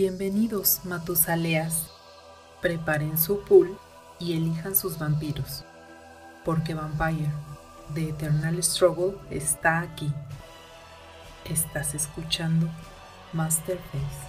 Bienvenidos, Matusaleas. Preparen su pool y elijan sus vampiros. Porque Vampire, The Eternal Struggle, está aquí. Estás escuchando Masterface.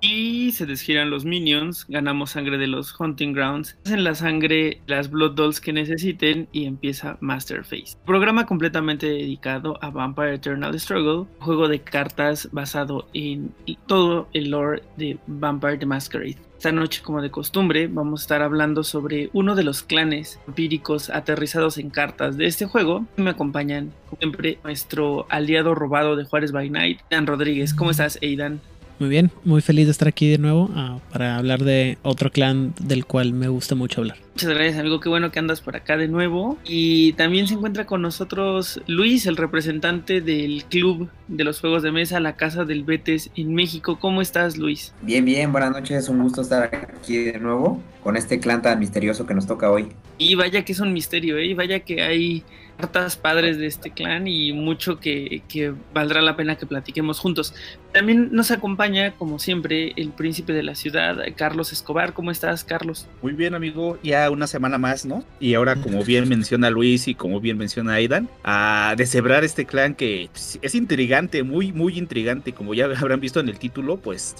Y se desgiran los minions, ganamos sangre de los Hunting Grounds, hacen la sangre, las Blood Dolls que necesiten y empieza Masterface. Programa completamente dedicado a Vampire Eternal Struggle, juego de cartas basado en todo el lore de Vampire the Masquerade. Esta noche, como de costumbre, vamos a estar hablando sobre uno de los clanes vampíricos aterrizados en cartas de este juego. Me acompañan, como siempre, nuestro aliado robado de Juárez by Night, Dan Rodríguez. ¿Cómo estás, Aidan? Muy bien, muy feliz de estar aquí de nuevo uh, para hablar de otro clan del cual me gusta mucho hablar. Muchas gracias, amigo. Qué bueno que andas por acá de nuevo. Y también se encuentra con nosotros Luis, el representante del club de los juegos de mesa, la Casa del Betes en México. ¿Cómo estás, Luis? Bien, bien. Buenas noches. Un gusto estar aquí de nuevo con este clan tan misterioso que nos toca hoy. Y vaya que es un misterio, ¿eh? Y vaya que hay cartas padres de este clan y mucho que, que, valdrá la pena que platiquemos juntos. También nos acompaña, como siempre, el príncipe de la ciudad, Carlos Escobar. ¿Cómo estás, Carlos? Muy bien, amigo. Ya una semana más, ¿no? Y ahora, como bien menciona Luis y como bien menciona Aidan, a deshebrar este clan que es intrigante, muy, muy intrigante. Como ya habrán visto en el título, pues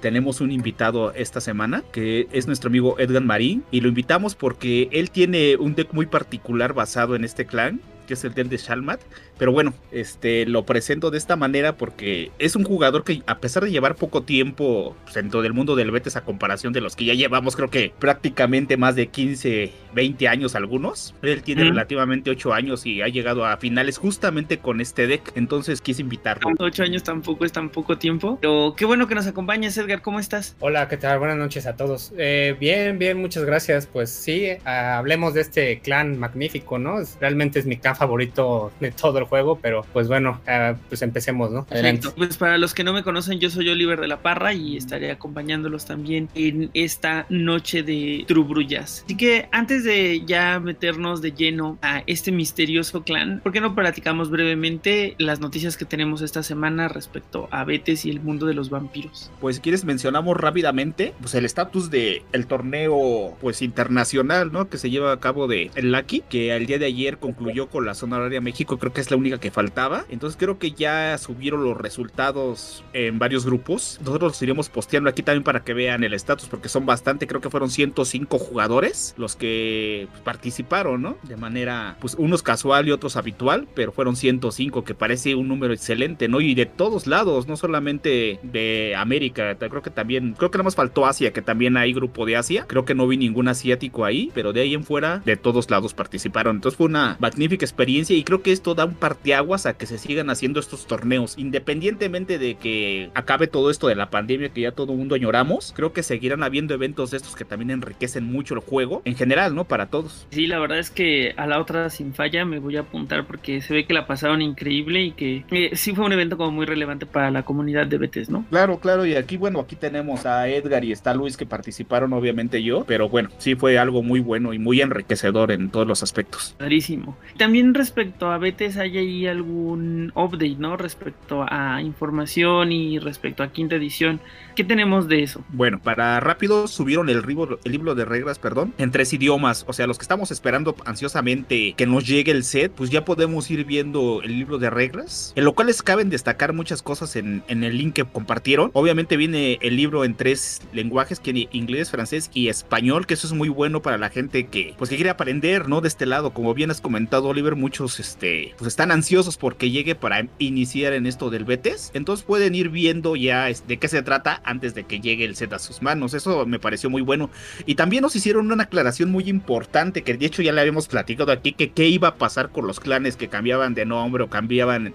tenemos un invitado esta semana que es nuestro amigo Edgar Marín y lo invitamos porque él tiene un deck muy particular basado en este clan que es el deck de Shalmat. Pero bueno, este lo presento de esta manera porque es un jugador que a pesar de llevar poco tiempo pues, dentro del mundo del Betis a comparación de los que ya llevamos creo que prácticamente más de 15, 20 años algunos, él tiene mm. relativamente 8 años y ha llegado a finales justamente con este deck, entonces quise invitarlo. 8 años tampoco es tan poco tiempo, pero qué bueno que nos acompañes Edgar, ¿cómo estás? Hola, ¿qué tal? Buenas noches a todos. Eh, bien, bien, muchas gracias. Pues sí, hablemos de este clan magnífico, ¿no? Realmente es mi clan favorito de todo el juego, pero pues bueno, uh, pues empecemos, ¿no? Adelante. Pues para los que no me conocen, yo soy Oliver de la Parra y estaré acompañándolos también en esta noche de Trubrullas. Así que antes de ya meternos de lleno a este misterioso clan, ¿por qué no platicamos brevemente las noticias que tenemos esta semana respecto a Betes y el mundo de los vampiros? Pues si quieres mencionamos rápidamente pues el estatus de el torneo pues internacional, ¿no? Que se lleva a cabo de el Lucky, que el día de ayer concluyó con la zona horaria México, creo que es la única que faltaba. Entonces creo que ya subieron los resultados en varios grupos. Nosotros los iremos posteando aquí también para que vean el estatus, porque son bastante, creo que fueron 105 jugadores los que pues, participaron, ¿no? De manera, pues unos casual y otros habitual, pero fueron 105, que parece un número excelente, ¿no? Y de todos lados, no solamente de América, creo que también, creo que no nos faltó Asia, que también hay grupo de Asia, creo que no vi ningún asiático ahí, pero de ahí en fuera, de todos lados participaron. Entonces fue una magnífica experiencia y creo que esto da un parteaguas a que se sigan haciendo estos torneos, independientemente de que acabe todo esto de la pandemia que ya todo el mundo añoramos, creo que seguirán habiendo eventos de estos que también enriquecen mucho el juego, en general, ¿no? Para todos. Sí, la verdad es que a la otra sin falla me voy a apuntar porque se ve que la pasaron increíble y que eh, sí fue un evento como muy relevante para la comunidad de Betes, ¿no? Claro, claro, y aquí, bueno, aquí tenemos a Edgar y está Luis que participaron, obviamente yo, pero bueno, sí fue algo muy bueno y muy enriquecedor en todos los aspectos. Clarísimo. También respecto a Betes, ¿hay ahí algún update, ¿no? Respecto a información y respecto a quinta edición. ¿Qué tenemos de eso? Bueno, para rápido subieron el libro, el libro de reglas, perdón, en tres idiomas. O sea, los que estamos esperando ansiosamente que nos llegue el set, pues ya podemos ir viendo el libro de reglas. En lo cual les caben destacar muchas cosas en, en el link que compartieron. Obviamente viene el libro en tres lenguajes, que inglés, francés y español, que eso es muy bueno para la gente que, pues, que quiere aprender, ¿no? De este lado, como bien has comentado, Oliver, muchos, este, pues están ansiosos porque llegue para iniciar en esto del Betes. Entonces pueden ir viendo ya de qué se trata antes de que llegue el set a sus manos. Eso me pareció muy bueno. Y también nos hicieron una aclaración muy importante, que de hecho ya le habíamos platicado aquí, que qué iba a pasar con los clanes que cambiaban de nombre o cambiaban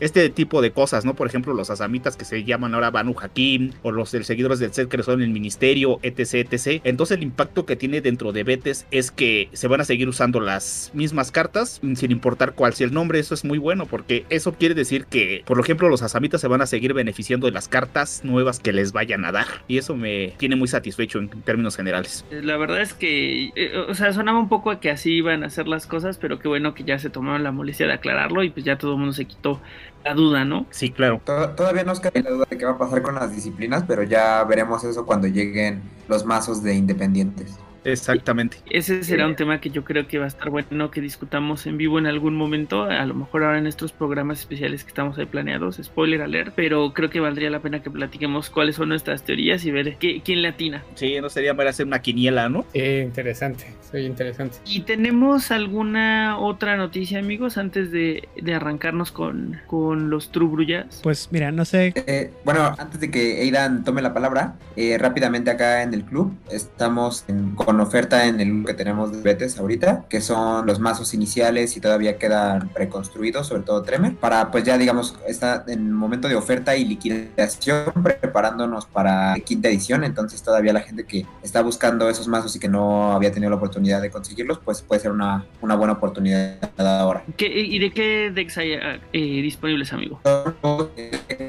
este tipo de cosas, ¿no? Por ejemplo, los asamitas que se llaman ahora Banu Hakim, o los del seguidores del set que son el ministerio, etc, etc. Entonces el impacto que tiene dentro de Betes es que se van a seguir usando las mismas cartas, sin importar cuál sea el nombre. Eso es muy bueno porque eso quiere decir que, por ejemplo, los asamitas se van a seguir beneficiando de las cartas nuevas que les vayan a dar. Y eso me tiene muy satisfecho en términos generales. La verdad es que, eh, o sea, sonaba un poco a que así iban a hacer las cosas, pero qué bueno que ya se tomaron la molestia de aclararlo y pues ya todo el mundo se quitó la duda, ¿no? Sí, claro. To- Todavía nos cae la duda de qué va a pasar con las disciplinas, pero ya veremos eso cuando lleguen los mazos de independientes. Exactamente. Ese será un tema que yo creo que va a estar bueno que discutamos en vivo en algún momento, a lo mejor ahora en estos programas especiales que estamos ahí planeados, spoiler alert, pero creo que valdría la pena que platiquemos cuáles son nuestras teorías y ver qué, quién le atina. Sí, no sería mal hacer una quiniela, ¿no? Sí, interesante, soy interesante. ¿Y tenemos alguna otra noticia, amigos, antes de, de arrancarnos con, con los Trubrullas? Pues mira, no sé. Eh, bueno, antes de que Aidan tome la palabra, eh, rápidamente acá en el club estamos en- con oferta en el que tenemos de betes ahorita, que son los mazos iniciales y todavía quedan preconstruidos, sobre todo Tremer, para pues ya digamos, está en momento de oferta y liquidación, preparándonos para quinta edición, entonces todavía la gente que está buscando esos mazos y que no había tenido la oportunidad de conseguirlos, pues puede ser una, una buena oportunidad ahora. ¿Qué- ¿Y de qué decks hay eh, disponibles, amigo?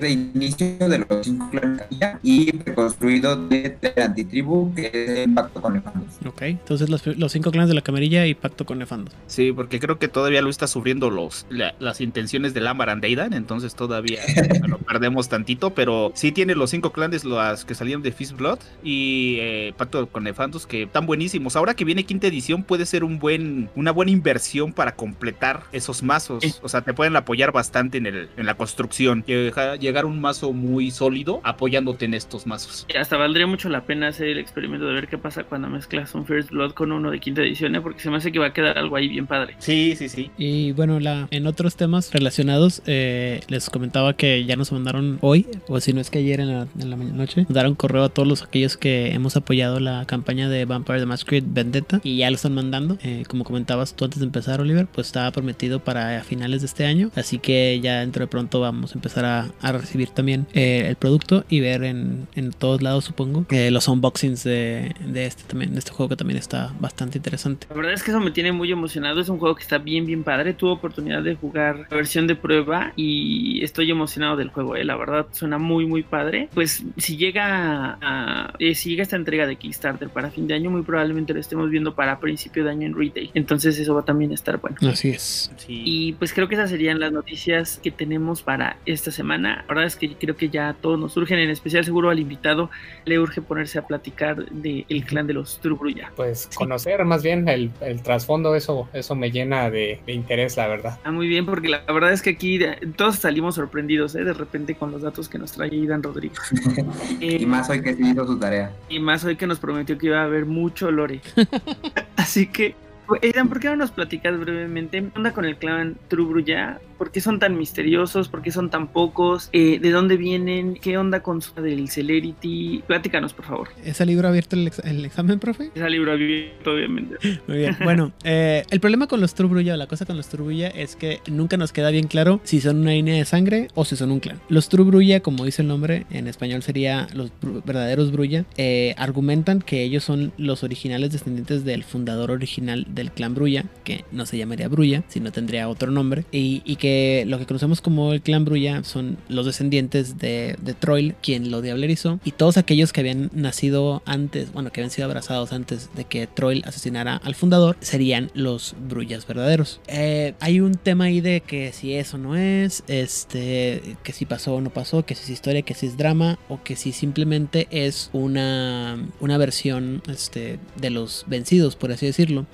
de inicio de los cinco de y reconstruido de la antitribu que es el pacto con Nefandos. Ok, entonces los, los cinco clanes de la camarilla y pacto con Nefandos. Sí, porque creo que todavía lo está sufriendo los, la- las intenciones de Lamar and Aidan, entonces todavía lo perdemos tantito, pero sí tiene los cinco clanes las que salieron de Fist Blood y eh, Pacto con Nefandos que están buenísimos. Ahora que viene quinta edición puede ser un buen, una buena inversión para completar esos mazos. Sí. O sea, te pueden apoyar bastante en, el, en la construcción. Llegar, llegar a un mazo muy sólido apoyándote en estos mazos. Y Hasta valdría mucho la pena hacer el experimento de ver qué pasa cuando mezclas un First Blood con uno de quinta edición, ¿eh? porque se me hace que va a quedar algo ahí bien padre. Sí, sí, sí. Y bueno, la, en otros temas relacionados, eh, les comentaba que ya nos mandaron hoy, o si no es que ayer en la, en la noche, mandaron correo a todos los aquellos que hemos apoyado la campaña de Vampire the Masquerade Vendetta y ya lo están mandando. Eh, como comentabas tú antes de empezar, Oliver, pues estaba prometido para finales de este año, así que ya dentro de pronto vamos a empezar a, a recibir también eh, el producto y ver en, en todos lados, supongo, eh, los unboxings de, de este también, de este juego que también está bastante interesante. La verdad es que eso me tiene muy emocionado. Es un juego que está bien, bien padre. Tuve oportunidad de jugar la versión de prueba y estoy emocionado del juego. ¿eh? La verdad suena muy, muy padre. Pues si llega a, eh, si llega esta entrega de Kickstarter para fin de año, muy probablemente lo estemos viendo para principio de año en retail. Entonces eso va también a estar bueno. Así es. sí. Y pues creo que esas serían las noticias que tenemos para esta semana. La verdad es que creo que ya todos nos urgen, en especial seguro al invitado le urge ponerse a platicar del clan de los Trubruya. Pues conocer más bien el, el trasfondo, eso, eso me llena de, de interés, la verdad. Ah, muy bien, porque la verdad es que aquí de- todos salimos sorprendidos, ¿eh? De repente con los datos que nos trae Idan Rodríguez. Eh, Y más hoy que se hizo su tarea. y más hoy que nos prometió que iba a haber mucho lore. Así que, Idan, ¿por qué no nos platicas brevemente? ¿Qué onda con el clan Trubruya? ¿Por qué son tan misteriosos? ¿Por qué son tan pocos? Eh, ¿De dónde vienen? ¿Qué onda con su del Celerity? Platícanos, por favor. ¿Es el libro abierto el, ex- el examen, profe? Ese libro abierto, obviamente. Muy bien. Bueno, eh, el problema con los Trubruya, o la cosa con los Trubruya, es que nunca nos queda bien claro si son una línea de sangre o si son un clan. Los Trubruya, como dice el nombre, en español sería los verdaderos Bruya, eh, argumentan que ellos son los originales descendientes del fundador original del clan Bruya, que no se llamaría Bruya, sino tendría otro nombre, y, y que lo que conocemos como el clan Bruya son los descendientes de, de Troil, quien lo diablerizó, y todos aquellos que habían nacido antes, bueno, que habían sido abrazados antes de que Troil asesinara al fundador, serían los Bruyas verdaderos. Eh, hay un tema ahí de que si eso no es, este, que si pasó o no pasó, que si es historia, que si es drama, o que si simplemente es una, una versión este, de los vencidos, por así decirlo.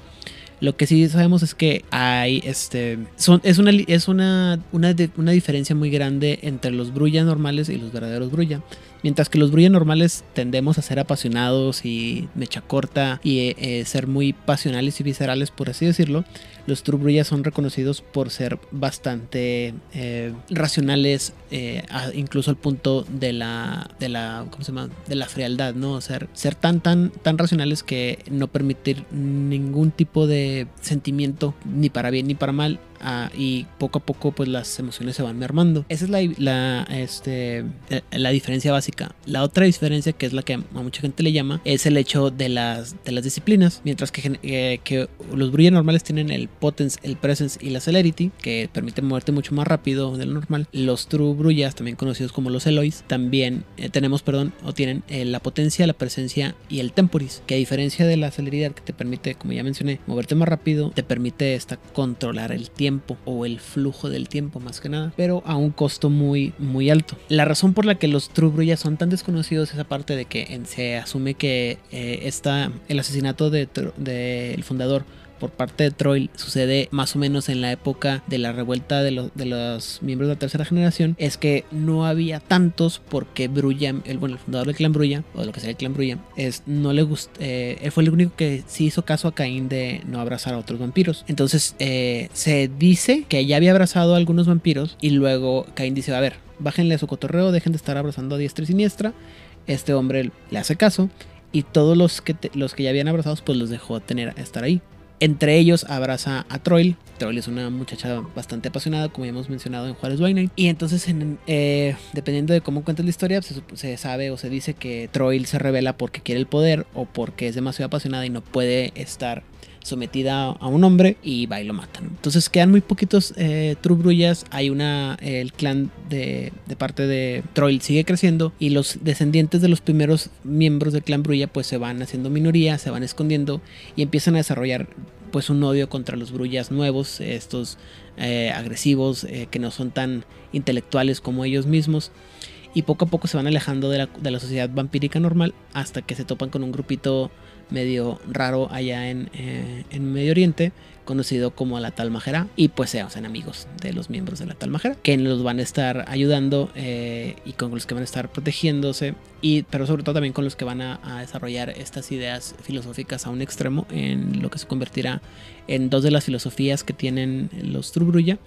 Lo que sí sabemos es que hay este son, es una es una, una, di- una diferencia muy grande entre los Bruya normales y los verdaderos Bruya. Mientras que los Bruya normales tendemos a ser apasionados y mecha corta y eh, ser muy pasionales y viscerales, por así decirlo, los True son reconocidos por ser bastante eh, racionales, eh, incluso al punto de la, de la, ¿cómo se llama? De la frialdad, ¿no? Ser, ser tan, tan, tan racionales que no permitir ningún tipo de sentimiento, ni para bien ni para mal, ah, y poco a poco pues las emociones se van mermando. Esa es la, la, este, la diferencia básica. La otra diferencia que es la que a mucha gente le llama es el hecho de las, de las disciplinas. Mientras que, eh, que los Brulla normales tienen el Potence, el Presence y la Celerity que permiten moverte mucho más rápido de lo normal. Los True Brullas, también conocidos como los Eloys, también eh, tenemos, perdón, o tienen la potencia, la presencia y el Temporis, que a diferencia de la celeridad que te permite, como ya mencioné, moverte más rápido, te permite esta controlar el tiempo o el flujo del tiempo más que nada, pero a un costo muy muy alto. La razón por la que los True Brulla son tan desconocidos es aparte de que se asume que eh, está el asesinato del de, fundador por parte de Troy sucede más o menos en la época de la revuelta de, los miembros de la tercera generación, es que no había tantos porque Brulla, el, fundador del clan Brulla, o lo que sea el clan Brulla, es, no le eh, él fue el único que sí hizo caso a Caín de no abrazar a otros vampiros. Entonces eh, se dice que ya había abrazado a algunos vampiros y luego Caín dice, a ver, bájenle su cotorreo, dejen de estar abrazando a diestra y siniestra. Este hombre le hace caso y todos los que, los que ya habían abrazados pues los dejó tener, estar ahí. Entre ellos abraza a Troil. Troil es una muchacha bastante apasionada, como ya hemos mencionado en Juárez by Y entonces, eh, dependiendo de cómo cuentas la historia, se, sabe o se dice que Troil se revela porque quiere el poder o porque es demasiado apasionada y no puede estar sometida a un hombre y va y lo matan. Entonces quedan muy poquitos eh, Trubrullas. Hay una, el clan de, parte de Troil sigue creciendo y los descendientes de los primeros miembros del clan Brulla pues se van haciendo minoría, se van escondiendo y empiezan a desarrollar pues un odio contra los Brullas nuevos, estos eh, agresivos eh, que no son tan intelectuales como ellos mismos y poco a poco se van alejando de la, de la sociedad vampírica normal hasta que se topan con un grupito medio raro allá en, eh, en Medio Oriente, conocido como la Talmajera, y pues se hacen amigos de los miembros de la Talmajera, que los van a estar ayudando eh, y con los que van a estar protegiéndose, y, pero sobre todo también con los que van a, desarrollar estas ideas filosóficas a un extremo, en lo que se convertirá en dos de las filosofías que tienen los Trubruya,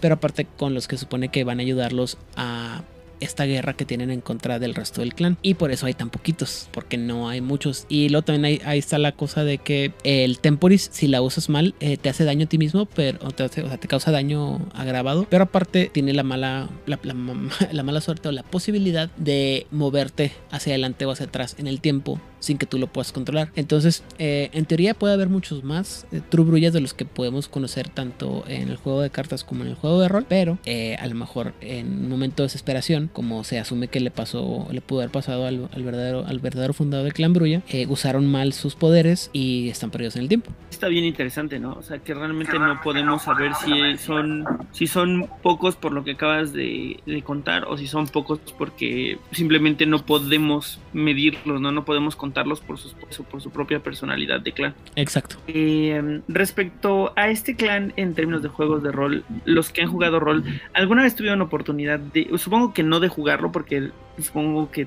pero aparte con los que supone que van a ayudarlos a esta guerra que tienen en contra del resto del clan. Y por eso hay tan poquitos, porque no hay muchos. Y luego también ahí está la cosa de que el temporis, si la usas mal, eh, te hace daño a ti mismo, pero o, sea, te causa daño agravado. Pero aparte tiene la mala, la, la mala suerte o la posibilidad de moverte hacia adelante o hacia atrás en el tiempo sin que tú lo puedas controlar. Entonces, eh, en teoría puede haber muchos más eh, True de los que podemos conocer tanto en el juego de cartas como en el juego de rol, pero eh, a lo mejor en un momento de desesperación, como se asume que le pasó, le pudo haber pasado al, verdadero, al verdadero fundador del clan Brulla, usaron mal sus poderes y están perdidos en el tiempo. Está bien interesante, ¿no? O sea, que realmente no podemos saber si son, si son pocos por lo que acabas de, de contar o si son pocos porque simplemente no podemos medirlos, ¿no? No podemos contarlos por, sus, por su propia personalidad de clan. Exacto. Eh, respecto a este clan en términos de juegos de rol, los que han jugado rol, ¿alguna vez tuvieron oportunidad de, supongo que no de jugarlo porque supongo que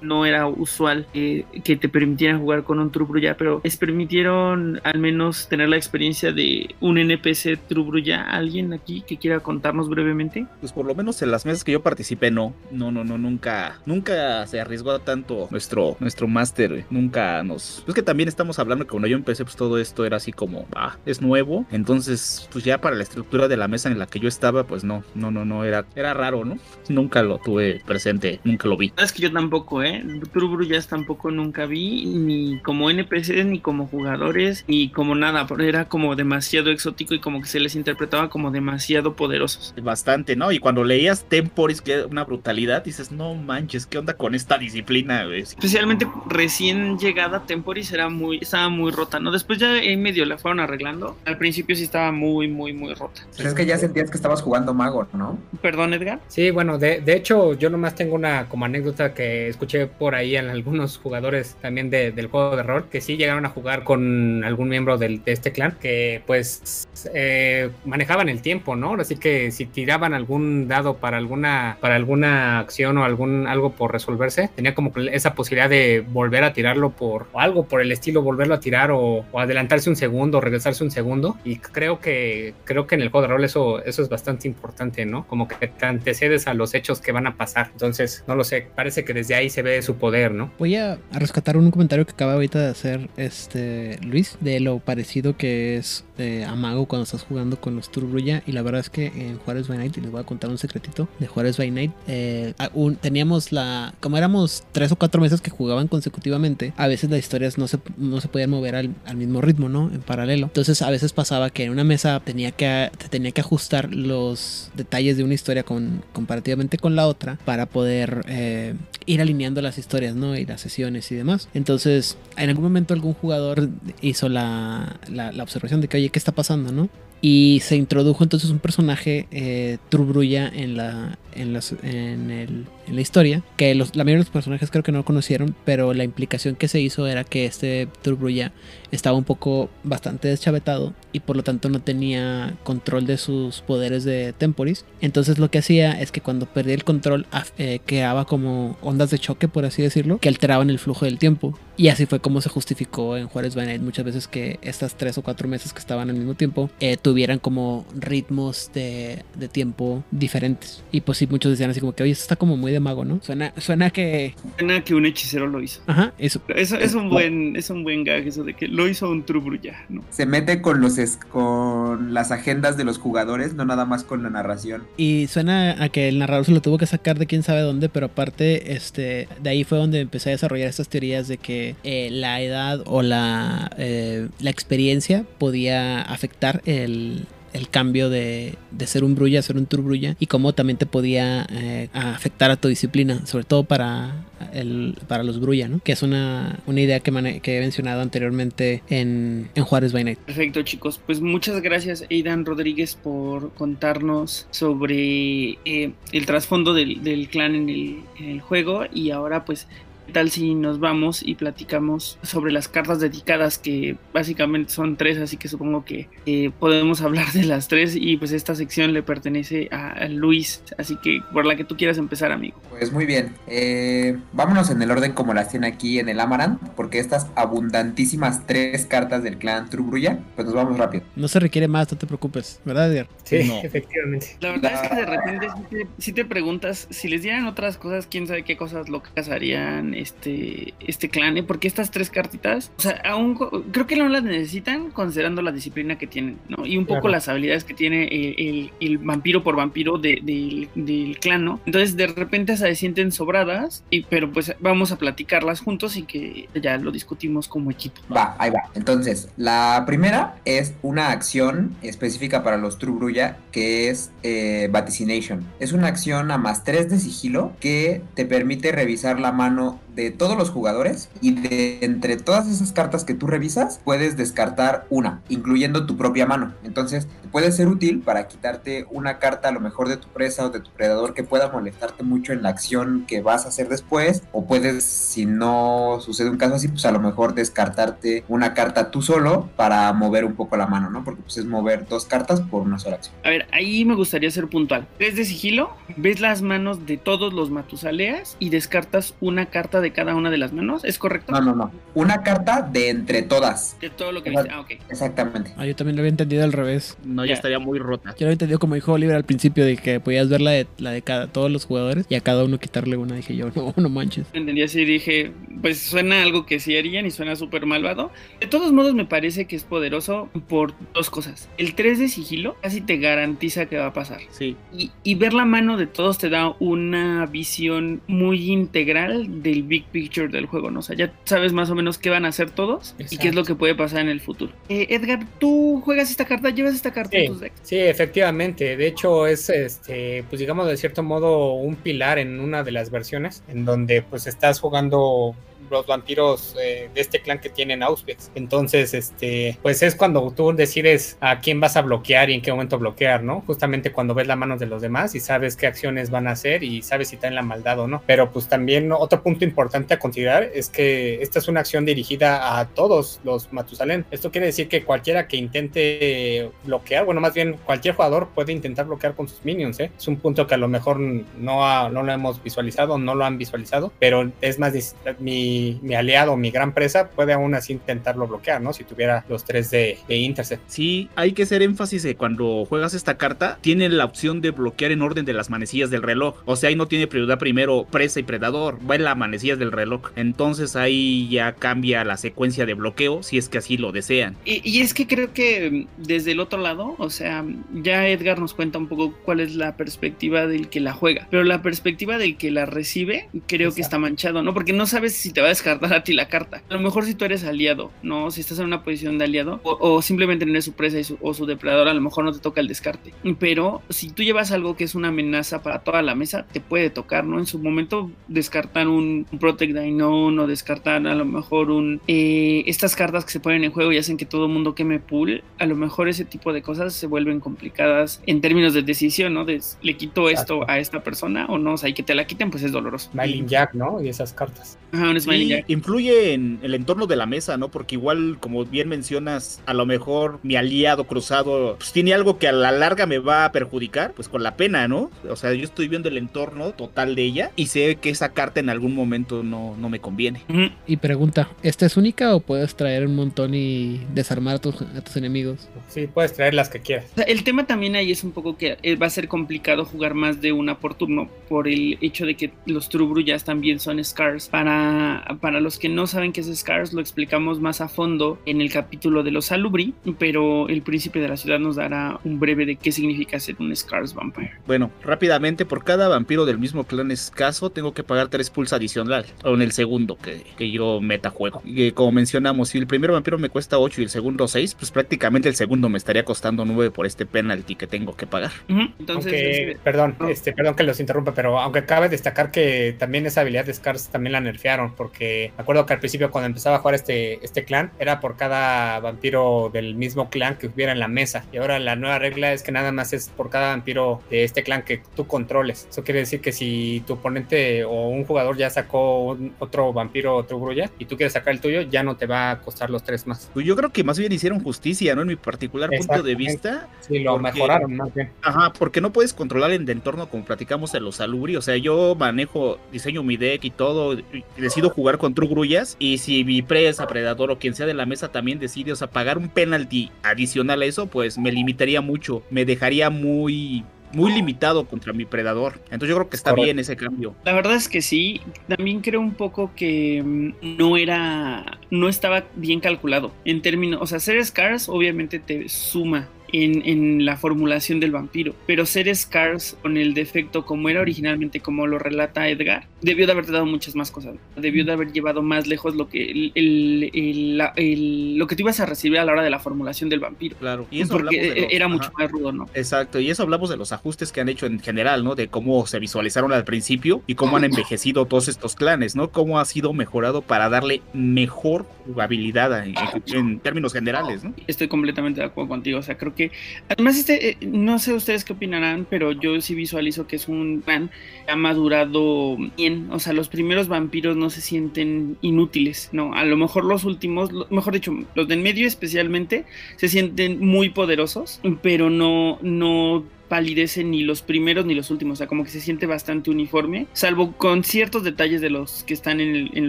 no era usual que te permitieran jugar con un True pero les permitieron al menos tener la experiencia de un NPC True ¿Alguien aquí que quiera contarnos brevemente? Pues por lo menos en las mesas que yo participé, no. No, no, no, nunca. Nunca se arriesgó tanto nuestro, nuestro máster. Nunca nos. Es que también estamos hablando que cuando yo empecé, pues todo esto era así como, ah, es nuevo. Entonces, pues ya para la estructura de la mesa en la que yo estaba, pues no, no, no, no, era, era raro, ¿no? Nunca lo tuve presente, nunca lo vi. Es que yo tampoco, ¿eh? True ya tampoco nunca vi, ni como NPCs, ni como jugadores, ni como nada, era como demasiado exótico y como que se les interpretaba como demasiado poderosos. Bastante, ¿no? Y cuando leías Temporis, que era una brutalidad, dices, no manches, ¿qué onda con esta disciplina, Especialmente recién llegada Temporis era muy, estaba muy rota, ¿no? Después ya en medio la fueron arreglando. Al principio sí estaba muy, muy, muy rota. Pues es que ya sentías que estabas jugando mago, ¿no? Perdón, Edgar. Sí, bueno, de, de hecho, yo nomás tengo una como anécdota que escuché por ahí en algunos jugadores también del juego de rol que sí llegaron a jugar con algún miembro de este clan que pues eh, manejaban el tiempo, ¿no? Así que si tiraban algún dado para alguna para alguna acción o algún algo por resolverse, tenía como esa posibilidad de volver a tirar tirarlo por o algo por el estilo, volverlo a tirar o, adelantarse un segundo, regresarse un segundo. Y creo que creo que en el juego de rol eso, eso es bastante importante, ¿no? Como que te antecedes a los hechos que van a pasar. Entonces, no lo sé, parece que desde ahí se ve su poder, ¿no? Voy a, rescatar un comentario que acaba ahorita de hacer este Luis de lo parecido que es eh, a Mago cuando estás jugando con los Turbrulla y la verdad es que en Juárez by Night, y les voy a contar un secretito de Juárez by Night, eh, teníamos la, como éramos tres o cuatro meses que jugaban consecutivamente, a veces las historias no se, no se podían mover al, al mismo ritmo, ¿no? En paralelo. Entonces a veces pasaba que en una mesa tenía que, te tenía que ajustar los detalles de una historia con, comparativamente con la otra para poder eh, ir alineando las historias, ¿no? Y las sesiones y demás. Entonces, en algún momento algún jugador hizo la, la, la observación de que, oye, ¿qué está pasando, no? Y se introdujo entonces un personaje eh, Trubrulla en la, en, las, en, el, en la historia, que los, la mayoría de los personajes creo que no lo conocieron, pero la implicación que se hizo era que este Trubrulla estaba un poco bastante deschavetado y por lo tanto no tenía control de sus poderes de Temporis. Entonces lo que hacía es que cuando perdía el control eh, creaba como ondas de choque, por así decirlo, que alteraban el flujo del tiempo. Y así fue como se justificó en Juárez by muchas veces que estas tres o cuatro meses que estaban al mismo tiempo eh, tuvieran como ritmos de, de, tiempo diferentes. Y pues sí, muchos decían así como que, oye, esto está como muy de mago, ¿no? Suena, suena que... Suena que un hechicero lo hizo. Ajá, eso. Eso es un buen, es un buen gag eso de que lo hizo un Trubrulla, ¿no? Se mete con los con las agendas de los jugadores, no nada más con la narración. Y suena a que el narrador se lo tuvo que sacar de quién sabe dónde, pero aparte, este, de ahí fue donde empecé a desarrollar estas teorías de que eh, la edad o la, eh, la experiencia podía afectar el, el cambio de, de, ser un brulla a ser un turbrulla y cómo también te podía eh, afectar a tu disciplina, sobre todo para, el, para los brulla, ¿no? Que es una, una idea que, que, he mencionado anteriormente en, en, Juárez by Night. Perfecto, chicos. Pues muchas gracias, Aidan Rodríguez, por contarnos sobre eh, el trasfondo del, del clan en el, juego y ahora pues ¿Qué tal si nos vamos y platicamos sobre las cartas dedicadas que básicamente son tres, así que supongo que eh, podemos hablar de las tres y pues esta sección le pertenece a, a, Luis, así que por la que tú quieras empezar, amigo. Pues muy bien, eh, vámonos en el orden como las tiene aquí en el Amaranth, porque estas abundantísimas tres cartas del clan Trubruya, pues nos vamos rápido. No se requiere más, no te preocupes, ¿verdad, Edgar? Sí, no. efectivamente. La verdad la... es que de repente si te, si te preguntas, si les dieran otras cosas, quién sabe qué cosas locas harían este, este clan, ¿eh? porque estas tres cartitas, o sea, aún creo que no las necesitan considerando la disciplina que tienen, ¿no? Y un poco claro. las habilidades que tiene el, el, el vampiro por vampiro de, de, del clan, ¿no? Entonces de repente se sienten sobradas, y, pero pues vamos a platicarlas juntos y que ya lo discutimos como equipo. Va, ahí va. Entonces, la primera es una acción específica para los True Brulla que es eh, Vaticination. Es una acción a más 3 de sigilo que te permite revisar la mano de todos los jugadores y de entre todas esas cartas que tú revisas puedes descartar una, incluyendo tu propia mano. Entonces puede ser útil para quitarte una carta a lo mejor de tu presa o de tu predador que pueda molestarte mucho en la acción que vas a hacer después o puedes si no sucede un caso así pues a lo mejor descartarte una carta tú solo para mover un poco la mano, ¿no? Porque pues es mover dos cartas por una sola acción. A ver, ahí me gustaría ser puntual. Ves de sigilo, ves las manos de todos los matusaleas y descartas una carta de cada una de las manos, ¿es correcto? No, no, no. Una carta de entre todas. De todo lo que viste. Ah, ok. Exactamente. Ah, yo también lo había entendido al revés. No, ya, ya estaría muy rota. Yo lo había entendido como dijo Oliver al principio, de que podías ver la de, la de cada, todos los jugadores y a cada uno quitarle una. Dije yo, no, no manches. Entendí así, dije, pues suena algo que sí harían y suena súper malvado. De todos modos, me parece que es poderoso por dos cosas. El 3 de sigilo casi te garantiza que va a pasar. Sí. Y, y ver la mano de todos te da una visión muy integral del big picture del juego, ¿no? O sea, ya sabes más o menos qué van a hacer todos Exacto. y qué es lo que puede pasar en el futuro. Eh, Edgar, tú juegas esta carta, llevas esta carta sí, en tus decks. Sí, efectivamente. De hecho, es este, pues digamos de cierto modo, un pilar en una de las versiones, en donde pues estás jugando los vampiros eh, de este clan que tienen Auschwitz. Entonces, este, pues es cuando tú decides a quién vas a bloquear y en qué momento bloquear, ¿no? Justamente cuando ves la mano de los demás y sabes qué acciones van a hacer y sabes si están en la maldad o no. Pero pues también otro punto importante a considerar es que esta es una acción dirigida a todos los Matusalén. Esto quiere decir que cualquiera que intente bloquear, bueno, más bien cualquier jugador puede intentar bloquear con sus minions, ¿eh? Es un punto que a lo mejor no, ha, no lo hemos visualizado, no lo han visualizado, pero es más mi mi, mi aliado, mi gran presa, puede aún así intentarlo bloquear, ¿no? Si tuviera los tres de, de Intercept. Sí, hay que hacer énfasis de cuando juegas esta carta, tiene la opción de bloquear en orden de las manecillas del reloj. O sea, ahí no tiene prioridad primero presa y predador, va en las manecillas del reloj. Entonces ahí ya cambia la secuencia de bloqueo si es que así lo desean. Y, y es que creo que mm, desde el otro lado, o sea, ya Edgar nos cuenta un poco cuál es la perspectiva del que la juega, pero la perspectiva del que la recibe creo que está manchado, ¿no? Porque no sabes si te va a descartar a ti la carta. A lo mejor si tú eres aliado, ¿no? Si estás en una posición de aliado, o, o simplemente no eres su presa y su- o su depredador, a lo mejor no te toca el descarte. Pero si tú llevas algo que es una amenaza para toda la mesa, te puede tocar, ¿no? En su momento descartar un, un Protect Unknown o descartar a lo mejor un... eh, estas cartas que se ponen en juego y hacen que todo el mundo queme pool, a lo mejor ese tipo de cosas se vuelven complicadas en términos de decisión, ¿no? De, ¿Le quito esto Exacto. a esta persona o no? O sea, y que te la quiten, pues es doloroso. Smiling Jack, ¿no? Y esas cartas. Ajá, un Smiling Y influye en el entorno de la mesa, ¿no? Porque igual, como bien mencionas, a lo mejor mi aliado cruzado pues, tiene algo que a la larga me va a perjudicar, pues con la pena, ¿no? O sea, yo estoy viendo el entorno total de ella y sé que esa carta en algún momento no, no me conviene. Y pregunta, ¿esta es única o puedes traer un montón y desarmar a tus, a tus enemigos? Sí, puedes traer las que quieras. O sea, el tema también ahí es un poco que eh, va a ser complicado jugar más de una por turno por el hecho de que los Trubruyas también son Scars. Para, para los que no saben qué es Scars, lo explicamos más a fondo en el capítulo de los Salubri, pero el príncipe de la ciudad nos dará un breve de qué significa ser un Scars Vampire. Bueno, rápidamente, por cada vampiro del mismo clan escaso, tengo que pagar tres pulls adicional. O en el segundo que, que yo meta juego. Y que, como mencionamos, si el primer vampiro me cuesta 8 y el segundo 6, pues prácticamente el segundo me estaría costando 9 por este penalty que tengo que pagar. Entonces, aunque, este, perdón, no. este, perdón que los interrumpa, pero aunque cabe destacar que también esa habilidad de Scars también la nerfearon, porque me acuerdo que al principio cuando empezaba a jugar este, este clan, era por cada vampiro del mismo clan que hubiera en la mesa. Y ahora la nueva regla es que nada más es por cada vampiro de este clan que tú controles. Eso quiere decir que si tu oponente o un jugador ya sacó un- otro vampiro, otro grulla, y tú quieres sacar el tuyo, ya no te va a costar los tres más. Pues yo creo que más bien hicieron justicia, ¿no? En mi particular punto de vista. Sí, lo Porque- mejoraron más bien. Ajá, porque no puedes controlar el entorno como platicamos en los Salubri. O sea, yo manejo, diseño mi deck y todo. y decido jugar con True Grullas. Y si mi presa, predador o quien sea de la mesa también decide, o sea, pagar un penalty adicional a eso, pues me limitaría mucho. Me dejaría muy. Muy limitado contra mi predador. Entonces yo creo que está Correcto. bien ese cambio. La verdad es que sí, también creo un poco que mm, no era, no estaba bien calculado en términos, o sea, ser Scars obviamente te suma en, en la formulación del vampiro, pero ser Scars con el defecto como era originalmente, como lo relata Edgar, debió de haberte dado muchas más cosas, debió de haber llevado más lejos lo que, el, el- el- la- el- lo que tú ibas a recibir a la hora de la formulación del vampiro, Claro. Y eso de porque los- era ajá. mucho más rudo, ¿no? Exacto, y eso hablamos de los ajustes que han hecho en general, ¿no? De cómo se visualizaron al principio y cómo han envejecido todos estos clanes, ¿no? Cómo ha sido mejorado para darle mejor jugabilidad en, en términos generales, ¿no? Estoy completamente de acuerdo contigo. O sea, creo que. Además, este. eh, no sé ustedes qué opinarán, pero yo sí visualizo que es un clan que ha madurado bien. O sea, los primeros vampiros no se sienten inútiles. No, a lo mejor los últimos, mejor dicho, los del medio especialmente, se sienten muy poderosos, pero no. no palidecen ni los primeros ni los últimos, o sea, como que se siente bastante uniforme, salvo con ciertos detalles de los que están en,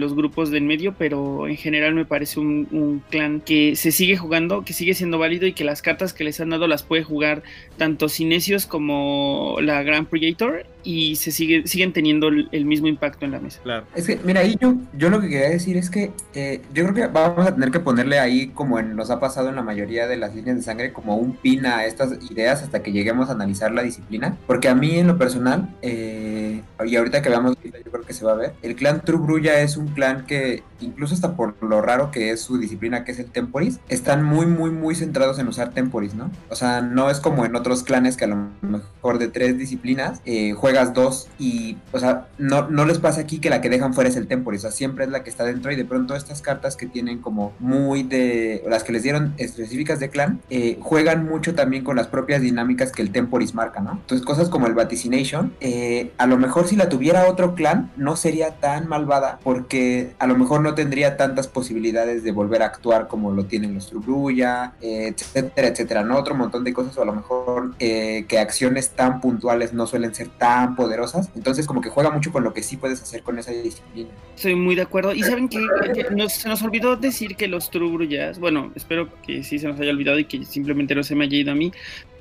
los grupos del medio, pero en general me parece un, un clan que se sigue jugando, que sigue siendo válido y que las cartas que les han dado las puede jugar tanto Cinesios como la Grand Predator y se sigue, siguen teniendo el, el mismo impacto en la mesa. Claro. Es que, mira, ahí yo, yo lo que quería decir es que eh, yo creo que vamos a tener que ponerle ahí, como en- nos ha pasado en la mayoría de las líneas de sangre, como un pin a estas ideas hasta que lleguemos a analizar la disciplina. Porque a mí, en lo personal, eh, y ahorita que veamos, yo creo que se va a ver, el clan True Brulla es un clan que, incluso hasta por lo raro que es su disciplina, que es el Temporis, están muy, muy, muy centrados en usar Temporis, ¿no? O sea, no es como en otros clanes que a lo mejor de tres disciplinas eh, juegas dos y, o sea, no, no les pasa aquí que la que dejan fuera es el Temporis, o sea, siempre es la que está dentro y de pronto estas cartas que tienen como muy de, las que les dieron específicas de clan, eh, juegan mucho también con las propias dinámicas que el Temporis marca, ¿no? Entonces cosas como el Vaticination, eh, a lo mejor si la tuviera otro clan no sería tan malvada porque a lo mejor no tendría tantas posibilidades de volver a actuar como lo tienen los Trubruya, eh, etcétera, etcétera, ¿no? Otro montón de cosas o a lo mejor eh, que acciones tan puntuales no suelen ser tan poderosas. Entonces como que juega mucho con lo que sí puedes hacer con esa disciplina. Estoy muy de acuerdo. Y saben que se nos olvidó decir que los Trubru bueno, espero que sí se nos haya olvidado y que simplemente no se me haya ido a mí.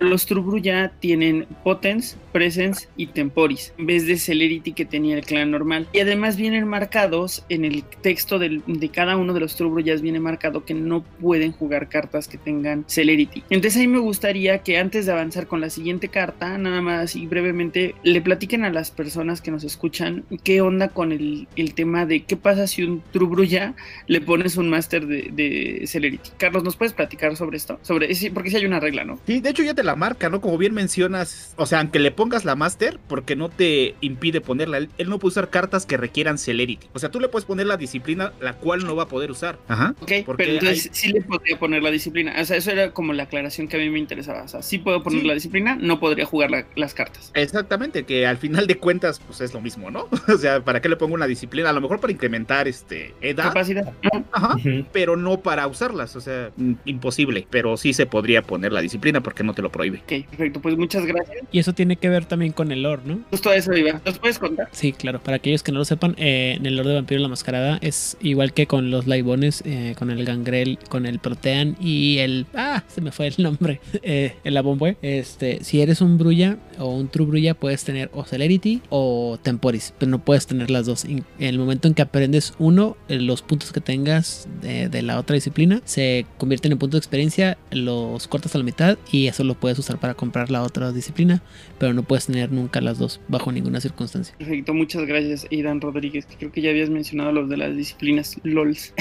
Los Trubru ya tienen Potence, Presence y Temporis, en vez de Celerity que tenía el clan normal. Y además vienen marcados en el texto de cada uno de los Trubru ya viene marcado que no pueden jugar cartas que tengan Celerity. Entonces ahí me gustaría que antes de avanzar con la siguiente carta, nada más y brevemente, le platiquen a las personas que nos escuchan qué onda con el, tema de qué pasa si un Trubru ya le pones un máster de, Celerity. Carlos, ¿nos puedes platicar sobre esto? Sobre, porque si hay una regla, ¿no? Sí, de hecho ya te la marca, ¿no? Como bien mencionas, o sea, aunque le pongas la máster, porque no te impide ponerla, él, no puede usar cartas que requieran Celerity. O sea, tú le puedes poner la disciplina, la cual no va a poder usar. Ajá. Ok, pero entonces sí le podría poner la disciplina. O sea, eso era como la aclaración que a mí me interesaba. O sea, sí puedo poner la disciplina, no podría jugar las cartas. Exactamente, que al final de cuentas, pues es lo mismo, ¿no? o sea, ¿para qué le pongo una disciplina? A lo mejor para incrementar este edad. Capacidad. Ajá. Pero no para usarlas. O sea, imposible. Pero sí se podría poner la disciplina porque no te lo Ok, perfecto. Pues muchas gracias. Y eso tiene que ver también con el lore, ¿no? Justo eso iba. ¿Nos puedes contar? Sí, claro. Para aquellos que no lo sepan, eh, en el lore de Vampiro la Mascarada es igual que con los Laibones, eh, con el Gangrel, con el Protean y el. Ah, se me fue el nombre. Eh, el Abombue. Este, si eres un Brulla o un True Brulla, puedes tener o Celerity o Temporis, pero no puedes tener las dos. En el momento en que aprendes uno, eh, los puntos que tengas de, la otra disciplina se convierten en puntos de experiencia, los cortas a la mitad y eso lo puedes usar para comprar la otra disciplina, pero no puedes tener nunca las dos bajo ninguna circunstancia. Perfecto, muchas gracias, Idan Rodríguez, que creo que ya habías mencionado los de las disciplinas LOLs.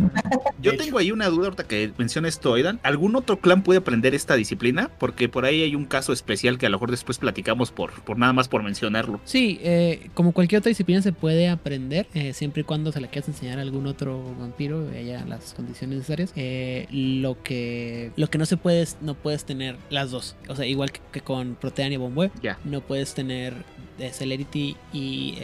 Yo tengo ahí una duda ahorita que menciona esto, Aidan. ¿Algún otro clan puede aprender esta disciplina? Porque por ahí hay un caso especial que a lo mejor después platicamos por, por nada más por mencionarlo. Sí, eh, como cualquier otra disciplina se puede aprender, eh, siempre y cuando se le quieras enseñar a algún otro vampiro, haya las condiciones necesarias. Eh, lo que lo que no se puede es, no puedes tener las dos. O sea, igual que, con Protean y Bombue, ya. no puedes tener de Celerity y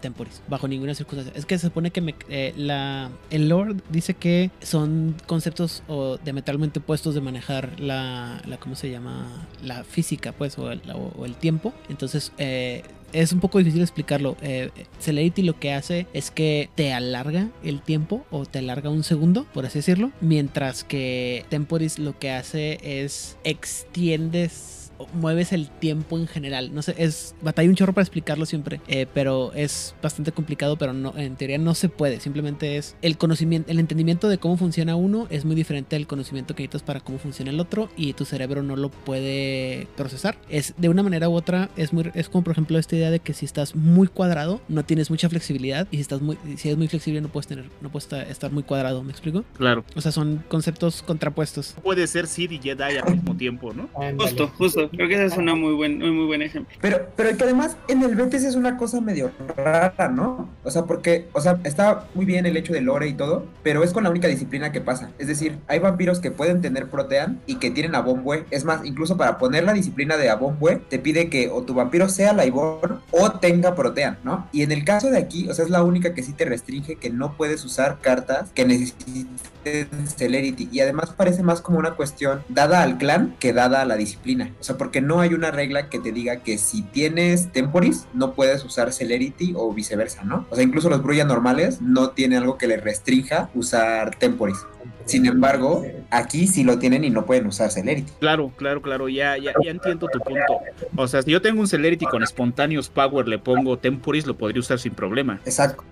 Temporis bajo ninguna circunstancia. Es que se supone que me, la, el Lord dice que son conceptos o diametralmente opuestos de manejar la, la ¿cómo se llama? La física, pues, o el, o el tiempo. Entonces, eh, es un poco difícil explicarlo. Eh, Celerity lo que hace es que te alarga el tiempo o te alarga un segundo, por así decirlo. Mientras que Temporis lo que hace es extiendes mueves el tiempo en general. No sé, es batalla un chorro para explicarlo siempre, eh, pero es bastante complicado, pero no, en teoría no se puede. Simplemente es el conocimiento, el entendimiento de cómo funciona uno es muy diferente al conocimiento que necesitas para cómo funciona el otro y tu cerebro no lo puede procesar. Es de una manera u otra, es muy, es como por ejemplo esta idea de que si estás muy cuadrado no tienes mucha flexibilidad y si estás muy, si eres muy flexible no puedes tener, no puedes estar muy cuadrado. ¿Me explico? Claro. O sea, son conceptos contrapuestos. Puede ser Sid y Jedi al mismo tiempo, ¿no? Justo, justo. Creo que ese es una muy buen, muy, muy buen ejemplo. Pero, pero que además en el Betis es una cosa medio rara, ¿no? O sea, porque, o sea, está muy bien el hecho de lore y todo, pero es con la única disciplina que pasa. Es decir, hay vampiros que pueden tener Protean y que tienen a. Es más, incluso para poner la disciplina de Abombue, te pide que o tu vampiro sea Laibor o tenga Protean, ¿no? Y en el caso de aquí, o sea, es la única que sí te restringe que no puedes usar cartas que necesiten Celerity. Y además parece más como una cuestión dada al clan que dada a la disciplina. O sea, porque no hay una regla que te diga que si tienes Temporis no puedes usar Celerity o viceversa, ¿no? O sea, incluso los Brulla normales no tienen algo que les restrinja usar Temporis. Sin embargo, aquí sí lo tienen y no pueden usar Celerity. Claro, claro, claro, ya, ya, ya entiendo tu punto. O sea, si yo tengo un Celerity con Spontaneous Power, le pongo Temporis, lo podría usar sin problema. Exacto.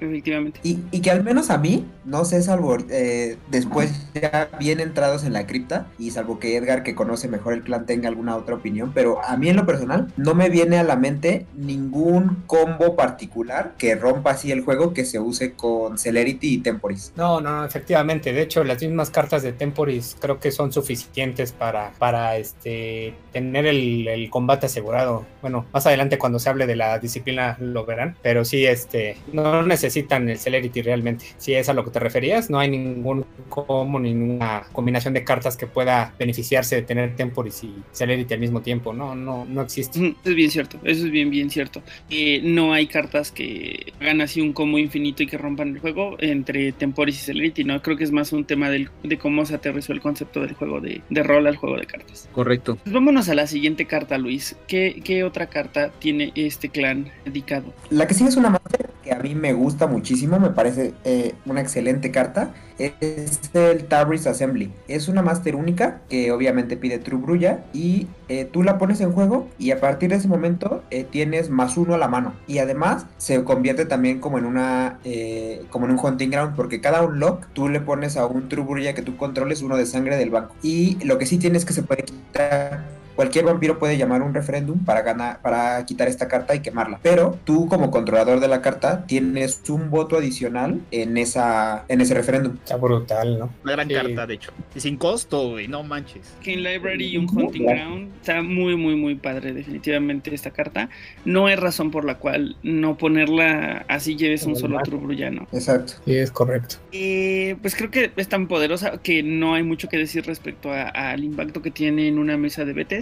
efectivamente. Y, que al menos a mí, no sé, salvo eh, después ya bien entrados en la cripta, y salvo que Edgar, que conoce mejor el clan, tenga alguna otra opinión, pero a mí en lo personal no me viene a la mente ningún combo particular que rompa así el juego que se use con Celerity y Temporis. No, no, efectivamente. De hecho, las mismas cartas de Temporis creo que son suficientes para, para este, tener el, combate asegurado. Bueno, más adelante cuando se hable de la disciplina lo verán, pero sí, este, no necesitan el Celerity realmente. Si es a lo que te referías, no hay ningún como ninguna combinación de cartas que pueda beneficiarse de tener Temporis y Celerity al mismo tiempo. No, no, no existe. Es bien cierto, eso es bien, bien cierto. Eh, no hay cartas que hagan así un combo infinito y que rompan el juego entre Temporis y Celerity, ¿no? Creo que es más un tema del, de cómo se aterrizó el concepto del juego de, de rol al juego de cartas. Correcto. Pues vámonos a la siguiente carta, Luis. ¿Qué, qué otra carta tiene este clan dedicado? La que sigue es una master que a mí me gusta muchísimo, me parece eh, una excelente carta. Es el Tabris Assembly. Es una master única que obviamente pide True Brulla y eh, tú la pones en juego y a partir de ese momento eh, tienes más uno a la mano. Y además se convierte también como en una eh, como en un hunting ground porque cada unlock tú le pones a un True Brulla que tú controles uno de sangre del banco. Y lo que sí tienes que se puede quitar Cualquier vampiro puede llamar un referéndum para ganar, para quitar esta carta y quemarla. Pero tú, como controlador de la carta, tienes un voto adicional en esa, en ese referéndum. Está brutal, ¿no? Una gran Sí. carta, de hecho. Y sin costo, güey, no manches. Game Library y un Hunting Ground. Está muy, muy, muy padre, definitivamente, esta carta. No hay razón por la cual no ponerla así lleves un solo Brullano. Exacto. Sí, es correcto. Eh, pues creo que es tan poderosa que no hay mucho que decir respecto a- al impacto que tiene en una mesa de BTs.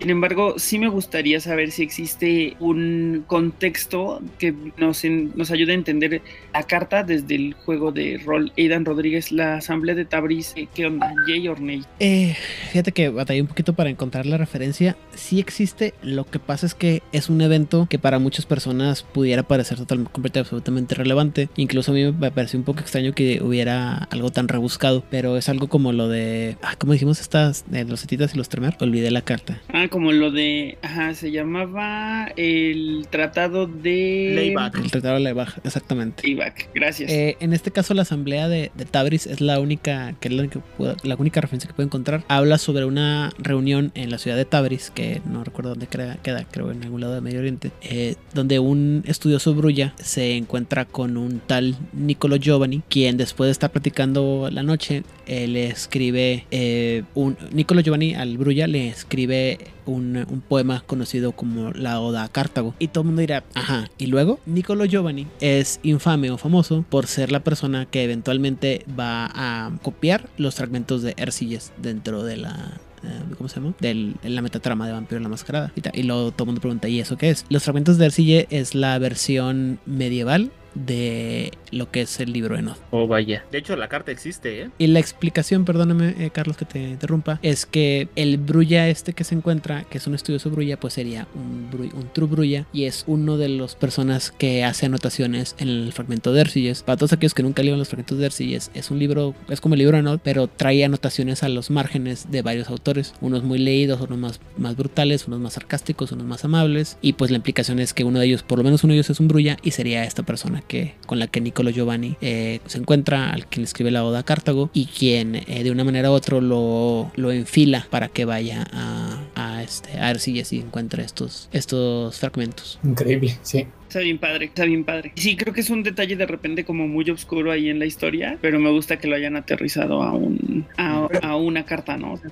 Sin embargo, sí me gustaría saber si existe un contexto que nos, en- nos ayude a entender la carta desde el juego de rol. Aidan Rodríguez, la asamblea de Tabriz, eh, ¿qué onda? ¿Yay or nay? Eh, fíjate que batallé un poquito para encontrar la referencia. Sí existe, lo que pasa es que es un evento que para muchas personas pudiera parecer totalmente, completamente, absolutamente relevante. Incluso a mí me pareció un poco extraño que hubiera algo tan rebuscado, pero es algo como lo de, ah, ¿cómo dijimos estas? De los setitas y los tremer. Olvidé la carta. Ah, como lo de. Ajá, se llamaba el tratado de. Layback. El tratado de la baja, exactamente. Layback, gracias. Eh, en este caso, la asamblea de, de Tabriz es la única, que es la, única que puedo- la única referencia que puedo encontrar. Habla sobre una reunión en la ciudad de Tabriz, que no recuerdo dónde crea- queda, creo en algún lado de Medio Oriente, eh, donde un estudioso brulla se encuentra con un tal Niccolo Giovanni, quien después de estar platicando la noche, eh, le escribe eh, un Niccolo Giovanni al brulla le escribe un, poema conocido como la Oda a Cartago. Y todo el mundo dirá, ajá. Y luego, Niccolo Giovanni es infame o famoso por ser la persona que eventualmente va a copiar los fragmentos de Ercilles dentro de la. eh, ¿Cómo se llama? Del, en la metatrama de Vampiro la Mascarada. Y, y luego todo el mundo pregunta, ¿y eso qué es? Los fragmentos de Ercille es la versión medieval de lo que es el libro de Nod. Oh, vaya. De hecho, la carta existe, ¿eh? Y la explicación, perdóname eh, Carlos que te interrumpa, es que el brulla este que se encuentra, que es un estudioso brulla, pues sería un, bru- un true brulla y es uno de las personas que hace anotaciones en el fragmento de Ercilles. Para todos aquellos que nunca leyeron los fragmentos de Ercilles, es un libro, es como el libro de Nod, pero trae anotaciones a los márgenes de varios autores, unos muy leídos, unos más, más brutales, unos más sarcásticos, unos más amables, y pues la implicación es que uno de ellos, por lo menos uno de ellos es un brulla y sería esta persona que con la que Niccolo Giovanni eh, se encuentra, al quien escribe la Oda a Cartago y quien eh, de una manera u otra lo, lo enfila para que vaya a, este, a Ercilles y encuentre estos, estos fragmentos. Increíble, sí. Está bien padre, está bien padre. Sí, creo que es un detalle de repente como muy oscuro ahí en la historia, pero me gusta que lo hayan aterrizado a un a, a una carta, ¿no? O sea,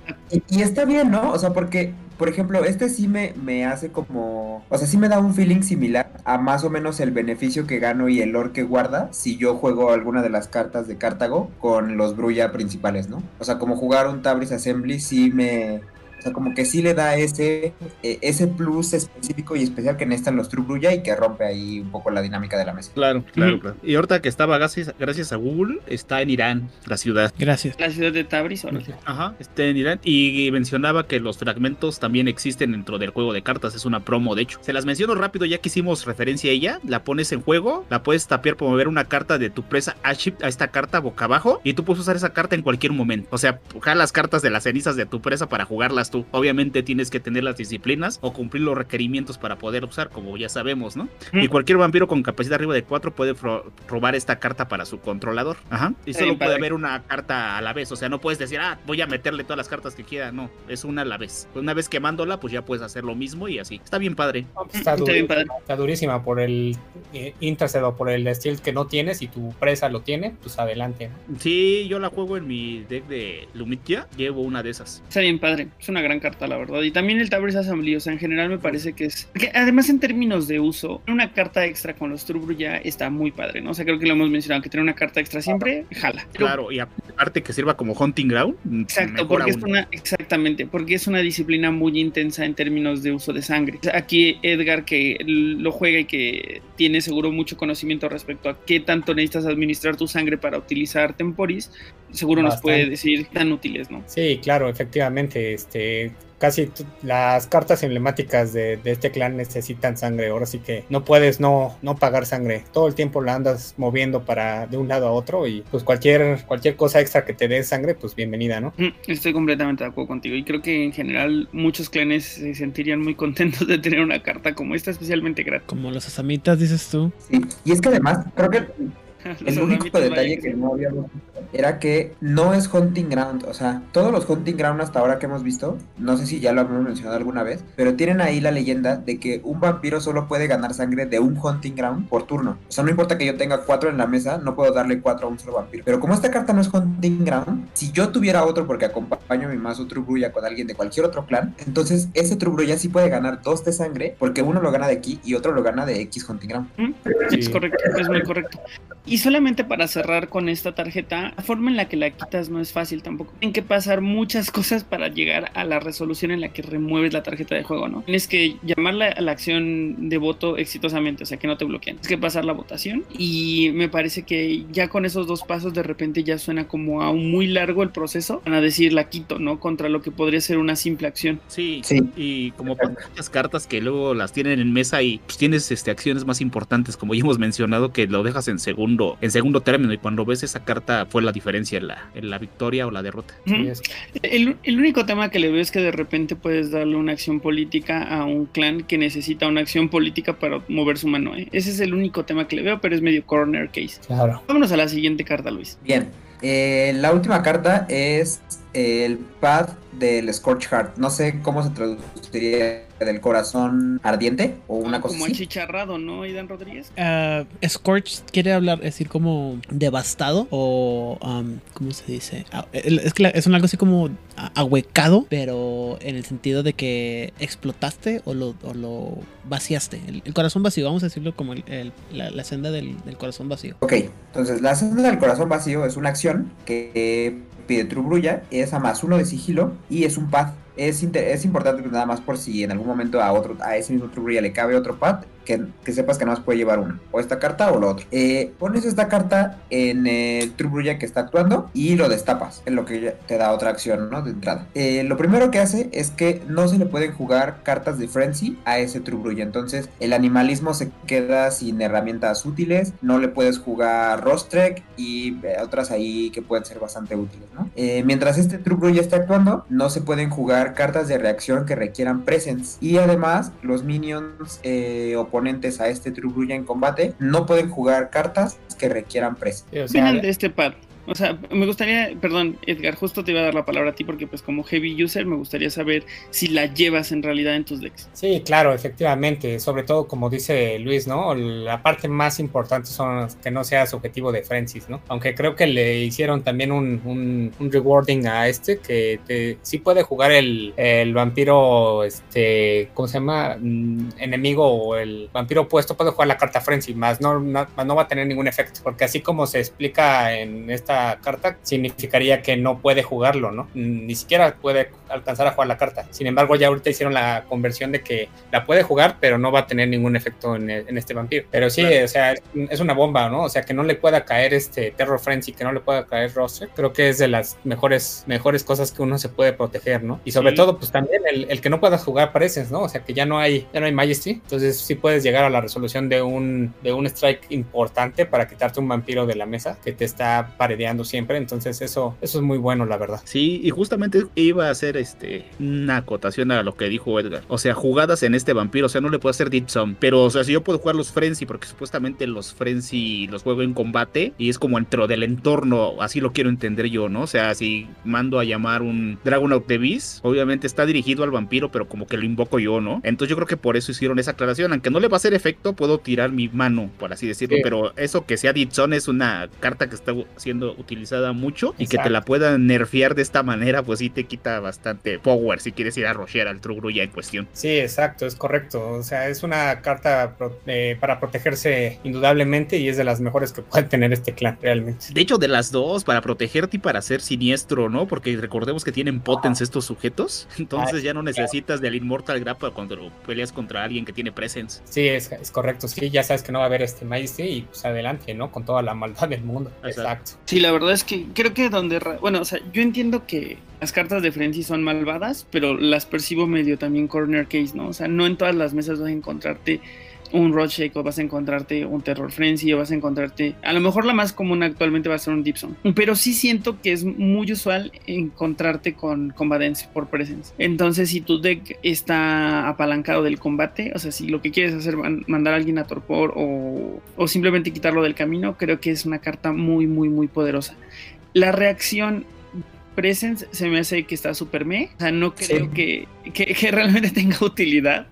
y está bien, ¿no? O sea, porque, por ejemplo, este sí me, me hace como. O sea, sí me da un feeling similar a más o menos el beneficio que gano y el lore que guarda si yo juego alguna de las cartas de Cartago con los Brulla principales, ¿no? O sea, como jugar un Tabris Assembly sí me. O sea, como que sí le da ese, eh, ese plus específico y especial que necesitan los True Brulla y que rompe ahí un poco la dinámica de la mesa. Claro, claro, claro. Y ahorita que estaba gracias, gracias a Google, está en Irán, la ciudad. Gracias. la ciudad de Tabriz, órale. Ajá, está en Irán. Y mencionaba que los fragmentos también existen dentro del juego de cartas. Es una promo, de hecho. Se las menciono rápido ya que hicimos referencia a ella. La pones en juego, la puedes tapear para mover una carta de tu presa a esta carta boca abajo. Y tú puedes usar esa carta en cualquier momento. O sea, las cartas de las cenizas de tu presa para jugarlas tú. Obviamente tienes que tener las disciplinas o cumplir los requerimientos para poder usar, como ya sabemos, ¿no? Mm. Y cualquier vampiro con capacidad arriba de 4 puede robar esta carta para su controlador. Ajá. Y solo bien puede haber una carta a la vez. O sea, no puedes decir, ah, voy a meterle todas las cartas que quiera. No, es una a la vez. Una vez quemándola, pues ya puedes hacer lo mismo y así. Está bien padre. Está, Está bien durísima, padre. está durísima por el eh, intercept o por el steel que no tienes y tu presa lo tiene, pues adelante. ¿no? Sí, yo la juego en mi deck de Lumitia. Llevo una de esas. Está bien padre, es una gran carta, la verdad. Y también el Tabriz Assembly, o sea, en general me parece que es. porque además, en términos de uso, una carta extra con los True ya está muy padre, ¿no? O sea, creo que lo hemos mencionado, que tener una carta extra siempre, jala. Claro, y aparte que sirva como hunting ground. Exacto, porque es aún. una, exactamente, porque es una disciplina muy intensa en términos de uso de sangre. Aquí Edgar, que lo juega y que tiene seguro mucho conocimiento respecto a qué tanto necesitas administrar tu sangre para utilizar temporis, seguro nos puede decir tan útiles, ¿no? Sí, claro, efectivamente, este, casi las cartas emblemáticas de, de este clan necesitan sangre. Ahora sí que no puedes no, no pagar sangre. Todo el tiempo la andas moviendo para de un lado a otro y pues cualquier, cualquier cosa extra que te dé sangre, pues bienvenida, ¿no? Mm, Estoy completamente de acuerdo contigo y creo que en general muchos clanes se sentirían muy contentos de tener una carta como esta, especialmente gratis. Como los asamitas, dices tú. Sí. Y es que además, creo que el único detalle que no habíamos visto era que no es Hunting Ground. O sea, todos los Hunting Ground hasta ahora que hemos visto, no sé si ya lo habíamos mencionado alguna vez, pero tienen ahí la leyenda de que un vampiro solo puede ganar sangre de un Hunting Ground por turno. O sea, no importa que yo tenga cuatro en la mesa, no puedo darle cuatro a un solo vampiro. Pero como esta carta no es Hunting Ground, si yo tuviera otro porque acompaño mi mazo True Brulla con alguien de cualquier otro clan, entonces ese True Brulla sí puede ganar dos de sangre porque uno lo gana de aquí y otro lo gana de X Hunting Ground. Sí. Es correcto, es muy correcto. Y solamente para cerrar con esta tarjeta, la forma en la que la quitas no es fácil tampoco. Tienen que pasar muchas cosas para llegar a la resolución en la que remueves la tarjeta de juego, ¿no? Tienes que llamarla a la acción de voto exitosamente, o sea, que no te bloqueen. Tienes que pasar la votación y me parece que ya con esos dos pasos de repente ya suena como a un muy largo el proceso. Van a decir la quito, ¿no? Contra lo que podría ser una simple acción. Sí, Sí. y como muchas cartas que luego las tienen en mesa y pues, tienes este, acciones más importantes, como ya hemos mencionado, que lo dejas en segundo, en segundo término, y cuando ves esa carta fue la diferencia en la, en la victoria o la derrota. Sí, Ujú. es- El, el único tema que le veo es que de repente puedes darle una acción política a un clan que necesita una acción política para mover su mano. ¿eh? Ese es el único tema que le veo, pero es medio corner case. claro. Vámonos a la siguiente carta, Luis. Bien, eh, la última carta es el pad del Scorch Heart. No sé cómo se traduciría del corazón ardiente o una cosa Como así. achicharrado, ¿no, Aidan Rodríguez? Ah, Scorch quiere hablar, es decir, como devastado o, um, ¿cómo se dice? Ah, es que es un algo así como a- ahuecado, pero en el sentido de que explotaste o lo, o lo vaciaste. El, el corazón vacío, vamos a decirlo como el- el- la, la senda del, del corazón vacío. Ok, entonces la senda del corazón vacío es una acción que pide True Brulla, es a más uno de sigilo y es un pad. Es, es importante nada más por si en algún momento a otro a ese mismo True le cabe otro pad, que, sepas que nada más puede llevar una, o esta carta o lo otro. Eh, pones esta carta en el True que está actuando y lo destapas, en lo que te da otra acción, ¿no? De entrada. Eh, lo primero que hace es que no se le pueden jugar cartas de Frenzy a ese True entonces el animalismo se queda sin herramientas útiles, no le puedes jugar Rostrek y eh, otras ahí que pueden ser bastante útiles, ¿no? Mientras este True Brulla está actuando, no se pueden jugar cartas de reacción que requieran presence y además los minions eh, oponentes a este True Brulla en combate no pueden jugar cartas que requieran. Sí, o ¿Qué sea, de este pad? O sea, me gustaría, perdón, Edgar, justo te iba a dar la palabra a ti porque pues como heavy user me gustaría saber si la llevas en realidad en tus decks. Sí, claro, efectivamente. Sobre todo, como dice Luis, ¿no? La parte más importante son que no sea subjetivo de Francis, ¿no? Aunque creo que le hicieron también un, un- un rewarding a este, que te- sí puede jugar el, el vampiro, este, ¿cómo se llama? Mm, enemigo o el vampiro opuesto, puede jugar la carta Frenzy, más no, no, más no va a tener ningún efecto. Porque así como se explica en esta carta, significaría que no puede jugarlo, ¿no? Ni siquiera puede alcanzar a jugar la carta. Sin embargo, ya ahorita hicieron la conversión de que la puede jugar, pero no va a tener ningún efecto en, el- en este vampiro. Pero sí, Claro. o sea, es, una bomba, ¿no? O sea, que no le pueda caer este Terror Frenzy, que no le pueda caer Roster, creo que es de las mejores, mejores cosas que uno se puede proteger, ¿no? Y sobre Sí. todo, pues también el, el que no puedas jugar Presence, ¿no? O sea, que ya no hay, ya no hay Majesty. Entonces sí puedes llegar a la resolución de un, de un strike importante para quitarte un vampiro de la mesa que te está paredeando siempre. Entonces eso, eso es muy bueno, la verdad. Sí, y justamente iba a hacer este una acotación a lo que dijo Edgar. O sea, jugadas en este vampiro, o sea, no le puedo hacer Deep Sum. Pero, o sea, si yo puedo jugar los Frenzy, porque supuestamente los Frenzy los juego en combate y es como dentro del entorno, así lo quiero entender yo, ¿no? O sea, si mando a llamar un Dragon of the Beast, obviamente está dirigido al vampiro, pero como que lo invoco yo, ¿no? Entonces yo creo que por eso hicieron esa aclaración. Aunque no le va a hacer efecto, puedo tirar mi mano, por así decirlo. Sí. Pero eso que sea Deep Sum es una carta que está siendo utilizada mucho y que te la puedan nerfear de esta manera, pues sí te quita bastante power si quieres ir a rushear al True Grulla en cuestión. Sí, exacto, es correcto. O sea, es una carta pro- eh, para protegerse indudablemente y es de las mejores que puede tener este clan, realmente. De hecho, de las dos, para protegerte y para ser siniestro, ¿no? Porque recordemos que tienen potens estos sujetos. Entonces ya no necesitas del Immortal Grappa cuando peleas contra alguien que tiene presence. Sí, es, es correcto. Sí, ya sabes que no va a haber este Majesty y pues adelante, ¿no? Con toda la maldad del mundo. Exacto. Sí, la verdad es que creo que donde... Bueno, o sea, yo entiendo que las cartas de Frenzy son malvadas, pero las percibo medio también corner case, ¿no? O sea, no en todas las mesas vas a encontrarte un Shake o vas a encontrarte un Terror Frenzy o vas a encontrarte, a lo mejor la más común actualmente va a ser un Dipson, pero sí siento que es muy usual encontrarte con Combatants por Presence. Entonces si tu deck está apalancado del combate, o sea, si lo que quieres hacer es mandar a alguien a torpor o, o simplemente quitarlo del camino, creo que es una carta muy, muy, muy poderosa. La reacción Presence se me hace que está súper me. O sea, no creo que, que, realmente tenga utilidad.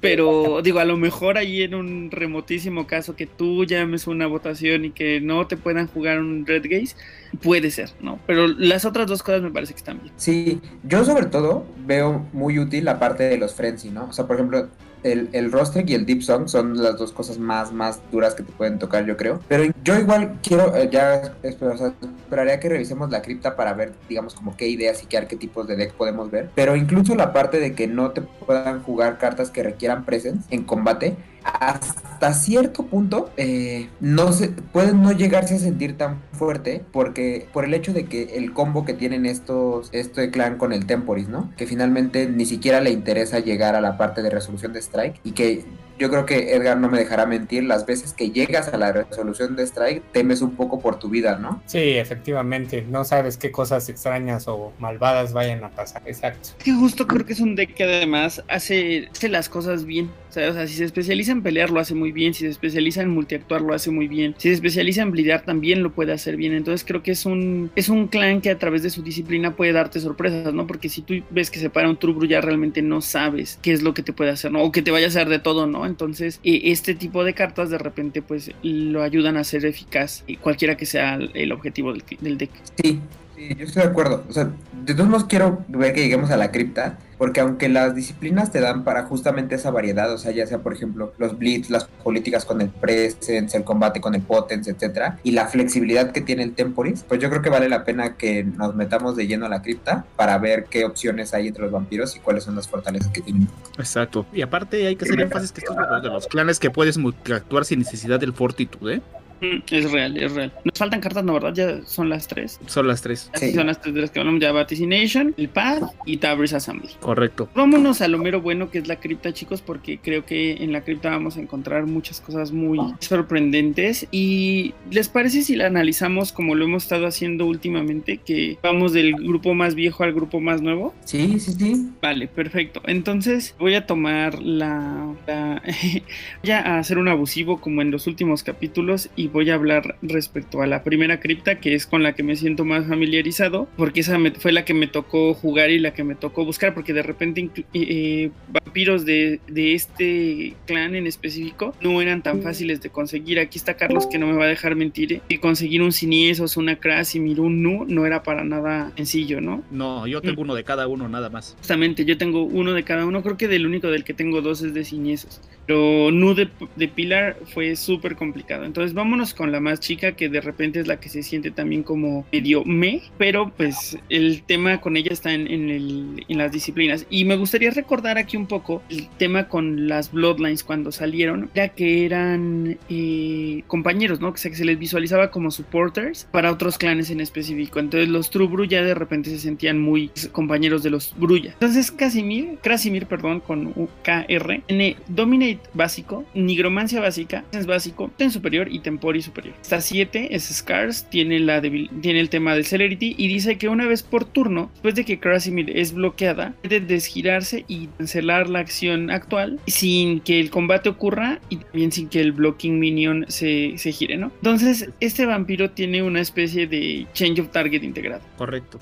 Pero digo, a lo mejor ahí en un remotísimo caso que tú llames una votación y que no te puedan jugar un Red Gaze, puede ser, ¿no? Pero las otras dos cosas me parece que están bien. Sí, yo sobre todo veo muy útil la parte de los Frenzy, ¿no? O sea, por ejemplo, el, el y el Deep Song son las dos cosas más, más duras que te pueden tocar, yo creo. Pero yo igual quiero, eh, ya espero, esperaría que revisemos la cripta para ver, digamos, como qué ideas y qué arquetipos de deck podemos ver. Pero incluso la parte de que no te puedan jugar cartas que requieran presence en combate, hasta cierto punto eh, no se pueden no llegarse a sentir tan fuerte porque por el hecho de que el combo que tienen estos este clan con el Temporis, ¿no? Que finalmente ni siquiera le interesa llegar a la parte de resolución de strike y que yo creo que Edgar no me dejará mentir, las veces que llegas a la resolución de strike temes un poco por tu vida, ¿no? Sí, efectivamente, no sabes qué cosas extrañas o malvadas vayan a pasar, exacto. Que justo creo que es un deck que además hace, hace las cosas bien, o sea, si se especializa en pelear lo hace muy bien, si se especializa en multiactuar lo hace muy bien, si se especializa en blidear también lo puede hacer bien, entonces creo que es un, es un clan que a través de su disciplina puede darte sorpresas, ¿no? Porque si tú ves que se para un Trubru ya realmente no sabes qué es lo que te puede hacer, ¿no? O que te vaya a hacer de todo, ¿no? Entonces, eh, este tipo de cartas de repente pues lo ayudan a ser eficaz, cualquiera que sea el objetivo del, del deck. Sí, sí, yo estoy de acuerdo. O sea, de todos modos quiero ver que lleguemos a la cripta porque aunque las disciplinas te dan para justamente esa variedad, o sea, ya sea por ejemplo los blitz, las políticas con el presence, el combate con el potence, etcétera, y la flexibilidad que tiene el temporis, pues yo creo que vale la pena que nos metamos de lleno a la cripta para ver qué opciones hay entre los vampiros y cuáles son las fortalezas que tienen. Exacto. Y aparte hay que hacer énfasis que estos de los clanes que puedes actuar sin necesidad del fortitude, ¿eh? Es real, es real. Nos faltan cartas, ¿no? ¿Verdad? Ya son las tres. Son las tres. Sí. Son las tres de las que hablamos ya. Vaticination, el Pad y Tabris Assembly. Correcto. Vámonos a lo mero bueno que es la cripta, chicos, porque creo que en la cripta vamos a encontrar muchas cosas muy sorprendentes. Y ¿les parece si la analizamos como lo hemos estado haciendo últimamente? Que vamos del grupo más viejo al grupo más nuevo. Sí, sí, sí. Vale, perfecto. Entonces voy a tomar la... la voy a hacer un abusivo como en los últimos capítulos y voy a hablar respecto a la primera cripta, que es con la que me siento más familiarizado, porque esa fue la que me tocó jugar y la que me tocó buscar, porque de repente eh, vampiros de, este clan en específico no eran tan fáciles de conseguir. Aquí está Carlos que no me va a dejar mentir, y conseguir un Siniesos, una Crash y un Nu no era para nada sencillo, ¿no? No, yo tengo uno de cada uno nada más. Justamente, yo tengo uno de cada uno, creo que del único del que tengo dos es de Siniesos, pero Nu de, de Pilar fue súper complicado. Entonces vámonos con la más chica, que de repente es la que se siente también como medio me, pero pues el tema con ella está en, el, en las disciplinas. Y me gustaría recordar aquí un poco el tema con las Bloodlines cuando salieron, ya que eran eh, compañeros, ¿no? Que se, que se les visualizaba como supporters para otros clanes en específico. Entonces los True Brulla de repente se sentían muy compañeros de los Brulla. Entonces Casimir, Krasimir, perdón, con KR, tiene Dominate básico, Nigromancia básica, es básico, Ten superior y Temporal y superior. Esta 7 es Scars, tiene, la tiene el tema de Celerity y dice que una vez por turno, después de que Krasimir es bloqueada, puede desgirarse y cancelar la acción actual sin que el combate ocurra y también sin que el blocking minion se, se gire, ¿no? Entonces, este vampiro tiene una especie de change of target integrado. Correcto.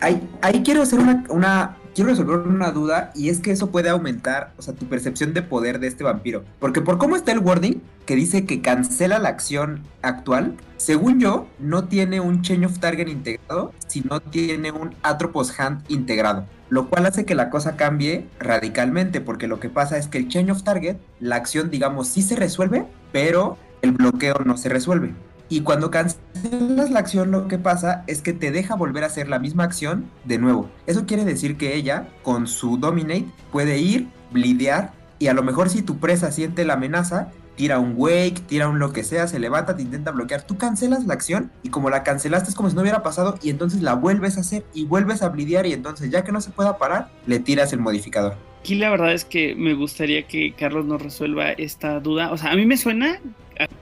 Ahí, ahí quiero hacer una, una quiero resolver una duda y es que eso puede aumentar, o sea, tu percepción de poder de este vampiro. Porque por cómo está el wording, que dice que cancela la acción actual, según yo, no tiene un Change of Target integrado, sino tiene un Atropos Hand integrado. Lo cual hace que la cosa cambie radicalmente, porque lo que pasa es que el Change of Target, la acción, digamos, sí se resuelve, pero el bloqueo no se resuelve. Y cuando cancelas la acción, lo que pasa es que te deja volver a hacer la misma acción de nuevo. Eso quiere decir que ella, con su Dominate, puede ir, blidear, y a lo mejor si tu presa siente la amenaza, tira un wake, tira un lo que sea, se levanta, te intenta bloquear. Tú cancelas la acción y como la cancelaste es como si no hubiera pasado y entonces la vuelves a hacer y vuelves a blidear y entonces ya que no se pueda parar, le tiras el modificador. Aquí la verdad es que me gustaría que Carlos nos resuelva esta duda. O sea, a mí me suena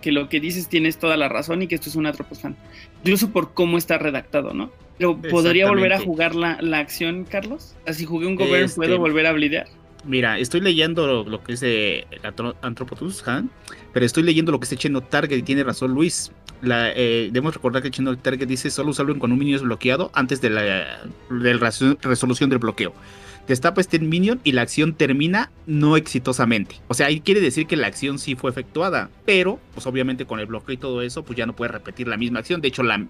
que lo que dices tienes toda la razón y que esto es un Atropos Incluso por cómo está redactado, ¿no? Pero ¿podría volver a jugar la, la acción, Carlos? Así jugué un Govern, Este- ¿puedo volver a blidear? Mira, estoy leyendo lo, lo que es de ¿ah? pero estoy leyendo lo que está Cheno Target y tiene razón Luis. La, eh, debemos recordar que Cheno Target dice solo usarlo cuando un minion es bloqueado antes de la del raso- resolución del bloqueo. Destapa este minion y la acción termina no exitosamente. O sea, ahí quiere decir que la acción sí fue efectuada, pero pues obviamente con el bloqueo y todo eso, pues ya no puedes repetir la misma acción. De hecho, la,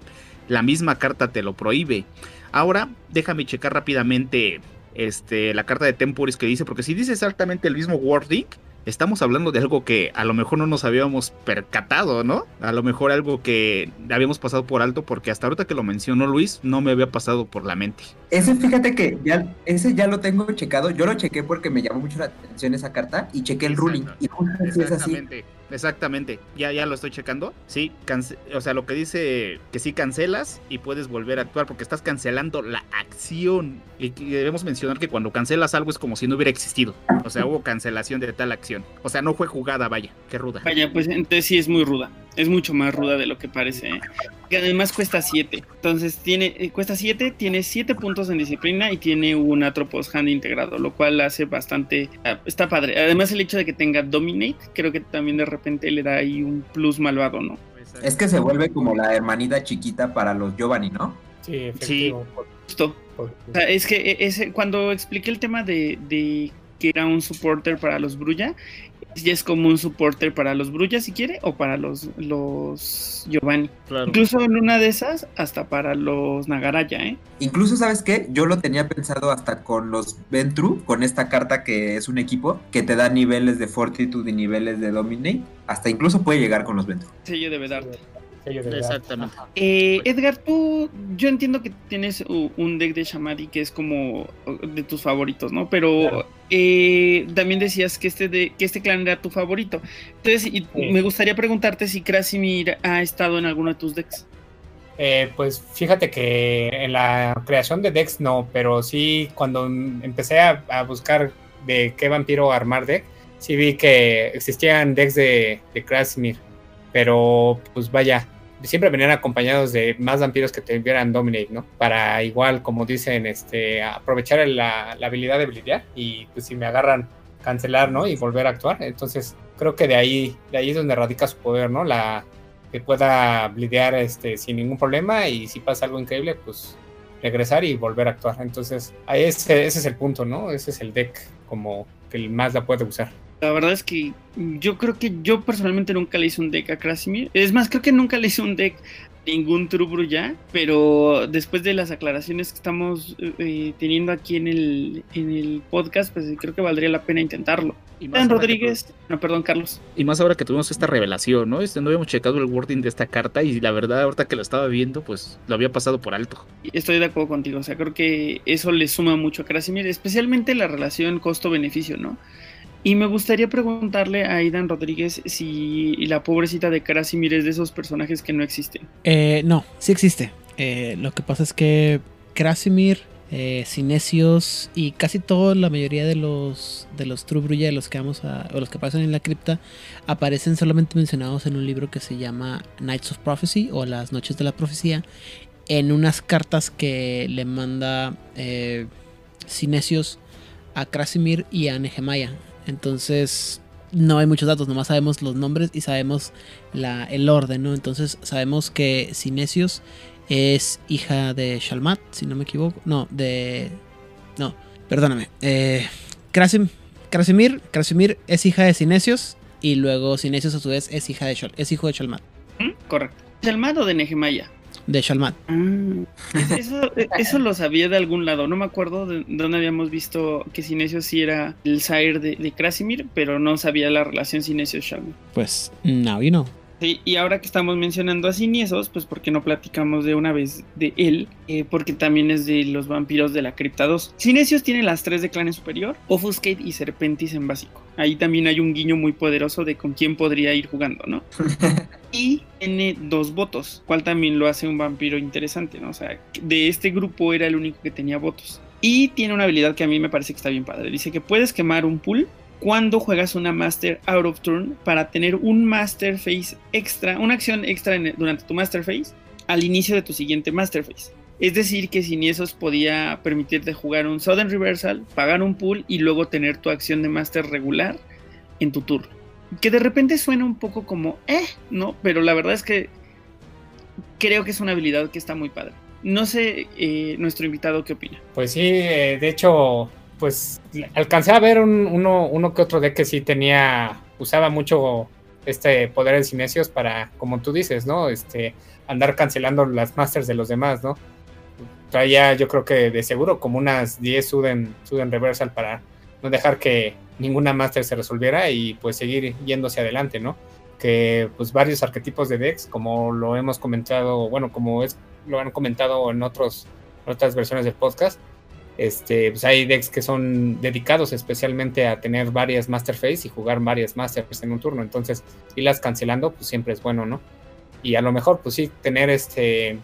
la misma carta te lo prohíbe. Ahora, déjame checar rápidamente este, la carta de Temporis que dice, porque si dice exactamente el mismo wording, estamos hablando de algo que a lo mejor no nos habíamos percatado, ¿no? A lo mejor algo que habíamos pasado por alto, porque hasta ahorita que lo mencionó Luis, no me había pasado por la mente. Ese, fíjate que ya, ese ya lo tengo checado. Yo lo chequé porque me llamó mucho la atención esa carta y chequé el ruling. Y justo sí es así. Exactamente. Ya, ya lo estoy checando. Sí, o sea, lo que dice que sí cancelas y puedes volver a actuar porque estás cancelando la acción. Y debemos mencionar que cuando cancelas algo es como si no hubiera existido. O sea, hubo cancelación de tal acción. O sea, no fue jugada, vaya, qué ruda. Vaya, pues entonces sí es muy ruda. Es mucho más ruda de lo que parece. ¿eh? Que además cuesta 7. Entonces tiene, eh, cuesta 7, tiene 7 puntos en disciplina y tiene un Atropos Hand integrado, lo cual hace bastante. ah, está padre. Además, el hecho de que tenga Dominate, creo que también de repente le da ahí un plus malvado, ¿no? Es que se vuelve como la hermanita chiquita para los Giovanni, ¿no? Sí, efectivo. Justo. Por- O sea, es que e- ese, cuando expliqué el tema de, de que era un supporter para los Brulla, ya es como un supporter para los Brulla si quiere, o para los, los Giovanni. Claro. Incluso en una de esas, hasta para los Nagaraya, ¿eh? Incluso, ¿sabes qué? Yo lo tenía pensado hasta con los Ventru, con esta carta que es un equipo que te da niveles de Fortitude y niveles de Dominate. Hasta incluso puede llegar con los Ventru. Sello debe darte. Sello de. Exactamente. Eh, Edgar, tú, yo entiendo que tienes un deck de Shamadi que es como de tus favoritos, ¿no? Pero Claro. eh, también decías que este, de, que este clan era tu favorito. Entonces, y- Sí. me gustaría preguntarte si Krasimir ha estado en alguno de tus decks. Eh, pues fíjate que en la creación de decks no, pero sí cuando empecé a, a buscar de qué vampiro armar deck, sí vi que existían decks de, de Krasimir, pero pues vaya, siempre venían acompañados de más vampiros que tuvieran Dominate, ¿no? Para igual, como dicen, este, aprovechar la, la habilidad de blidear y pues si me agarran cancelar, ¿no? Y volver a actuar. Entonces creo que de ahí, de ahí es donde radica su poder, ¿no? La, que pueda blidear este, sin ningún problema y si pasa algo increíble, pues regresar y volver a actuar. Entonces, ahí ese, ese es el punto, ¿no? Ese es el deck como que el más la puede usar. La verdad es que yo creo que yo personalmente nunca le hice un deck a Krasimir. Es más, creo que nunca le hice un deck ningún True ya, pero después de las aclaraciones que estamos eh, teniendo aquí en el, en el podcast, pues creo que valdría la pena intentarlo. Y más Dan que Rodríguez, no, perdón, Carlos. Y más ahora que tuvimos esta revelación, ¿no? Este, no habíamos checado el wording de esta carta y la verdad, ahorita que lo estaba viendo, pues lo había pasado por alto. Estoy de acuerdo contigo, o sea, creo que eso le suma mucho a Krasimir, especialmente la relación costo-beneficio, ¿no? Y me gustaría preguntarle a Aidan Rodríguez si la pobrecita de Krasimir es de esos personajes que no existen. Eh, no, sí existe. Eh, lo que pasa es que Krasimir, eh, Sinesios y casi toda la mayoría de los de los True Brulla de los que vamos a, o los que aparecen en la cripta aparecen solamente mencionados en un libro que se llama Nights of Prophecy o Las Noches de la Profecía en unas cartas que le manda eh, Sinesios a Krasimir y a Nehemiah. Entonces no hay muchos datos, nomás sabemos los nombres y sabemos la, el orden, ¿no? Entonces sabemos que Sinesios es hija de Shalmat, si no me equivoco. No, de... No, perdóname. Eh, Krasim, Krasimir, es hija de Sinesios y luego Sinesios a su vez es, hija de Shal- es hijo de Shalmat. Correcto. ¿Es el o de Nehemiah? De Shalmat. Ah, eso, eso lo sabía de algún lado. No me acuerdo de dónde habíamos visto que Sinesio sí era el sire de, de Krasimir, pero no sabía la relación Sinesio-Shalman. Pues, now you know. Sí, y ahora que estamos mencionando a Ciniesos, pues porque no platicamos de una vez de él, Eh, porque también es de los vampiros de la cripta 2. Cinesios tiene las tres de clan superior, Offuscate y Serpentis en básico. Ahí también hay un guiño muy poderoso de con quién podría ir jugando, ¿no? y tiene dos votos, cual también lo hace un vampiro interesante, ¿no? O sea, de este grupo era el único que tenía votos. Y tiene una habilidad que a mí me parece que está bien padre. Dice que puedes quemar un pool cuando juegas una Master Out of Turn para tener un Master Phase extra, una acción extra durante tu Master Phase al inicio de tu siguiente Master Phase. Es decir, que sin esos podía permitirte jugar un Sudden Reversal, pagar un pool y luego tener tu acción de Master regular en tu turno. Que de repente suena un poco como, eh, no, pero la verdad es que creo que es una habilidad que está muy padre. No sé, eh, nuestro invitado, ¿qué opina? Pues sí, eh, de hecho, pues alcancé a ver un- uno, uno que otro deck que sí tenía, usaba mucho este poder de cinesios para, como tú dices, ¿no? Este, andar cancelando las masters de los demás, ¿no? Traía, yo creo que de seguro como unas 10 Suden, Suden Reversal para no dejar que ninguna master se resolviera y pues seguir yéndose adelante, ¿no? Que pues varios arquetipos de decks, como lo hemos comentado, bueno, como es, lo han comentado en otros, otras versiones del podcast, este, pues hay decks que son dedicados especialmente a tener varias Master Phase y jugar varias Masters en un turno. Entonces, irlas cancelando, pues siempre es bueno, ¿no? Y a lo mejor, pues sí, tener este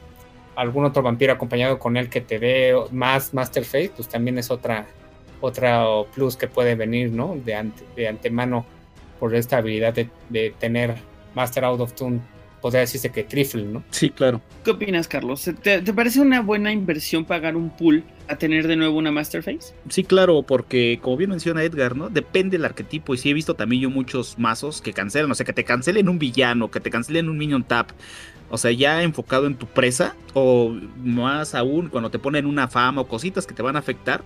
algún otro vampiro acompañado con él que te dé más Master Phase, pues también es otra, otra plus que puede venir, ¿no? De, de antemano por esta habilidad de, de tener Master Out of Tune, podría decirse que trifle, ¿no? Sí, claro. ¿Qué opinas, Carlos? ¿Te, te parece una buena inversión pagar un pool a tener de nuevo una Master Phase? Sí, claro, porque como bien menciona Edgar, ¿no? Depende del arquetipo. Y sí he visto también yo muchos mazos que cancelan. O sea, que te cancelen un villano, que te cancelen un minion tap. O sea, ya enfocado en tu presa. O más aún, cuando te ponen una fama o cositas que te van a afectar.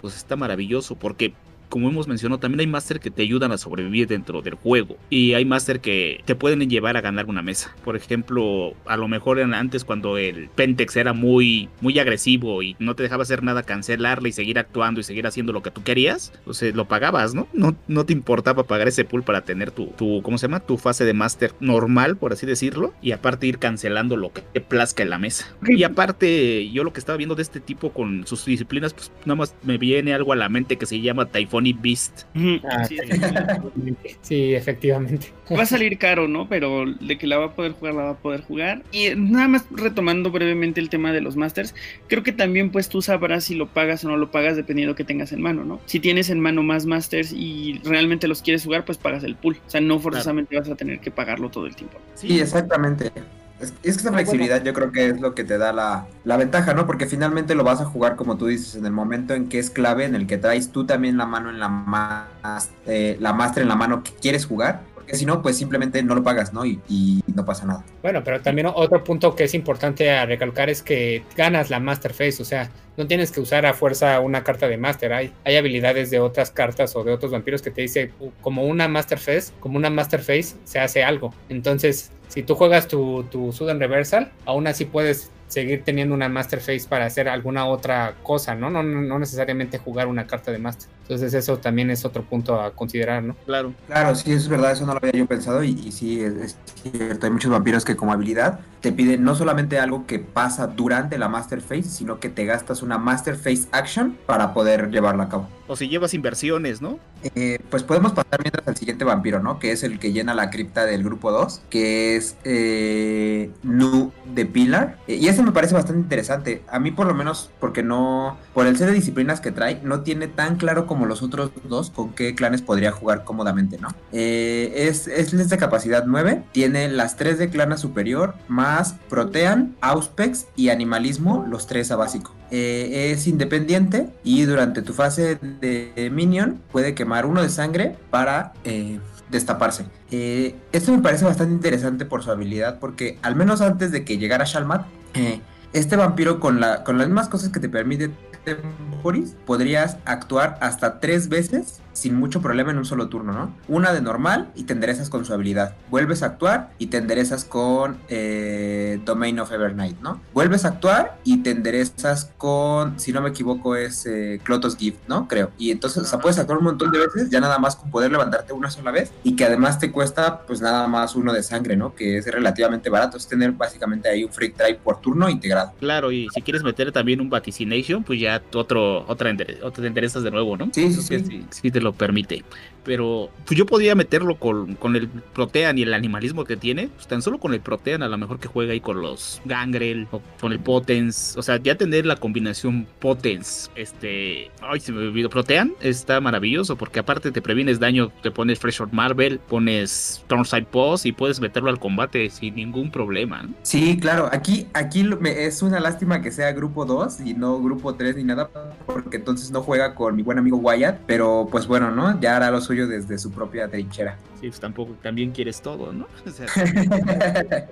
Pues está maravilloso. Porque, como hemos mencionado, también hay máster que te ayudan a sobrevivir dentro del juego. Y hay máster que te pueden llevar a ganar una mesa. Por ejemplo, a lo mejor antes cuando el Pentex era muy, muy agresivo y no te dejaba hacer nada, cancelarle y seguir actuando y seguir haciendo lo que tú querías, pues eh, lo pagabas, ¿no? ¿no? No te importaba pagar ese pool para tener tu, tu, ¿cómo se llama? Tu fase de máster normal, por así decirlo. Y aparte ir cancelando lo que te plazca en la mesa. Y aparte, yo lo que estaba viendo de este tipo con sus disciplinas, pues nada más me viene algo a la mente que se llama Typhonic Beast. Ah, sí, sí, efectivamente. Sí, efectivamente. Va a salir caro, ¿no? Pero de que la va a poder jugar, la va a poder jugar. Y nada más retomando brevemente el tema de los Masters, creo que también pues tú sabrás si lo pagas o no lo pagas dependiendo que tengas en mano, ¿no? Si tienes en mano más Masters y realmente los quieres jugar, pues pagas el pool. O sea, no forzosamente vas a tener que pagarlo todo el tiempo. Sí, exactamente. Es, es que esa flexibilidad yo creo que es lo que te da la, la ventaja, ¿no? Porque finalmente lo vas a jugar como tú dices, en el momento en que es clave, en el que traes tú también la mano en la más, eh, la master en la mano que quieres jugar. Porque si no, pues simplemente no lo pagas, ¿no? Y, y no pasa nada. Bueno, pero también otro punto que es importante a recalcar es que ganas la Master Phase, o sea, no tienes que usar a fuerza una carta de Master, hay, hay habilidades de otras cartas o de otros vampiros que te dice "Uh, como una Master Phase, como una Master Phase se hace algo. Entonces, si tú juegas tu, tu Sudden Reversal, aún así puedes seguir teniendo una Master Phase para hacer alguna otra cosa, ¿no? No, no, no necesariamente jugar una carta de Master. Entonces eso también es otro punto a considerar, ¿no? Claro. Claro, sí, es verdad, eso no lo había yo pensado y, y sí, es, es cierto, hay muchos vampiros que como habilidad te piden no solamente algo que pasa durante la Master Phase, sino que te gastas una Master Phase Action para poder llevarla a cabo. O si llevas inversiones, ¿no? Eh, pues podemos pasar mientras al siguiente vampiro, ¿no? Que es el que llena la cripta del grupo 2, que es eh, Nu de Pilar. Eh, y ese me parece bastante interesante. A mí por lo menos, porque no, por el set de disciplinas que trae, no tiene tan claro como los otros dos con qué clanes podría jugar cómodamente, ¿no? Eh, es, es de capacidad 9, tiene las 3 de clana superior, más Protean, Auspex y Animalismo, los 3 a básico. Eh, es independiente y durante tu fase de Minion puede quemar uno de sangre para eh, destaparse. Eh, esto me parece bastante interesante por su habilidad porque al menos antes de que llegara Shalmat, eh, este vampiro con, con las mismas cosas que te permite temporis, podrías actuar hasta tres veces sin mucho problema en un solo turno, ¿no? Una de normal y te enderezas con su habilidad. Vuelves a actuar y te enderezas con eh, Domain of Evernight, ¿no? Vuelves a actuar y te enderezas con, si no me equivoco, es eh, Clotos Gift, ¿no? Creo. Y entonces, o sea, puedes actuar un montón de veces, ya nada más con poder levantarte una sola vez y que además te cuesta, pues nada más uno de sangre, ¿no? Que es relativamente barato, es tener básicamente ahí un Freak Drive por turno integrado. Claro, y si quieres meter también un Vaticination, pues ya otro, otra, otra te enderezas de nuevo, ¿no? Sí, sí, sí. sí te lo permite. Pero pues yo podría meterlo con, con el Protean y el animalismo que tiene. Pues tan solo con el Protean, a lo mejor que juega ahí con los Gangrel o con el Potence. O sea, ya tener la combinación Potence, este. Ay, se me olvidó. Protean está maravilloso porque aparte te previenes daño, te pones Fresh Out Marvel, pones Thornside Boss y puedes meterlo al combate sin ningún problema. Sí, claro, aquí, aquí es una lástima que sea grupo 2 y no grupo 3 ni nada, porque entonces no juega con mi buen amigo Wyatt, pero pues bueno, ¿no? Ya hará lo suyo desde su propia trinchera. Sí, pues tampoco también quieres todo, ¿no? O sea,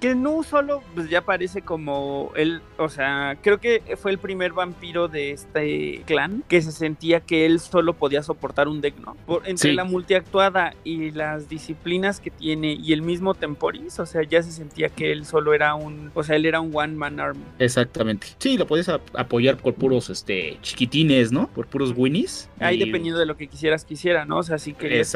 Que Nu solo pues ya parece como él, o sea, creo que fue el primer vampiro de este clan que se sentía que él solo podía soportar un deck, ¿no? Por, entre Sí. la multiactuada y las disciplinas que tiene y el mismo Temporis, o sea, ya se sentía que él solo era un, o sea, él era un one man army. Exactamente. Sí, lo puedes ap- apoyar por puros este chiquitines, ¿no? Por puros winnies. Ahí Y- dependiendo de lo que quisieras quisiera, ¿no? O sea, si querías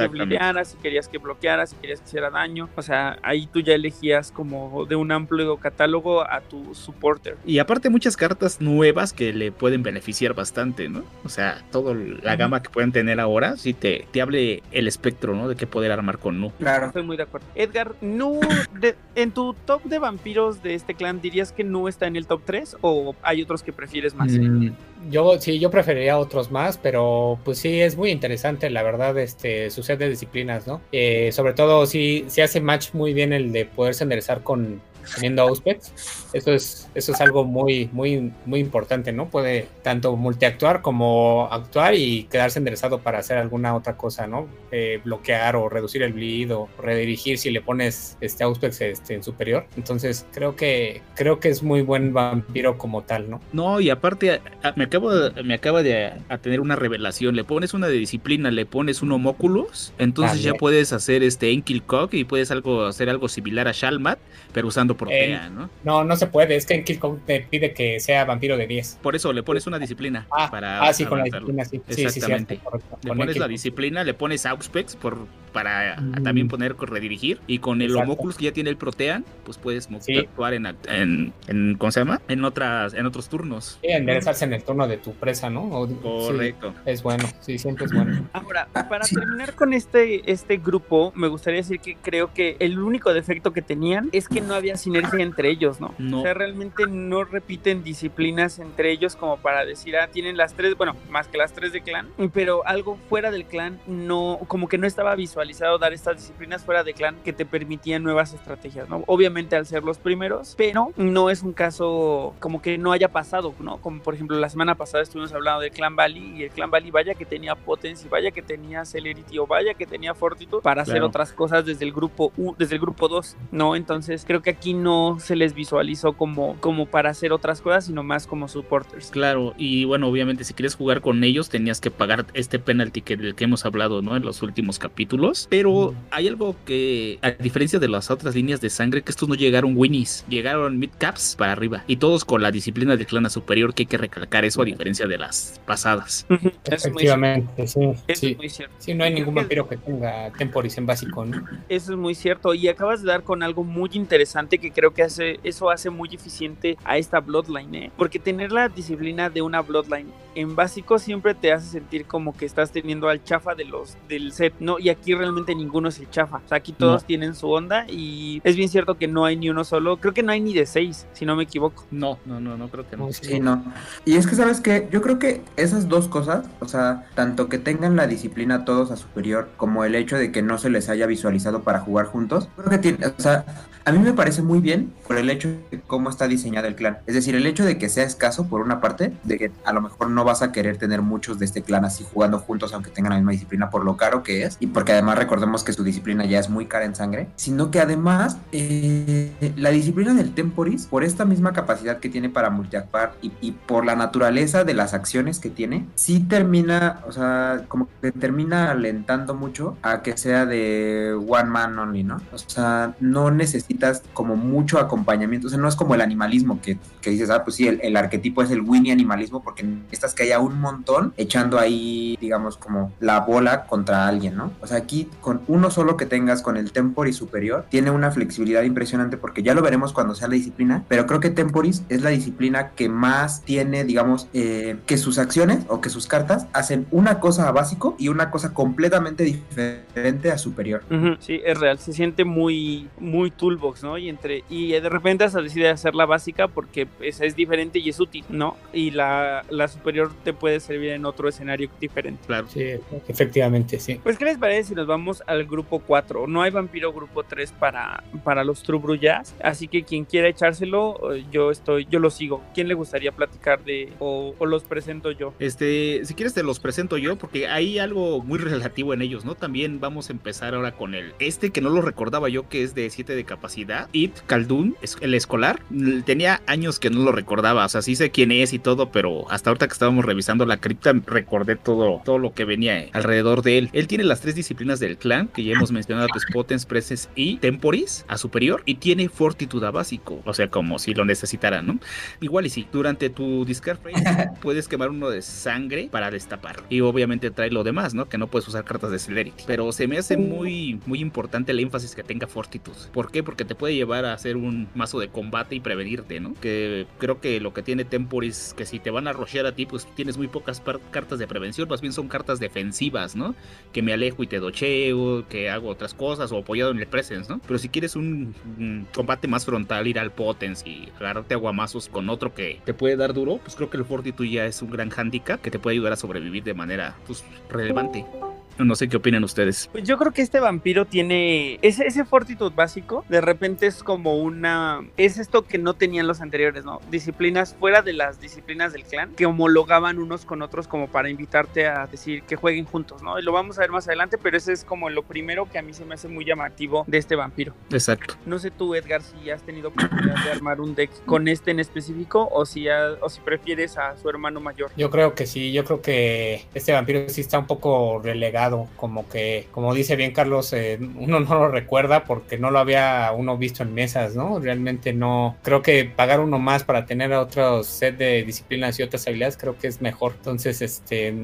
si querías que bloqueara, si querías que hiciera daño, o sea, ahí tú ya elegías como de un amplio catálogo a tu supporter. Y aparte muchas cartas nuevas que le pueden beneficiar bastante, ¿no? O sea, toda la gama que pueden tener ahora, sí te, te hable el espectro, ¿no? De qué poder armar con Nu. Claro. Estoy muy de acuerdo. Edgar, ¿Nu de- en tu top de vampiros de este clan dirías que Nu está en el top 3 o hay otros que prefieres más? Mm, Yo sí, yo preferiría otros más, pero pues sí, es muy interesante, la verdad, este, su set de disciplinas, ¿no? Eh, sobre todo si, si hace match muy bien el de poderse enderezar con teniendo Auspex. Eso es, eso es algo muy, muy, muy importante, ¿no? Puede tanto multiactuar como actuar y quedarse enderezado para hacer alguna otra cosa, ¿no? Eh, bloquear o reducir el bleed o redirigir si le pones este Auspex este, en superior. Entonces creo que creo que es muy buen vampiro como tal, ¿no? No, y aparte a- a- me acabo me acaba de a tener una revelación. Le pones una de disciplina, le pones un homóculos, entonces ya puedes hacer este Enkil Cock y puedes algo hacer algo similar a Shalmat, pero usando Protea, ¿no? No, no se puede. Es que en Kill Count te pide que sea vampiro de 10. Por eso le pones una disciplina Ah, para ah, sí, con la disciplina, sí. Sí, sí, sí, Exactamente. correcto. Le pones la disciplina, le pones Auspex por, para Mm. también poner redirigir. Y con el Exacto. Homóculus que ya tiene el Protean, pues puedes Sí. actuar en, act- en, en- ¿cómo se llama? En otras, en otros turnos. Sí, enderezarse en el turno de tu presa, ¿no? O- sí, Correcto. es bueno, sí, siempre es bueno. Ahora, para terminar con este, este grupo, me gustaría decir que creo que el único defecto que tenían es que no había sinergia entre ellos, ¿no? No. O sea, realmente no repiten disciplinas entre ellos como para decir, ah, tienen las tres, bueno, más que las tres de clan, pero algo fuera del clan no, como que no estaba visualizado dar estas disciplinas fuera de clan que te permitían nuevas estrategias, ¿no? Obviamente al ser los primeros, pero no es un caso como que no haya pasado, ¿no? Como por ejemplo la semana pasada estuvimos hablando del clan Bali y el clan Bali vaya que tenía potencia, vaya que tenía celerity o vaya que tenía fortitude para hacer Claro. otras cosas desde el grupo U- desde el grupo 2, ¿no? Entonces creo que aquí no se les visualizó como, como para hacer otras cosas, sino más como supporters. Claro, y bueno, obviamente si quieres jugar con ellos tenías que pagar este penalty que, del que hemos hablado, ¿no? En los últimos capítulos. Pero hay algo que, a diferencia de las otras líneas de sangre, que estos no llegaron winnies, llegaron mid-caps para arriba. Y todos con la disciplina de clan superior, que hay que recalcar eso a diferencia de las pasadas. Ujú, Eso es muy cierto. Efectivamente, sí. Eso Sí, es muy cierto. Sí, no hay ningún vampiro que tenga Temporis en básico, ¿no? Eso es muy cierto. Y acabas de dar con algo muy interesante que creo que hace, eso hace muy eficiente a esta Bloodline, ¿eh? Porque tener la disciplina de una Bloodline en básico siempre te hace sentir como que estás teniendo al chafa de los del set, ¿no? Y aquí realmente ninguno es el chafa. O sea, aquí todos No. tienen su onda y es bien cierto que no hay ni uno solo. Creo que no hay ni de seis, si no me equivoco. No, no, no, no creo que no. Sí, no. Y es que, ¿sabes qué? Yo creo que esas dos cosas, o sea, tanto que tengan la disciplina todos a superior, como el hecho de que no se les haya visualizado para jugar juntos, creo que tiene, o sea, a mí me parece muy bien por el hecho de cómo está diseñado el clan. Es decir, el hecho de que sea escaso, por una parte, de que a lo mejor no vas a querer tener muchos de este clan así jugando juntos, aunque tengan la misma disciplina por lo caro que es, y porque además además recordemos que su disciplina ya es muy cara en sangre, sino que además eh, la disciplina del Temporis, por esta misma capacidad que tiene para multiactuar y, y por la naturaleza de las acciones que tiene, sí termina, o sea, como que termina alentando mucho a que sea de one man only, ¿no? O sea, no necesitas como mucho acompañamiento, o sea, no es como el animalismo que, que dices, ah, pues sí, el, el arquetipo es el Winnie animalismo porque necesitas que haya un montón echando ahí, digamos, como la bola contra alguien, ¿no? O sea, aquí con uno solo que tengas con el Temporis superior, tiene una flexibilidad impresionante porque ya lo veremos cuando sea la disciplina, pero creo que Temporis es la disciplina que más tiene, digamos, eh, que sus acciones o que sus cartas hacen una cosa a básico y una cosa completamente diferente a superior. Sí, es real, se siente muy, muy toolbox, ¿no? Y entre y de repente hasta decide hacer la básica porque esa es diferente y es útil, ¿no? Y la, la superior te puede servir en otro escenario diferente. Claro. Sí, efectivamente, sí. Pues, ¿qué les parece si nos vamos al grupo 4? No hay vampiro grupo 3 para, para los True así que quien quiera echárselo, eh, yo estoy, yo lo sigo. ¿Quién le gustaría platicar de o, los presento yo? Este, si quieres te los presento yo, porque hay algo muy relativo en ellos, ¿no? También vamos a empezar ahora con el este que no lo recordaba yo, que es de 7 de capacidad. It Khaldun, es el escolar. Tenía años que no lo recordaba, o sea, sí sé quién es y todo, pero hasta ahorita que estábamos revisando la cripta recordé todo, todo lo que venía alrededor de él. Él tiene las tres disciplinas del clan, que ya hemos mencionado, pues Potens, Presence y Temporis a superior, y tiene Fortitude a básico, o sea, como si lo necesitara, ¿no? Igual y sí, durante tu discard phase puedes quemar uno de sangre para destapar. Y obviamente trae lo demás, ¿no? Que no puedes usar cartas de Celerity. Pero se me hace muy, muy importante el énfasis que tenga Fortitude. ¿Por qué? Porque te puede llevar a hacer un mazo de combate y prevenirte, ¿no? Que creo que lo que tiene Temporis, que si te van a rushear a ti, pues tienes muy pocas cartas de prevención, más bien son cartas defensivas, ¿no? Que me alejo y te que hago otras cosas, o apoyado en el presence, ¿no? Pero si quieres un, combate más frontal, ir al potence y agarrarte aguamazos con otro que te puede dar duro, pues creo que el Fortitude ya es un gran handicap que te puede ayudar a sobrevivir de manera, pues, relevante. No sé qué opinan ustedes. Pues yo creo que este vampiro tiene ese, ese fortitude básico. De repente es como una. Es esto que no tenían los anteriores, ¿no? Disciplinas fuera de las disciplinas del clan que homologaban unos con otros como para invitarte a decir que jueguen juntos, ¿no? Y lo vamos a ver más adelante, pero ese es como lo primero que a mí se me hace muy llamativo de este vampiro. Exacto. No sé tú, Edgar, si has tenido oportunidad de armar un deck con este en específico o si, ha- o si prefieres a su hermano mayor. Yo creo que sí, yo creo que este vampiro sí está un poco relegado, como que, como dice bien Carlos, eh, uno no lo recuerda porque no lo había uno visto en mesas, ¿no? Realmente no, creo que pagar uno más para tener otro set de disciplinas y otras habilidades creo que es mejor. Entonces, este,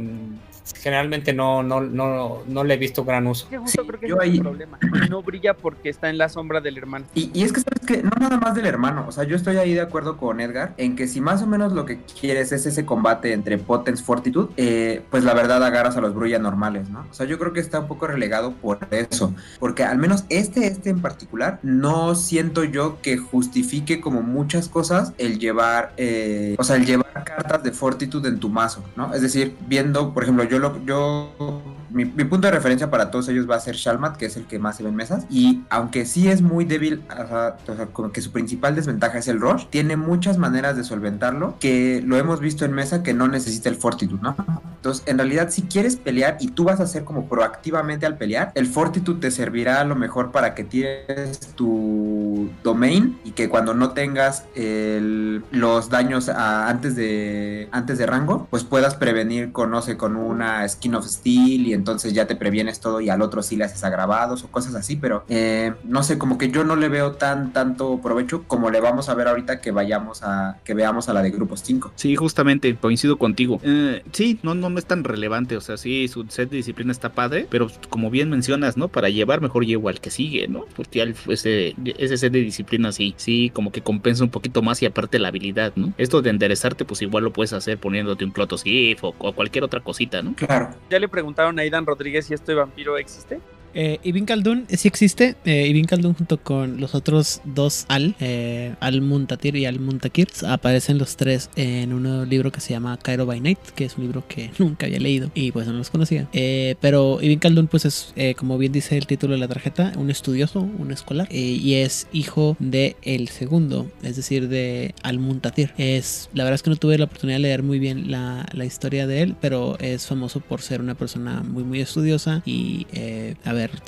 generalmente no, no, no, no le he visto gran uso. Que justo Sí, creo que yo es ahí- el problema. No brilla porque está en la sombra del hermano. Y, y es que, ¿sabes qué? No nada más del hermano. O sea, yo estoy ahí de acuerdo con Edgar en que si más o menos lo que quieres es ese combate entre Potence Fortitude, eh, pues la verdad agarras a los Brulla normales, ¿no? O sea, yo creo que está un poco relegado por eso. Porque al menos este, este en particular, no siento yo que justifique como muchas cosas el llevar, eh, o sea, el llevar cartas de Fortitude en tu mazo, ¿no? Es decir, viendo, por ejemplo, yo lo, yo mi, punto de referencia para todos ellos va a ser Shalmat, que es el que más se ve en mesas. Y aunque sí es muy débil, o sea, como que su principal desventaja es el rush, tiene muchas maneras de solventarlo, que lo hemos visto en mesa que no necesita el fortitude, ¿no? Entonces, en realidad, si quieres pelear y tú vas a hacer como proactivamente al pelear, el fortitude te servirá a lo mejor para que tires tu domain y que cuando no tengas los daños antes de antes de rango, pues puedas prevenir con, no sé, con una skin of steel y entonces ya te previenes todo y al otro sí le haces agravados o cosas así, pero eh, no sé, como que yo no le veo tan tanto provecho como le vamos a ver ahorita que vayamos a que veamos a la de grupos 5. Sí, justamente, coincido contigo. Eh, sí, no, no, no es tan relevante, o sea, sí, su set de disciplina está padre, pero como bien mencionas, ¿no? Para llevar mejor llevo al que sigue, ¿no? Porque ya el- ese, ese set de disciplina sí, sí, como que compensa un poquito más y aparte la habilidad, ¿no? Esto de enderezarte, pues igual lo puedes hacer poniéndote un Clotos Gif o, o cualquier otra cosita, ¿no? Claro. Ya le preguntaron a Aidan Rodríguez si este vampiro existe. Eh, Ibn Khaldun sí existe. Eh, Ibn Khaldun junto con los otros dos Al, eh, Al Muntatir y Al Muntakir, aparecen los tres en un libro que se llama Cairo by Night, que es un libro que nunca había leído y pues no los conocía. Eh, pero Ibn Khaldun pues es, eh, como bien dice el título de la tarjeta, un estudioso, un escolar, eh, y es hijo de el segundo, es decir, de Al Muntatir. Es, la verdad es que no tuve la oportunidad de leer muy bien la, la historia de él, pero es famoso por ser una persona muy muy estudiosa y eh, haber haber,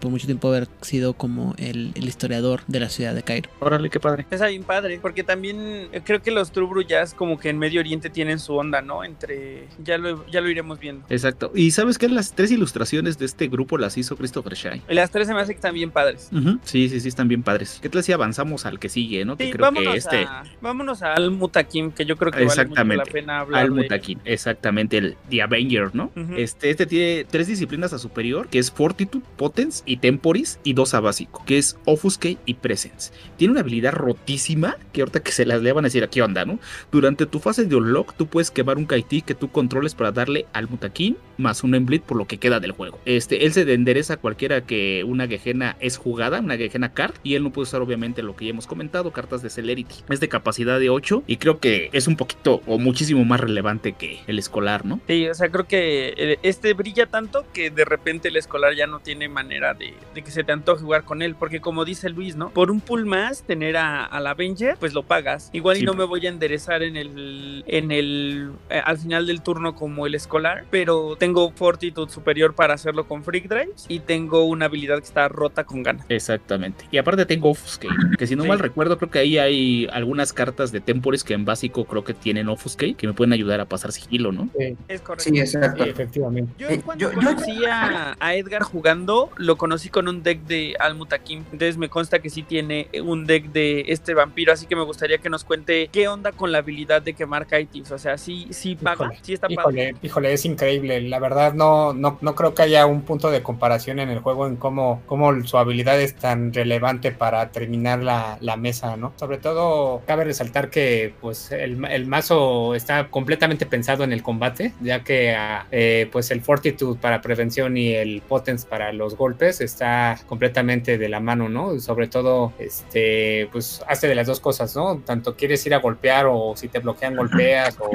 por mucho tiempo haber sido como el, el historiador de la ciudad de Cairo. Órale, qué padre. Está bien padre, porque también eh, creo que los Jazz como que en Medio Oriente tienen su onda, ¿no? Entre... Ya lo, ya lo iremos viendo. Exacto. Y sabes que las tres ilustraciones de este grupo las hizo Christopher Shai. Y las tres se me hace que están bien padres. Sí, sí, sí, están bien padres. ¿Qué tal si avanzamos al que sigue, no? Que creo que este... a, vámonos a Al Mutakim, que yo creo que vale mucho la pena hablar Al de- Mutakin, exactamente, el The Avenger, ¿no? Este, este tiene tres disciplinas a superior, que es Fortitude, Potence y Temporis, y dos a básico, que es Offuscate y Presence. Tiene una habilidad rotísima, que ahorita que se las le van a decir, ¿qué onda, no? Durante tu fase de Unlock, tú puedes quemar un Kaiti que tú controles para darle al Mutakin más un Emblit por lo que queda del juego. Este, él se endereza a cualquiera que una Gejena es jugada, una Gejena card, y él no puede usar obviamente lo que ya hemos comentado, cartas de Celerity. Es de capacidad de 8 y creo que es un poquito o muchísimo más relevante que el escolar, ¿no? Sí, o sea, creo que eh, este brilla tanto que de repente el escolar ya no tiene manera de, de que se te antoje jugar con él, porque como dice Luis, ¿no? Por un pool más, tener a, al Avenger, pues lo pagas. Igual y no me voy a enderezar en el, en el, eh, al final del turno como el escolar, pero tengo fortitud superior para hacerlo con Freak Drives y tengo una habilidad que está rota con ganas. Exactamente. Y aparte tengo Offuscate, que si no Sí. mal recuerdo, creo que ahí hay algunas cartas de Tempores que en básico creo que tienen Offuscate, que me pueden ayudar a pasar sigilo, ¿no? Sí, Es correcto. Sí, exacto. efectivamente. Yo Eh, cuando yo- yo- conocí a, a Edgar jugando, lo conocí con un deck de Almutakim. Entonces me consta que sí tiene un deck de este vampiro, así que me gustaría que nos cuente qué onda con la habilidad de quemar Kaitis. O sea, sí, sí paga, Híjole, sí está padre. Híjole, híjole, es increíble. La verdad no, no, no creo que haya un punto de comparación en el juego en cómo, cómo su habilidad es tan relevante para terminar la, la mesa, ¿no? Sobre todo cabe resaltar que pues el, el mazo está completamente pensado en el combate, ya que ah, eh, pues el Fortitude para prevención y el Potence para los golpes está completamente de la mano, ¿no? Sobre todo, este, pues hace de las dos cosas, ¿no? Tanto quieres ir a golpear o si te bloquean golpeas o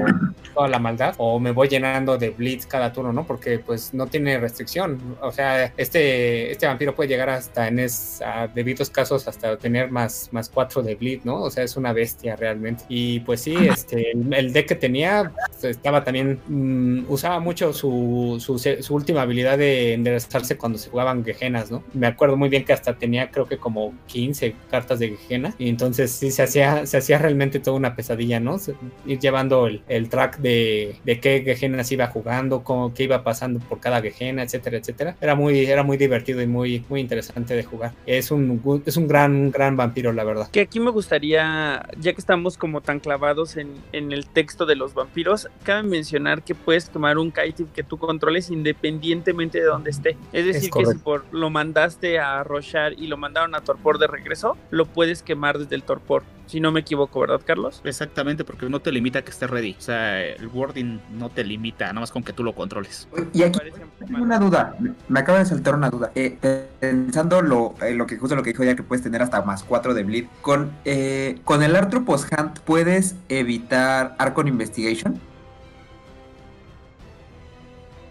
toda la maldad o me voy llenando de blitz cada turno, ¿no? Porque pues no tiene restricción. O sea, este, este vampiro puede llegar hasta en es, a debidos casos hasta tener más, más 4 de blitz, ¿no? O sea, es una bestia realmente. Y pues sí, este, el, deck que tenía pues, estaba también, mm, usaba mucho su, su, su última habilidad de enderezarse cuando se jugaban Gehenas, ¿no? Me acuerdo muy bien que hasta tenía creo que como 15 cartas de Gehena y entonces sí se hacía, se hacía realmente toda una pesadilla, ¿no? Ir llevando el, el track de, de qué Gehenas iba jugando, cómo, qué iba pasando por cada Gehena, etcétera, etcétera. Era muy, era muy divertido y muy, muy interesante de jugar. Es un, es un gran, un gran vampiro, la verdad. Que aquí me gustaría, ya que estamos como tan clavados en, en el texto de los vampiros, cabe mencionar que puedes tomar un Kaitif que tú controles independientemente de donde esté. Es decir, que si por, lo mandaste a Roshar y lo mandaron a Torpor de regreso, lo puedes quemar desde el Torpor. Si no me equivoco, ¿verdad, Carlos? Exactamente, porque no te limita a que esté ready. O sea, el wording no te limita, nada más con que tú lo controles. Y aquí tengo una duda, me- me acaba de saltar una duda. Eh, pensando lo, eh, lo que justo lo que dijo ya que puedes tener hasta más 4 de bleed, con, eh, con el Arthropos Hunt puedes evitar Arcon Investigation.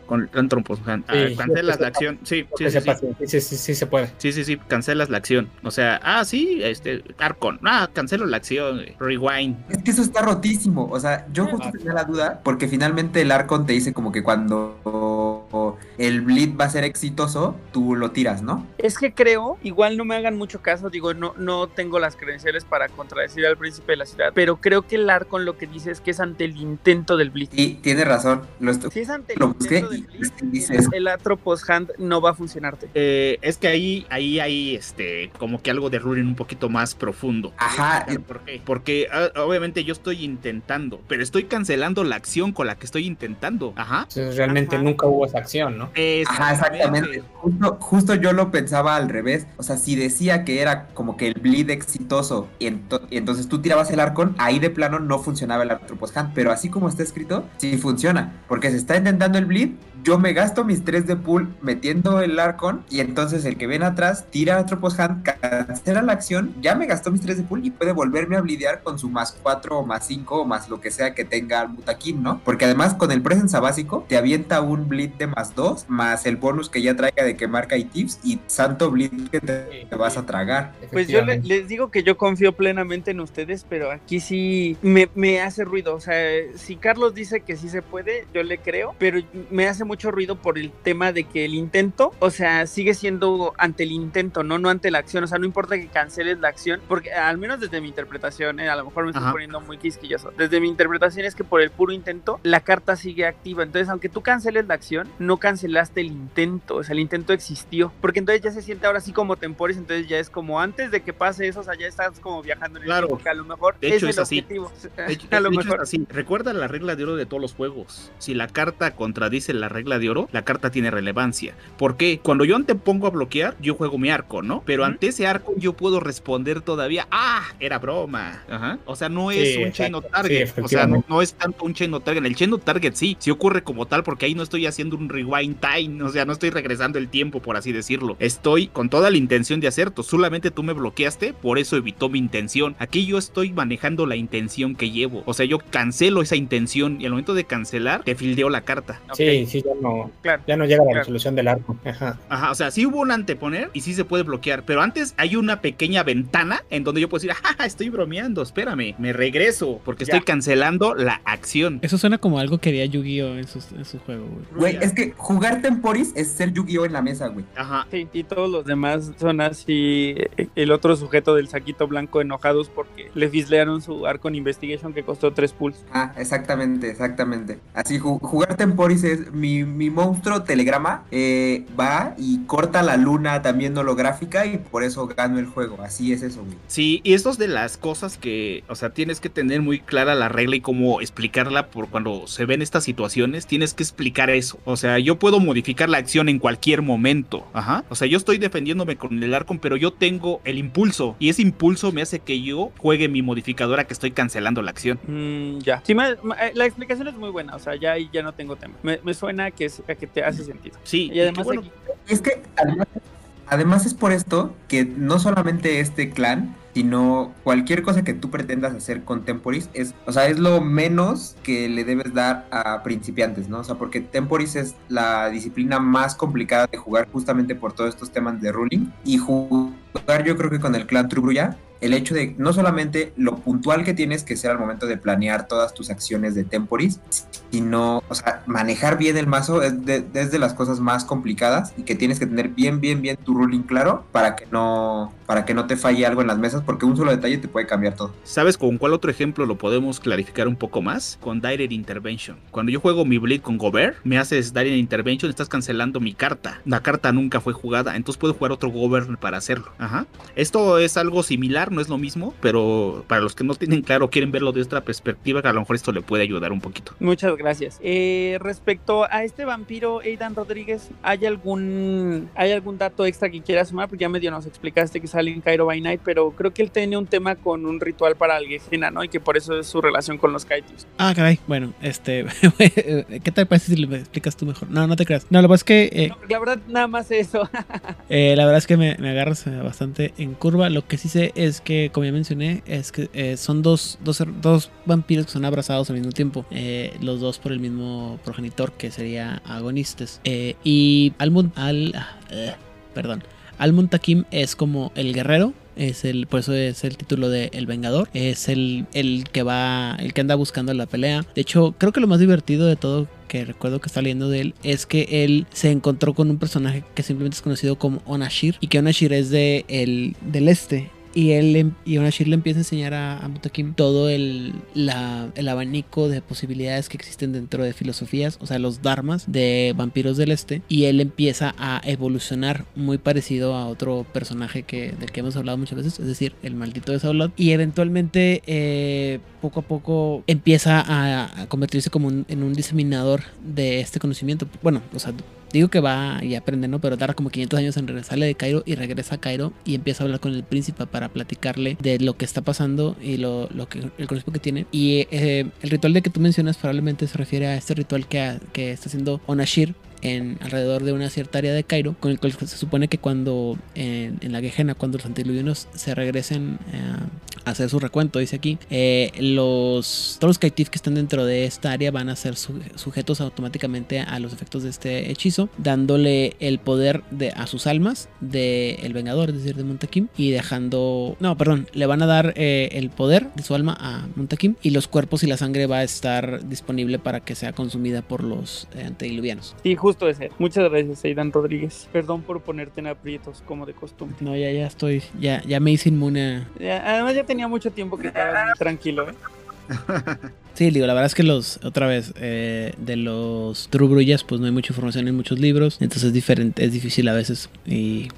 Con Anthropos Hunt. Ah, Sí, cancelas sí, la acción. Sí, sí, sí, sí. sí, sí, se puede. Sí, sí, sí, cancelas la acción. O sea, ah, sí, este, Arcon. Ah, cancelo la acción. Rewind. Es que eso está rotísimo. O sea, yo justo tenía la duda porque finalmente el Arcon te dice como que cuando el bleed va a ser exitoso, tú lo tiras, ¿no? Es que creo, igual no me hagan mucho caso, digo, no, no tengo las credenciales para contradecir al príncipe de la ciudad, pero creo que el Arcon lo que dice es que es ante el intento del Blitz. Y tiene razón. Lo Si es ante el Lo busqué intento del y Blitz, sí dice el, Atropos Hand no va a funcionarte. Eh, es que ahí, ahí hay este, como que algo de ruling un poquito más profundo. Ajá, ¿Por qué? Porque ah, obviamente yo estoy intentando, pero estoy cancelando la acción con la que estoy intentando. Ajá. Entonces, realmente Ajá. nunca hubo esa acción, ¿no? Ajá, exactamente. Justo, justo yo lo pensaba al revés. O sea, si decía que era como que el bleed exitoso y, ento- y entonces tú tirabas el arcon, ahí de plano no funcionaba el Arthropos Hand. Pero así como está escrito, sí funciona. Porque se está intentando el bleed, yo me gasto mis 3 de pool metiendo el arcon y entonces el que ven atrás tira Arthropos Hand, cancela la acción, ya me gastó mis 3 de pool y puede volverme a blidear con su más 4 o más 5 o más lo que sea que tenga el Mutakin, ¿no? Porque además con el Presence básico te avienta un bleed de más 2 más el bonus que ya traiga de que marca y tips y santo bleed que te, te vas a tragar. Pues yo le- les digo que yo confío plenamente en ustedes, pero aquí sí me, me hace ruido. O sea, si Carlos dice que sí se puede, yo le creo, pero me hace mucho ruido por el tema de que el intento, o sea, sigue siendo ante el intento, no, no ante la acción. O sea, no importa que canceles la acción, porque al menos desde mi interpretación, eh, a lo mejor me estoy Ajá. poniendo muy quisquilloso. Desde mi interpretación es que por el puro intento, la carta sigue activa. Entonces, aunque tú canceles la acción, no cancelaste el intento. O sea, el intento existió. Porque entonces ya se siente ahora sí como temporis. Entonces ya es como antes de que pase eso, o sea, ya estás como viajando en el Claro. tiempo, que a lo mejor De hecho, es, es el así. objetivo. De hecho, a lo de hecho mejor. es así. Recuerda la regla de oro de todos los juegos. Si la carta contradice la regla de oro, la carta tiene relevancia. ¿Por qué? Cuando yo antepongo a bloquear, yo juego mi arco, ¿no? Pero ante ese arco yo puedo responder todavía, ah, era broma. Ajá. O sea, no es Sí, un chain Sí, target. o sea, no, es tanto un chain target. El chain target sí, sí ocurre como tal porque ahí no estoy haciendo un rewind time. O sea, no estoy regresando el tiempo, por así decirlo. Estoy con toda la intención de hacer. Solamente tú me bloqueaste, por eso evitó mi intención. Aquí yo estoy manejando la intención que llevo. O sea, yo cancelo esa intención y al momento de cancelar, te fildeo la carta. Sí, sí, ya no, Claro. ya no llega a la Claro. resolución del arco. Ajá. Ajá, o sea, sí hubo un anteponer y sí se puede bloquear, pero antes hay una pequeña ventana en donde yo puedo decir, ah, estoy bromeando, espérame, me regreso, porque Ya. estoy cancelando la acción. Eso suena como algo que haría Yu-Gi-Oh! en su, en su juego, güey. Güey, es que jugar Temporis es ser Yu-Gi-Oh en la mesa, güey. Ajá. Sí, y todos los demás son así, eh, el otro sujeto del saquito blanco enojados porque le fislearon su Arcon Investigation que costó tres pulls. Ah, exactamente, exactamente. Así, ju- jugar Temporis es mi, mi monstruo telegrama, eh, va y corta la luna también holográfica y por eso gano el juego. Así es eso, güey. Sí, y esto es de las cosas que, o sea, tienes que tener muy clara la regla y cómo explicarla por cuando se ven estas situaciones, tienes que explicar eso. O sea, yo puedo modificar la acción en cualquier momento. Ajá. O sea, yo estoy defendiéndome con el arco, pero yo tengo el impulso y ese impulso me hace que yo juegue mi modificadora que estoy cancelando la acción. Mm, ya. Sí, me- me- eh, la explicación es muy buena, o sea, ya ya no tengo tema. Me, me suena que, es- a que te hace sentido. Sí, Y además bueno, aquí- es que además, además es por esto que no solamente este clan, sino cualquier cosa que tú pretendas hacer con Temporis es, o sea, es lo menos que le debes dar a principiantes, ¿no? O sea, porque Temporis es la disciplina más complicada de jugar justamente por todos estos temas de ruling y jugar yo creo que con el clan Trubruya el hecho de no solamente lo puntual que tienes que ser al momento de planear todas tus acciones de Temporis, sino, o sea, manejar bien el mazo es de, las cosas más complicadas y que tienes que tener bien, bien, bien tu ruling claro para que no, para que no te falle algo en las mesas, porque un solo detalle te puede cambiar todo. ¿Sabes con cuál otro ejemplo lo podemos clarificar un poco más? Con Direct Intervention. Cuando yo juego mi Bleed con Gober, me haces Direct Intervention, estás cancelando mi carta. La carta nunca fue jugada, entonces puedo jugar otro Govern para hacerlo. Ajá. Esto es algo similar, no es lo mismo, pero para los que no tienen claro, quieren verlo de otra perspectiva, que a lo mejor esto le puede ayudar un poquito. Muchas gracias. Eh, respecto a este vampiro, Aidan Rodríguez, ¿hay algún, ¿hay algún dato extra que quieras sumar? Porque ya medio nos explicaste que sale en Cairo by Night, pero creo que él tiene un tema con un ritual para Algejena, ¿no? Y que por eso es su relación con los Kaitus. Ah, caray. Bueno, este. ¿Qué te parece si lo explicas tú mejor? No, no te creas. No, lo que pasa es que. eh, No, la verdad, nada más eso. Eh, la verdad es que me, me agarras eh, bastante en curva. Lo que sí sé es que, como ya mencioné, es que eh, son dos, dos, dos vampiros que son abrazados al mismo tiempo. Los dos por el mismo progenitor, que sería Agonistes. Y Almund... Al, ah, perdón. Al-Muntakim es como el guerrero. Es el, por eso es el título de El Vengador. Es el, el que va, el que anda buscando la pelea. De hecho, creo que lo más divertido de todo que recuerdo que está leyendo de él es que él se encontró con un personaje que simplemente es conocido como Onashir y que Onashir es de el, del este. Y él em- y Onashir le empieza a enseñar a, a Mutakim todo el, el abanico de posibilidades que existen dentro de filosofías, o sea, los dharmas de vampiros del este. Y él empieza a evolucionar muy parecido a otro personaje que, del que hemos hablado muchas veces, es decir, el maldito de Saulot. Y eventualmente, eh, poco a poco, empieza a, convertirse como en un diseminador de este conocimiento. Bueno, o sea, Digo que va y aprende, ¿no? Pero tarda como 500 años en regresarle de Cairo y regresa a Cairo y empieza a hablar con el príncipe para platicarle de lo que está pasando y lo, lo que el conocimiento que tiene. Y eh, el ritual de que tú mencionas probablemente se refiere a este ritual que, que está haciendo Onashir en alrededor de una cierta área de Cairo, con el cual se supone que cuando en, la Gejena, cuando los antediluvianos se regresen eh, a hacer su recuento, dice aquí, eh, los, todos los Kaitif que están dentro de esta área van a ser su- sujetos automáticamente a los efectos de este hechizo, dándole el poder de, a sus almas de el Vengador, es decir, de Montakim, y dejando, no, perdón, le van a dar eh, el poder de su alma a Montakim y los cuerpos y la sangre va a estar disponible para que sea consumida por los antediluvianos. Sí, justo ese. Muchas gracias, Aidan Rodríguez. Perdón por ponerte en aprietos, como de costumbre. No, ya, ya estoy, ya, ya me hice inmune. a- Ya, además ya tenía mucho tiempo que estaba tranquilo. ¿eh? Sí, digo, la verdad es que los, otra vez, eh, de los Trubruyas, pues no hay mucha información en muchos libros, entonces es diferente, es difícil a veces. Y,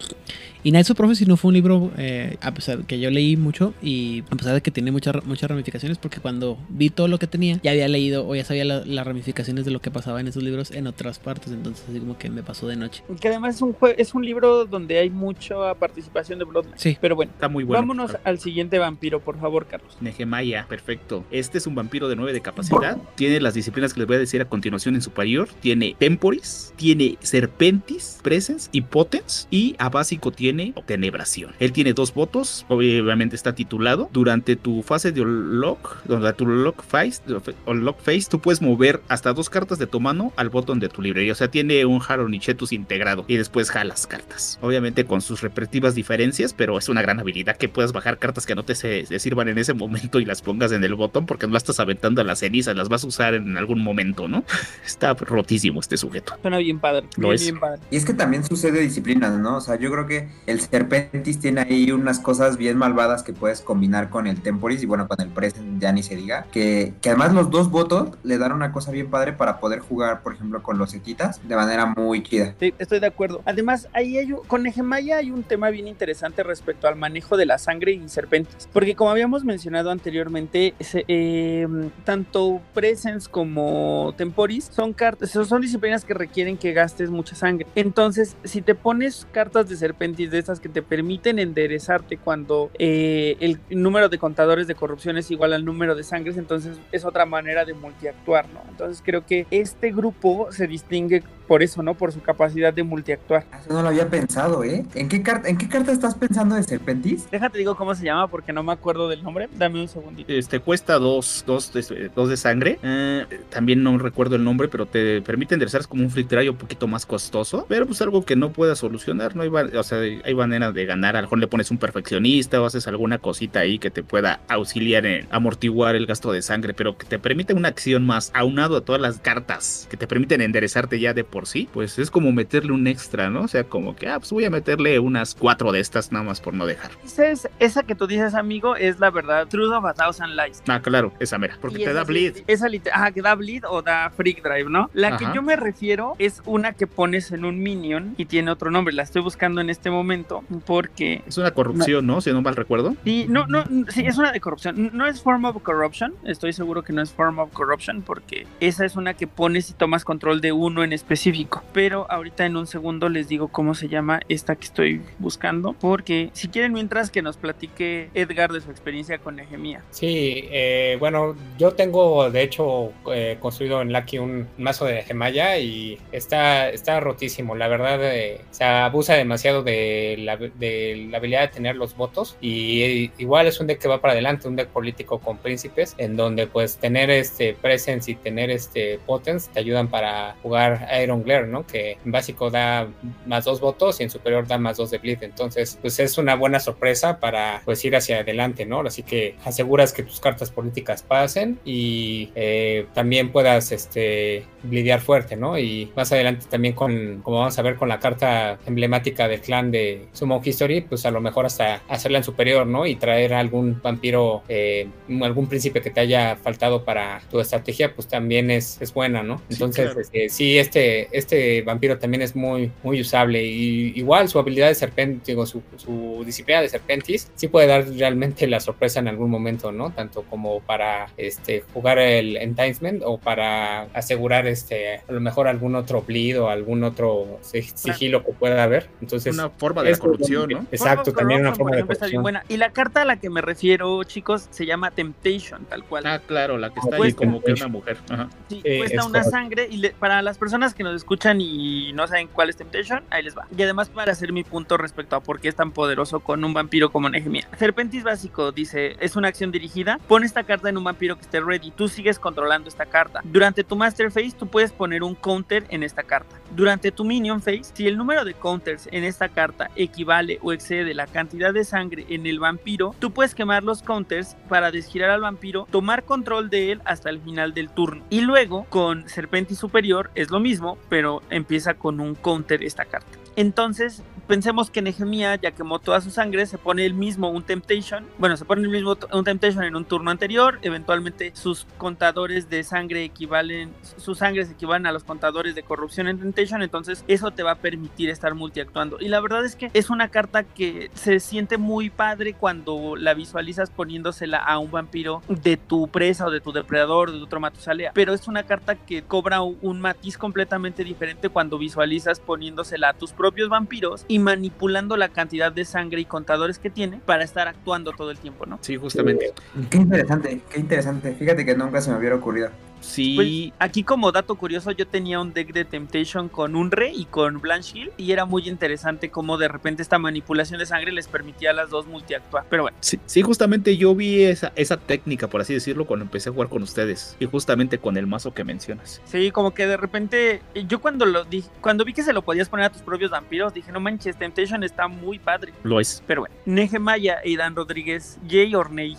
y Knights of Prophecy no fue un libro, eh, a pesar que yo leí mucho, y a pesar de que tiene muchas muchas ramificaciones, porque cuando vi todo lo que tenía, ya había leído o ya sabía la- las ramificaciones de lo que pasaba en esos libros en otras partes, entonces así como que me pasó de noche. Que además es un, es un libro donde hay mucha participación de Bloodline. Sí. Pero bueno, Está muy bueno. vámonos al siguiente vampiro, por favor, Carlos. Nehemaya, perfecto. Este es un vampiro de 9 de capacidad. Tiene las disciplinas que les voy a decir a continuación en superior. Tiene Temporis, tiene Serpentis, Presence y Potence. Y a básico tiene Tenebración. Él tiene dos votos. Obviamente está titulado. Durante tu fase de Unlock, durante tu Unlock Phase, Unlock Phase, tú puedes mover hasta dos cartas de tu mano al botón de tu librería. O sea, tiene un Haron y Chetus integrado. Y después jalas cartas. Obviamente con sus respectivas diferencias, pero es una gran habilidad que puedas bajar cartas que no te se- sirvan en ese momento y las pongas en el botón porque no las estás aventando a las cenizas, las vas a usar en algún momento, ¿no? Está rotísimo este sujeto. Suena bien padre. Lo bien, es. bien padre. Y es que también sucede disciplinas, ¿no? O sea, yo creo que el Serpentis tiene ahí unas cosas bien malvadas que puedes combinar con el Temporis y bueno, con el Present ya ni se diga. Que, además los dos votos le dan una cosa bien padre para poder jugar, por ejemplo, con los Etitas de manera muy chida. Sí, estoy de acuerdo. Además, ahí hay un- con Nehemaya hay un tema bien interesante respecto al manejo de la sangre y serpentes. Porque como habíamos mencionado anteriormente, eh, tanto Presence como Temporis son cartas, son disciplinas que requieren que gastes mucha sangre. Entonces, si te pones cartas de serpentis de estas que te permiten enderezarte cuando eh, el número de contadores de corrupción es igual al número de sangres, entonces es otra manera de multiactuar, ¿no? Entonces creo que este grupo se distingue por eso, ¿no? Por su capacidad de multiactuar. Eso no lo había pensado, ¿eh? ¿En qué, carta, ¿En qué carta estás pensando de Serpentis? Déjate digo cómo se llama porque no me acuerdo del nombre. Dame un segundito. Este cuesta dos, dos, de, dos de sangre. Eh, también no recuerdo el nombre, pero te permite enderezar es como un dry un poquito más costoso. Pero pues algo que no puedas solucionar. No hay, o sea, hay manera de ganar. A lo mejor le pones un perfeccionista o haces alguna cosita ahí que te pueda auxiliar en amortiguar el gasto de sangre. Pero que te permite una acción más aunado a todas las cartas que te permiten enderezarte ya de por sí. Pues es como meterle un extra, ¿no? O sea, como que, ah, pues voy a meterle unas cuatro de estas nada más por no dejar. Esa, es- esa que tú dices, amigo, es la verdad. Truth of a Thousand Lies. Ah, claro, esa mera. Porque Y te esa da bleed. Esa ajá, que da bleed o da freak drive, ¿no? La que Ajá. yo me refiero es una que pones en un minion y tiene otro nombre. La estoy buscando en este momento porque Es una corrupción, ¿no? Si no mal recuerdo. Sí, no, no, sí, es una de corrupción. No es form of corruption. Estoy seguro que no es form of corruption porque esa es una que pones y tomas control de uno en específico. Pero ahorita en un segundo les digo cómo se llama esta que estoy buscando. Porque si quieren, mientras que nos platique Edgar de su experiencia con Nehemia. Sí, eh, bueno, yo tengo de hecho eh, construido en Lucky un mazo de Gemaya y está, está rotísimo. La verdad, eh, se abusa demasiado de la, de la habilidad de tener los votos y igual es un deck que va para adelante, un deck político con príncipes, en donde pues tener este presence y tener este potence te ayudan para jugar Iron Glare, ¿no? Que en básico da más dos votos y en superior da más dos de bleed. Entonces, pues es una buena sorpresa para pues ir hacia adelante, ¿no? Así que aseguras que tus cartas políticas pasen y eh, también puedas este lidiar fuerte, ¿no? Y más adelante también con, como vamos a ver con la carta emblemática del clan de Summon History, pues a lo mejor hasta hacerla en superior, ¿no? Y traer algún vampiro, eh, algún príncipe que te haya faltado para tu estrategia, pues también es, es buena, ¿no? Sí, Entonces, claro. este, sí, este, este vampiro también es muy, muy usable. Y igual su habilidad de serpentis, digo, su, su disciplina de serpentis, sí puede dar realmente la sorpresa en algún momento, ¿no? Tanto como para este, jugar el enticement o para asegurar este, a lo mejor algún otro bleed o algún otro si- sigilo que pueda haber. Entonces, una forma de la corrupción. ¿no? Exacto, Form of también una Corruption, forma de corrupción. buena. Y la carta a la que me refiero, chicos, se llama Temptation, tal cual. Ah, claro, la que está ahí como que una mujer. Ajá. Sí, Eh, cuesta es una correcto. sangre y le- para las personas que nos escuchan y no saben cuál es Temptation, ahí les va. Y además para hacer mi punto respecto a por qué es tan poderoso con un vampiro como Nehemia. Serpentis básico dice, es una acción dirigida, pon esta carta en un vampiro que esté ready, tú sigues controlando esta carta. Durante tu Master Phase tú puedes poner un counter en esta carta. Durante tu Minion Phase, si el número de counters en esta carta equivale o excede la cantidad de sangre en el vampiro, tú puedes quemar los counters para desgirar al vampiro, tomar control de él hasta el final del turno. Y luego con Serpentis Superior es lo mismo, pero empieza con un counter esta carta. Entonces, pensemos que Nehemia ya quemó toda su sangre, se pone el mismo un Temptation. Bueno, se pone el mismo un Temptation en un turno anterior. Eventualmente sus contadores de sangre equivalen, sus sangres equivalen a los contadores de corrupción en Temptation. Entonces, eso te va a permitir estar multiactuando. Y la verdad es que es una carta que se siente muy padre cuando la visualizas poniéndosela a un vampiro de tu presa o de tu depredador, de tu otro Matusalea. Pero es una carta que cobra un matiz completamente diferente cuando visualizas poniéndosela a tus propios vampiros manipulando la cantidad de sangre y contadores que tiene para estar actuando todo el tiempo, ¿no? Sí, justamente. Qué interesante, qué interesante. Fíjate que nunca se me hubiera ocurrido. Sí. Pues, aquí como dato curioso, yo tenía un deck de Temptation con Unre y con Blanche Hill y era muy interesante cómo de repente esta manipulación de sangre les permitía a las dos multiactuar. Pero bueno. Sí, sí, justamente yo vi esa, esa técnica, por así decirlo, cuando empecé a jugar con ustedes y justamente con el mazo que mencionas. Sí, como que de repente yo cuando lo di, cuando vi que se lo podías poner a tus propios vampiros, dije, no manches, Temptation está muy padre. Lo es. Pero bueno, Nehemaya e Dan Rodríguez, Jay Orney.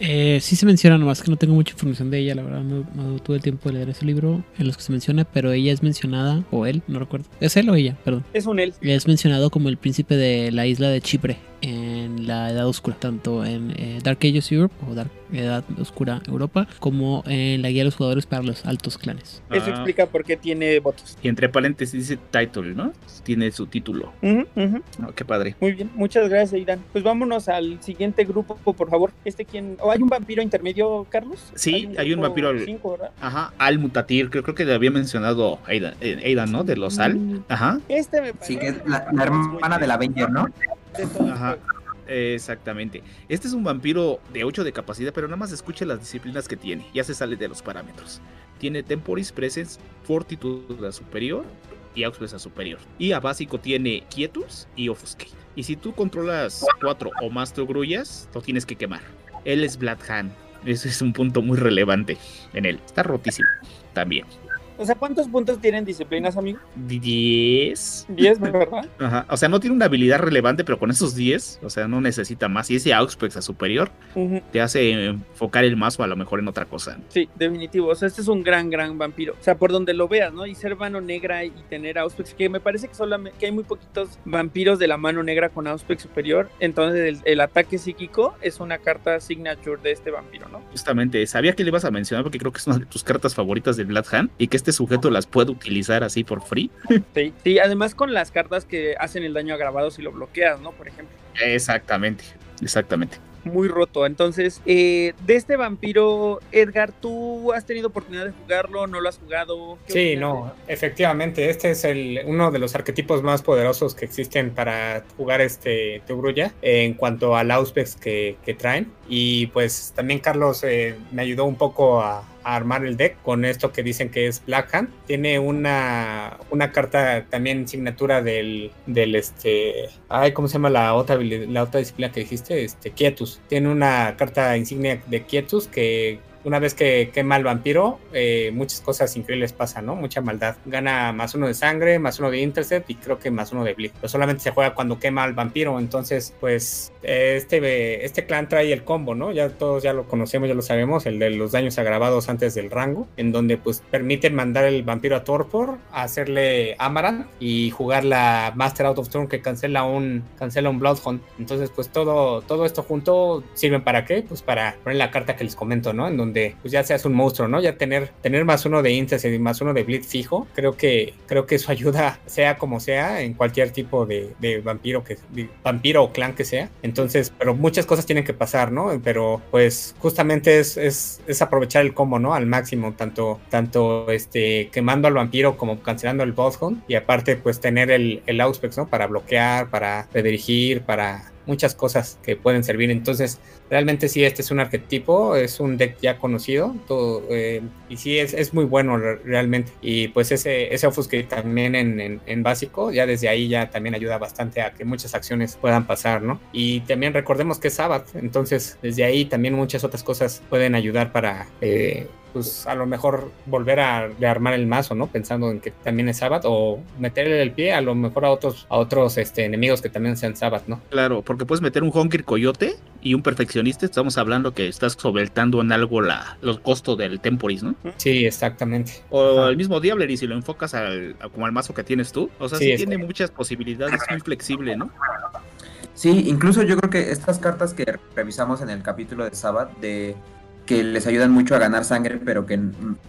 Eh, sí se menciona, nomás que no tengo mucha información de ella, la verdad no, no tuve el tiempo de leer ese libro en los que se menciona, pero ella es mencionada, o él, no recuerdo. ¿Es él o ella? Perdón. Es un él. Es mencionado como el príncipe de la isla de Chipre en la Edad Oscura, tanto en eh, Dark Ages Europe o Dark Edad Oscura Europa, como en la guía de los jugadores para los altos clanes. Eso Ah, explica por qué tiene votos. Y entre paréntesis dice title, ¿no? Tiene su título. No, qué padre. Muy bien, muchas gracias, Aidan. Pues vámonos al siguiente grupo, por favor. Este quién. ¿O hay un vampiro intermedio, Carlos? Sí, hay un vampiro al- cinco, ¿verdad? Ajá, Al Mutatir, creo, creo que le había mencionado Aidan, eh, Aidan, ¿no? De los Al. Ajá. Este me Sí, parece. que es la, la hermana de la Avenger, ¿no? Ajá. Exactamente. Este es un vampiro de 8 de capacidad, pero nada más escuche las disciplinas que tiene. Ya se sale de los parámetros. Tiene Temporis, Presence, Fortitude a superior y Auxpress superior. Y a básico tiene Quietus y Offuscate. Y si tú controlas 4 o más grullas, lo tienes que quemar. Él es Blood Hand. Ese es un punto muy relevante en él. Está rotísimo también. O sea, ¿cuántos puntos tienen disciplinas, amigo? 10. 10, ¿verdad? Ajá. O sea, no tiene una habilidad relevante, pero con esos 10, o sea, no necesita más. Y ese Auxpex a superior te hace enfocar el mazo a lo mejor en otra cosa. Sí, definitivo. O sea, este es un gran, gran vampiro. O sea, por donde lo veas, ¿no? Y ser mano negra y tener Auspex, que me parece que solamente que hay muy poquitos vampiros de la mano negra con Auspex superior. Entonces, el, el ataque psíquico es una carta signature de este vampiro, ¿no? Justamente, sabía que le ibas a mencionar porque creo que es una de tus cartas favoritas de Blood Hand y que este sujeto las puede utilizar así por free. Sí. Sí, además con las cartas que hacen el daño agravado si lo bloqueas, ¿no? Por ejemplo. Exactamente, exactamente. muy roto. Entonces, eh, de este vampiro, Edgar, ¿tú has tenido oportunidad de jugarlo? ¿No lo has jugado? ¿Qué Sí, no, efectivamente, este es el, uno de los arquetipos más poderosos que existen para jugar este Tubruya en cuanto al Auspex que, que traen. Y pues también Carlos eh, me ayudó un poco a armar el deck con esto que dicen que es Black Hand. Tiene una, una carta también signatura del, del este. Ay, ¿cómo se llama la otra, la otra disciplina que dijiste? Este, Quietus. Tiene una carta insignia de Quietus que una vez que quema al vampiro, eh, muchas cosas increíbles pasan, ¿no? Mucha maldad. Gana más uno de sangre, más uno de intercept y creo que más uno de bleed. Pero solamente se juega cuando quema al vampiro. Entonces, pues, este, este clan trae el combo, ¿no? Ya todos ya lo conocemos, ya lo sabemos, el de los daños agravados antes del rango, en donde pues permiten mandar el vampiro a Torpor, hacerle Amaranth y jugar la Master Out of Turn que cancela un, cancela un Bloodhound. Entonces, pues todo, todo esto junto sirven para qué? Pues para poner la carta que les comento, ¿no? En donde pues ya seas un monstruo, ¿no? Ya tener, tener más uno de Intercept y más uno de Bleed fijo, creo que, creo que eso ayuda, sea como sea, en cualquier tipo de, vampiro que vampiro o clan que sea. Entonces, pero muchas cosas tienen que pasar, ¿no? Pero pues justamente es, es, es aprovechar el combo, ¿no? Al máximo, tanto, tanto este quemando al vampiro como cancelando el Bloodhound. Y aparte, pues tener el, el Auspex, ¿no? Para bloquear, para redirigir, para muchas cosas que pueden servir. Entonces, realmente sí, este es un arquetipo, es un deck ya conocido, eh, y sí, es, es, muy bueno realmente. Y pues ese, ese Offuscate también en, en, básico, ya desde ahí ya también ayuda bastante a que muchas acciones puedan pasar, ¿no? Y también recordemos que es Sabbath, entonces desde ahí también muchas otras cosas pueden ayudar para eh, pues a lo mejor volver a rearmar el mazo, ¿no? Pensando en que también es Sabbath o meterle el pie a lo mejor a otros a otros este, enemigos que también sean Sabbath, ¿no? Claro, porque puedes meter un Honker Coyote y un Estamos hablando que estás sobretando en algo la, los costos del Temporis, ¿no? Sí, exactamente. O el mismo Diabler y si lo enfocas al, como al mazo que tienes tú, o sea, sí, tiene muchas posibilidades, es muy flexible, ¿no? Sí, incluso yo creo que estas cartas que revisamos en el capítulo de Sabbath de que les ayudan mucho a ganar sangre, pero que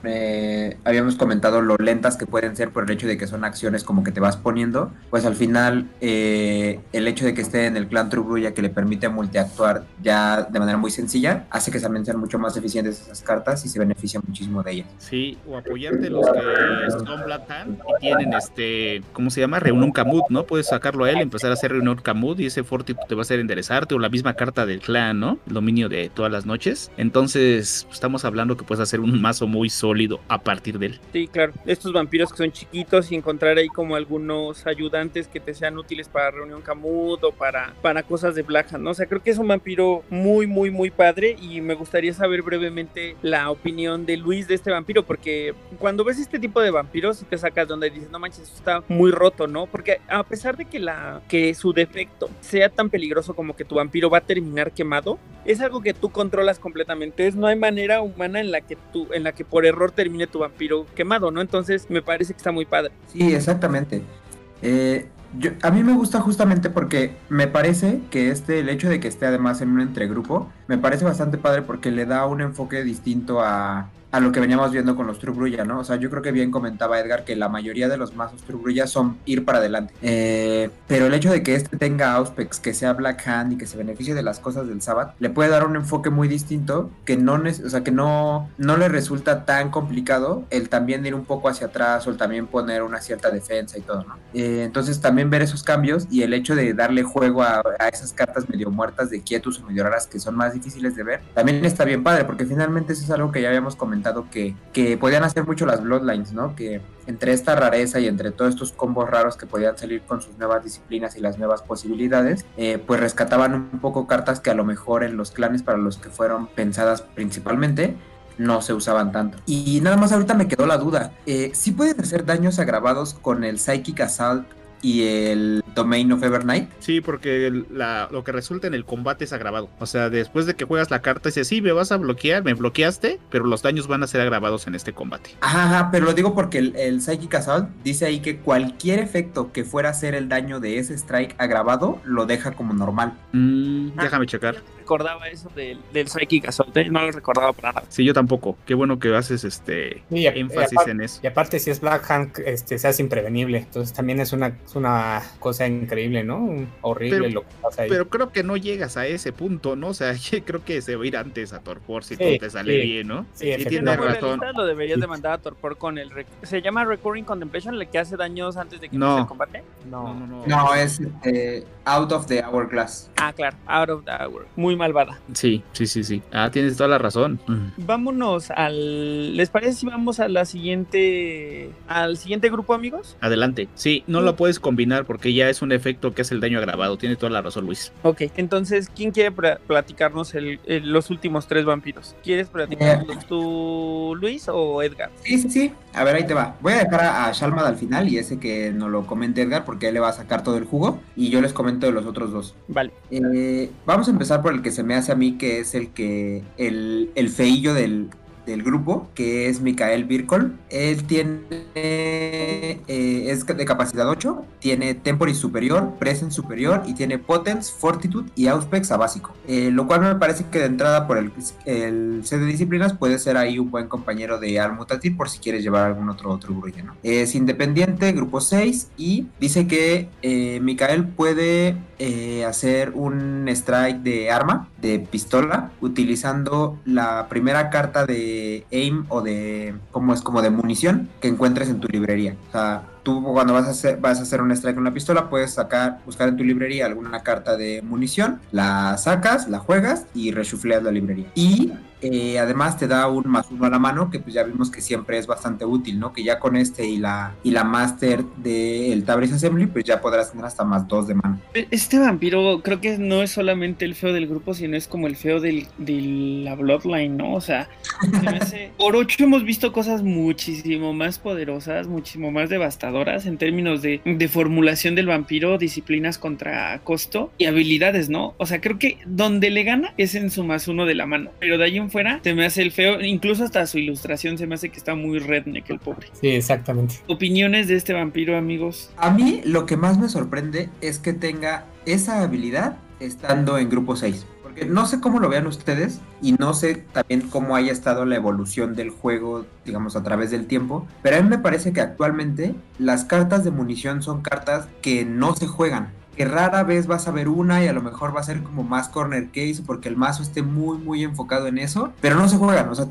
eh, habíamos comentado lo lentas que pueden ser por el hecho de que son acciones como que te vas poniendo, pues al final eh, el hecho de que esté en el clan Trubruya que le permite multiactuar ya de manera muy sencilla, hace que también sean mucho más eficientes esas cartas y se beneficia muchísimo de ellas. Sí, o apoyarte los que son Black Hand y tienen este, ¿cómo se llama? Reunión Camut, ¿no? Puedes sacarlo a él, empezar a hacer Reunión Camut y ese Fortitude te va a hacer enderezarte o la misma carta del clan, ¿no? El dominio de todas las noches. Entonces, estamos hablando que puedes hacer un mazo muy sólido a partir de él. Sí, claro. Estos vampiros que son chiquitos y encontrar ahí como algunos ayudantes que te sean útiles para Reunión Camud o para, para cosas de Black ¿no? O sea, creo que es un vampiro muy, muy, muy padre y me gustaría saber brevemente la opinión de Luis de este vampiro porque cuando ves este tipo de vampiros te sacas donde dices, no manches, esto está muy roto, ¿no? Porque a pesar de que, la, que su defecto sea tan peligroso como que tu vampiro va a terminar quemado, es algo que tú controlas completamente. Es no hay manera humana en la que tú, en la que por error termine tu vampiro quemado, ¿no? Entonces me parece que está muy padre. Sí, exactamente. Eh, a mí me gusta justamente porque me parece que este, el hecho de que esté además en un entregrupo, me parece bastante padre porque le da un enfoque distinto a, a lo que veníamos viendo con los Trubruya, ¿no? O sea, yo creo que bien comentaba Edgar que la mayoría de los mazos Trubruya son ir para adelante. Eh, pero el hecho de que este tenga Auspex, que sea Black Hand y que se beneficie de las cosas del Sabbath, le puede dar un enfoque muy distinto que no, o sea, que no, no le resulta tan complicado el también ir un poco hacia atrás o el también poner una cierta defensa y todo, ¿no? Eh, entonces también ver esos cambios y el hecho de darle juego a, a esas cartas medio muertas de quietus o medio raras que son más difíciles de ver, también está bien padre porque finalmente eso es algo que ya habíamos comentado que, podían hacer mucho las Bloodlines, ¿no? Que entre esta rareza y entre todos estos combos raros que podían salir con sus nuevas disciplinas y las nuevas posibilidades, eh, pues rescataban un poco cartas que a lo mejor en los clanes para los que fueron pensadas principalmente, no se usaban tanto. Y nada más ahorita me quedó la duda. Eh, ¿Sí pueden hacer daños agravados con el Psychic Assault y el Domain of Evernight. Sí, porque lo que resulta en el combate es agravado. O sea, después de que juegas la carta, dice, sí, me vas a bloquear, me bloqueaste, pero los daños van a ser agravados en este combate. Ajá, pero lo digo porque el, Psychic Assault dice ahí que cualquier efecto que fuera a ser el daño de ese strike agravado, lo deja como normal. Mm, déjame checar recordaba eso del, del Psychic Assault, ¿eh? no lo recordaba para nada. Sí, yo tampoco. Qué bueno que haces este énfasis en eso. Y aparte, si es Black Hand, este, se hace imprevenible. Entonces también es una, una cosa increíble, ¿no? Horrible lo que pasa ahí. Pero creo que no llegas a ese punto, ¿no? O sea, creo que se va a ir antes a Torpor si todo te sale bien, ¿no? Sí, y tienes razón. Lo deberías de mandar a Torpor con el. ¿Se llama Recurring Contemplation, el que hace daños antes de que no. el combate? No, no, no. No, es este, Out of the Hourglass. Ah, claro, Out of the Hour. Muy malvada. Sí, sí, sí, sí. Ah, tienes toda la razón. Mm. Vámonos al. ¿Les parece si vamos a la siguiente. al siguiente grupo, amigos? Adelante. Sí, no lo puedes combinar porque ya es un efecto que es el daño agravado. Tiene toda la razón, Luis. Ok, entonces, ¿quién quiere platicarnos el, los últimos tres vampiros? ¿Quieres platicarnos eh. tú, Luis, o Edgar? Sí, sí, sí. A ver, ahí te va. Voy a dejar a, Shalmad al final y ese que nos lo comente Edgar porque él le va a sacar todo el jugo y yo les comento de los otros dos. Vale. Eh, vamos a empezar por el que se me hace a mí que es el que el, el feillo del, del grupo, que es Mikael Birkol. Él tiene, eh, es de capacidad 8, tiene Temporis superior, Presence superior y tiene Potence, Fortitude y Auspex a básico. Eh, lo cual me parece que de entrada por el, el set de disciplinas puede ser ahí un buen compañero de Almutatil por si quieres llevar algún otro, otro. ¿no? Es independiente, grupo 6 y dice que eh, Mikael puede hacer un strike de arma, de pistola, utilizando la primera carta de aim o de como es como de munición que encuentres en tu librería. O sea, tú cuando vas a hacer, vas a hacer un strike con la pistola, puedes sacar, buscar en tu librería alguna carta de munición, la sacas, la juegas y rechufleas la librería. Y eh, además te da un más uno a la mano, que pues ya vimos que siempre es bastante útil, ¿no? Que ya con este y la, y la master del Tabris Assembly, pues ya podrás tener hasta más dos de mano. Este vampiro creo que no es solamente el feo del grupo, sino es como el feo del, de la Bloodline, ¿no? O sea, por ocho hemos visto cosas muchísimo más poderosas, muchísimo más devastadoras en términos de, de formulación del vampiro, disciplinas contra costo y habilidades, ¿no? O sea, creo que donde le gana es en su más uno de la mano, pero de ahí en fuera, se me hace el feo. Incluso hasta su ilustración se me hace que está muy redneck el pobre. Sí, exactamente. ¿Opiniones de este vampiro, amigos? A mí lo que más me sorprende es que tenga esa habilidad estando en grupo 6. Porque no sé cómo lo vean ustedes y no sé también cómo haya estado la evolución del juego, digamos, a través del tiempo. Pero a mí me parece que actualmente las cartas de munición son cartas que no se juegan que rara vez vas a ver una y a lo mejor va a ser como más corner case porque el mazo esté muy muy enfocado en eso, pero no se juegan, o sea,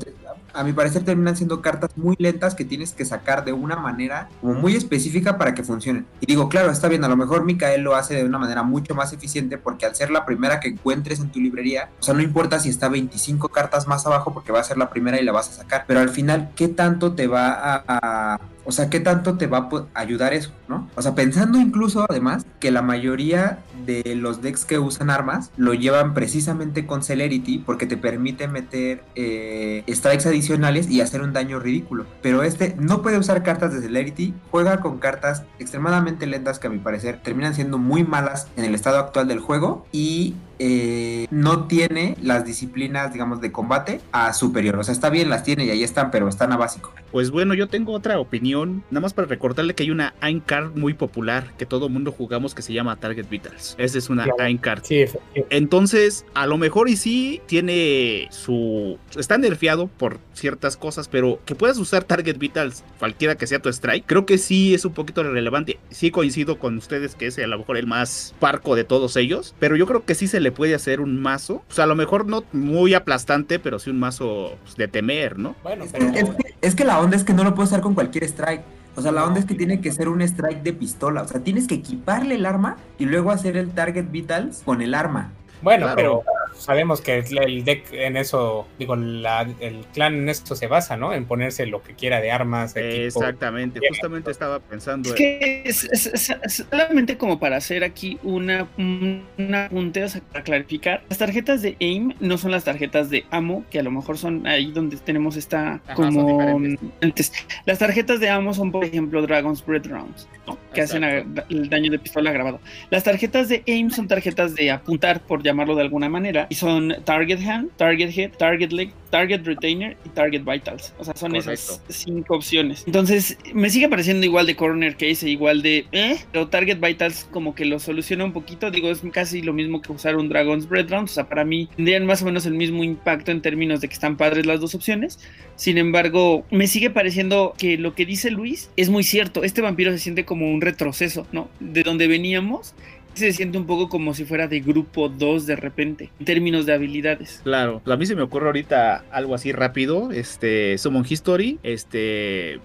a mi parecer terminan siendo cartas muy lentas que tienes que sacar de una manera como muy específica para que funcionen. Y digo, claro, está bien, a lo mejor Mikael lo hace de una manera mucho más eficiente porque al ser la primera que encuentres en tu librería, o sea, no importa si está 25 cartas más abajo porque va a ser la primera y la vas a sacar, pero al final, ¿qué tanto te va a, o sea, ¿qué tanto te va a ayudar eso, no? O sea, pensando incluso, además, que la mayoría de los decks que usan armas lo llevan precisamente con Celerity porque te permite meter eh, strikes adicionales y hacer un daño ridículo. Pero este no puede usar cartas de Celerity, juega con cartas extremadamente lentas que a mi parecer terminan siendo muy malas en el estado actual del juego y eh, no tiene las disciplinas, digamos, de combate a superior. O sea, está bien, las tiene y ahí están, pero están a básico. Pues bueno, yo tengo otra opinión, nada más para recordarle que hay una Aincard muy popular que todo mundo jugamos que se llama Target Vitals. Esa es una claro. Aincard. Sí, Entonces, a lo mejor y sí tiene su... Está nerfeado por ciertas cosas, pero que puedas usar Target Vitals, cualquiera que sea tu strike, creo que sí es un poquito relevante. Sí coincido con ustedes que es a lo mejor el más parco de todos ellos, pero yo creo que sí se le puede hacer un mazo, o sea, a lo mejor no muy aplastante, pero sí un mazo pues, de temer, ¿no? Bueno, es, pero... que, es, que, es, que, la onda es que no lo puedes usar con cualquier strike. O sea, la onda es que tiene que ser un strike de pistola. O sea, tienes que equiparle el arma y luego hacer el target vitals con el arma. Bueno, claro. pero sabemos que el deck en eso, digo, la, el clan en esto se basa, ¿no? En ponerse lo que quiera de armas. De Exactamente, equipo. justamente estaba pensando. Es que es, es, es, solamente como para hacer aquí una, una apunte, o sea, para clarificar, las tarjetas de AIM no son las tarjetas de AMO, que a lo mejor son ahí donde tenemos esta Ajá, como antes. Las tarjetas de AMO son, por ejemplo, Dragon's Bread Rounds, ¿no? que Exacto. hacen el daño de pistola grabado. Las tarjetas de AIM son tarjetas de apuntar, por llamarlo de alguna manera, y son Target Hand, Target Hit, Target Leg, Target Retainer y Target Vitals. O sea, son Correcto. esas cinco opciones. Entonces, me sigue pareciendo igual de Corner Case e igual de, eh, pero Target Vitals como que lo soluciona un poquito. Digo, es casi lo mismo que usar un Dragon's Bread Round. O sea, para mí tendrían más o menos el mismo impacto en términos de que están padres las dos opciones. Sin embargo, me sigue pareciendo que lo que dice Luis es muy cierto. Este vampiro se siente como un retroceso, ¿no? De donde veníamos se siente un poco como si fuera de grupo 2 de repente, en términos de habilidades. Claro, a mí se me ocurre ahorita algo así rápido, este, Summon History, este,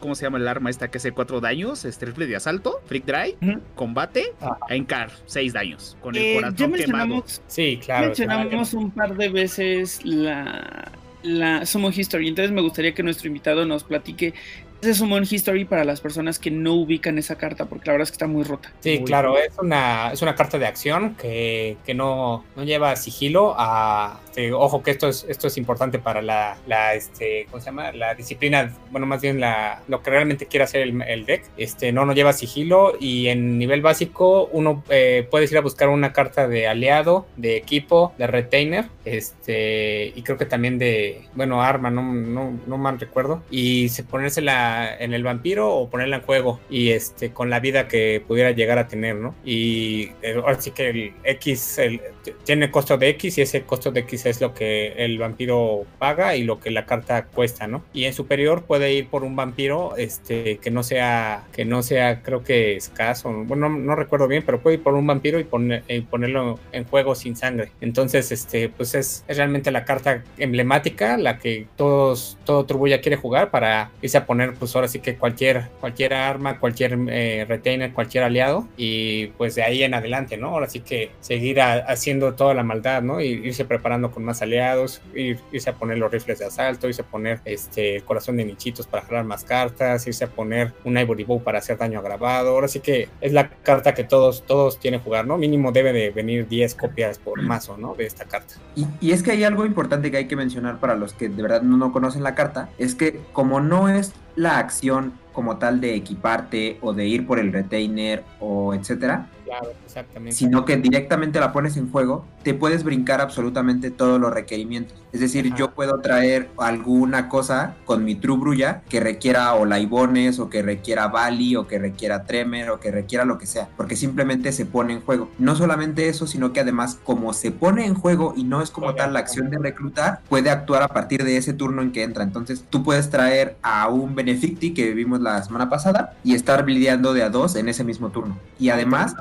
¿cómo se llama el arma esta que hace 4 daños? Este rifle de asalto, Freak Dry, uh -huh. combate, ah. Encar, 6 daños, con el eh, corazón ya quemado. Sí, claro. Mencionamos claro. un par de veces la la Summon History. Entonces me gustaría que nuestro invitado nos platique ese Summon History para las personas que no ubican esa carta, porque la verdad es que está muy rota. Sí, muy claro, es una, es una carta de acción que, que no, no lleva sigilo a. Este, ojo que esto es, esto es importante para la, la, este, ¿cómo se llama? La disciplina, bueno, más bien la, lo que realmente quiere hacer el, deck. Este, no, no lleva sigilo y en nivel básico uno eh, puede ir a buscar una carta de aliado, de equipo, de retainer, este, y creo que también de, bueno, arma, no, no, no mal recuerdo, y se ponérsela en el vampiro o ponerla en juego y este con la vida que pudiera llegar a tener, ¿no? Y eh, ahora sí que el X el, tiene costo de X y ese costo de X es lo que el vampiro paga y lo que la carta cuesta, ¿no? Y en superior puede ir por un vampiro este que no sea que no sea creo que escaso, bueno no, recuerdo bien, pero puede ir por un vampiro y, poner, y ponerlo en juego sin sangre. Entonces este pues es, es realmente la carta emblemática, la que todos todo Turbuya quiere jugar para irse a poner pues ahora sí que cualquier, cualquier arma, cualquier eh, retainer, cualquier aliado y pues de ahí en adelante, ¿no? Ahora sí que seguir haciendo toda la maldad, ¿no? Y irse preparando con más aliados, irse a poner los rifles de asalto, irse a poner este corazón de nichitos para jalar más cartas, irse a poner un Ivory Bow para hacer daño agravado. Ahora sí que es la carta que todos, todos tienen que jugar, ¿no? Mínimo debe de venir 10 copias por mazo, ¿no? De esta carta. Y, y es que hay algo importante que hay que mencionar para los que de verdad no, no conocen la carta, es que como no es la acción como tal de equiparte o de ir por el retainer o etcétera, Claro, exactamente. sino que directamente la pones en juego, te puedes brincar absolutamente todos los requerimientos. Es decir, Ajá. yo puedo traer alguna cosa con mi True Brulla que requiera o Laibones o que requiera Bali o que requiera Tremer o que requiera lo que sea, porque simplemente se pone en juego. No solamente eso, sino que además como se pone en juego y no es como tal la acción de reclutar, puede actuar a partir de ese turno en que entra. Entonces tú puedes traer a un Beneficti que vimos la semana pasada y estar blideando de a dos en ese mismo turno. Y además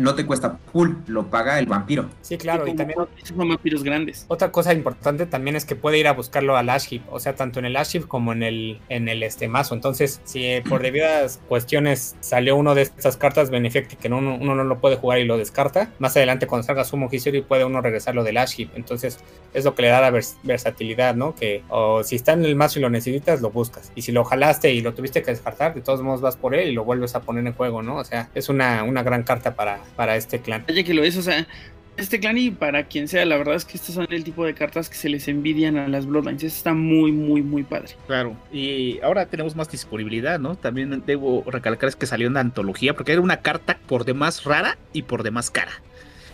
no te cuesta full, lo paga el vampiro. Sí, claro, y también esos son vampiros grandes. Otra cosa importante también es que puede ir a buscarlo al Ash Heap, o sea, tanto en el Ash Heap como en el, en el este mazo. Entonces, si eh, por debidas cuestiones salió uno de estas cartas Benefecti que no, uno, uno no lo puede jugar y lo descarta, más adelante cuando salga Summon History puede uno regresarlo del Ash Heap. Entonces, es lo que le da la vers- versatilidad, ¿no? Que o si está en el mazo y lo necesitas, lo buscas. Y si lo jalaste y lo tuviste que descartar, de todos modos vas por él y lo vuelves a poner en juego, ¿no? O sea, es una, una gran carta para, para este clan. Vaya que lo es, o sea, este clan y para quien sea, la verdad es que estos son el tipo de cartas que se les envidian a las Bloodlines. Está muy, muy, muy padre. Claro, y ahora tenemos más disponibilidad, ¿no? También debo recalcar es que salió una antología, porque era una carta por demás rara y por demás cara.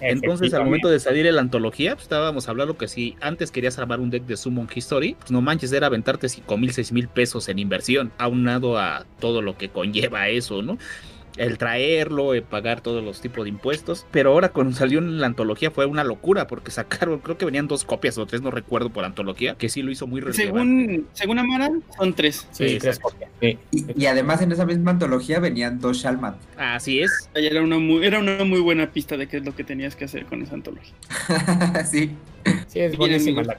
Entonces, al momento de salir en la antología, pues, estábamos hablando que si antes querías armar un deck de Summon History, pues no manches, era aventarte 5 mil, 6 mil pesos en inversión, aunado a todo lo que conlleva eso, ¿no? El traerlo, el pagar todos los tipos de impuestos. Pero ahora cuando salió en la antología fue una locura, porque sacaron, creo que venían dos copias o tres, no recuerdo por antología, que sí lo hizo muy relevante. Según, según Amara, son tres. Sí, Sí, tres copias. Sí. Y, y además en esa misma antología venían dos Shalmat. Así es. Era una, muy, era una muy buena pista de qué es lo que tenías que hacer con esa antología. sí. Sí, es buenísima la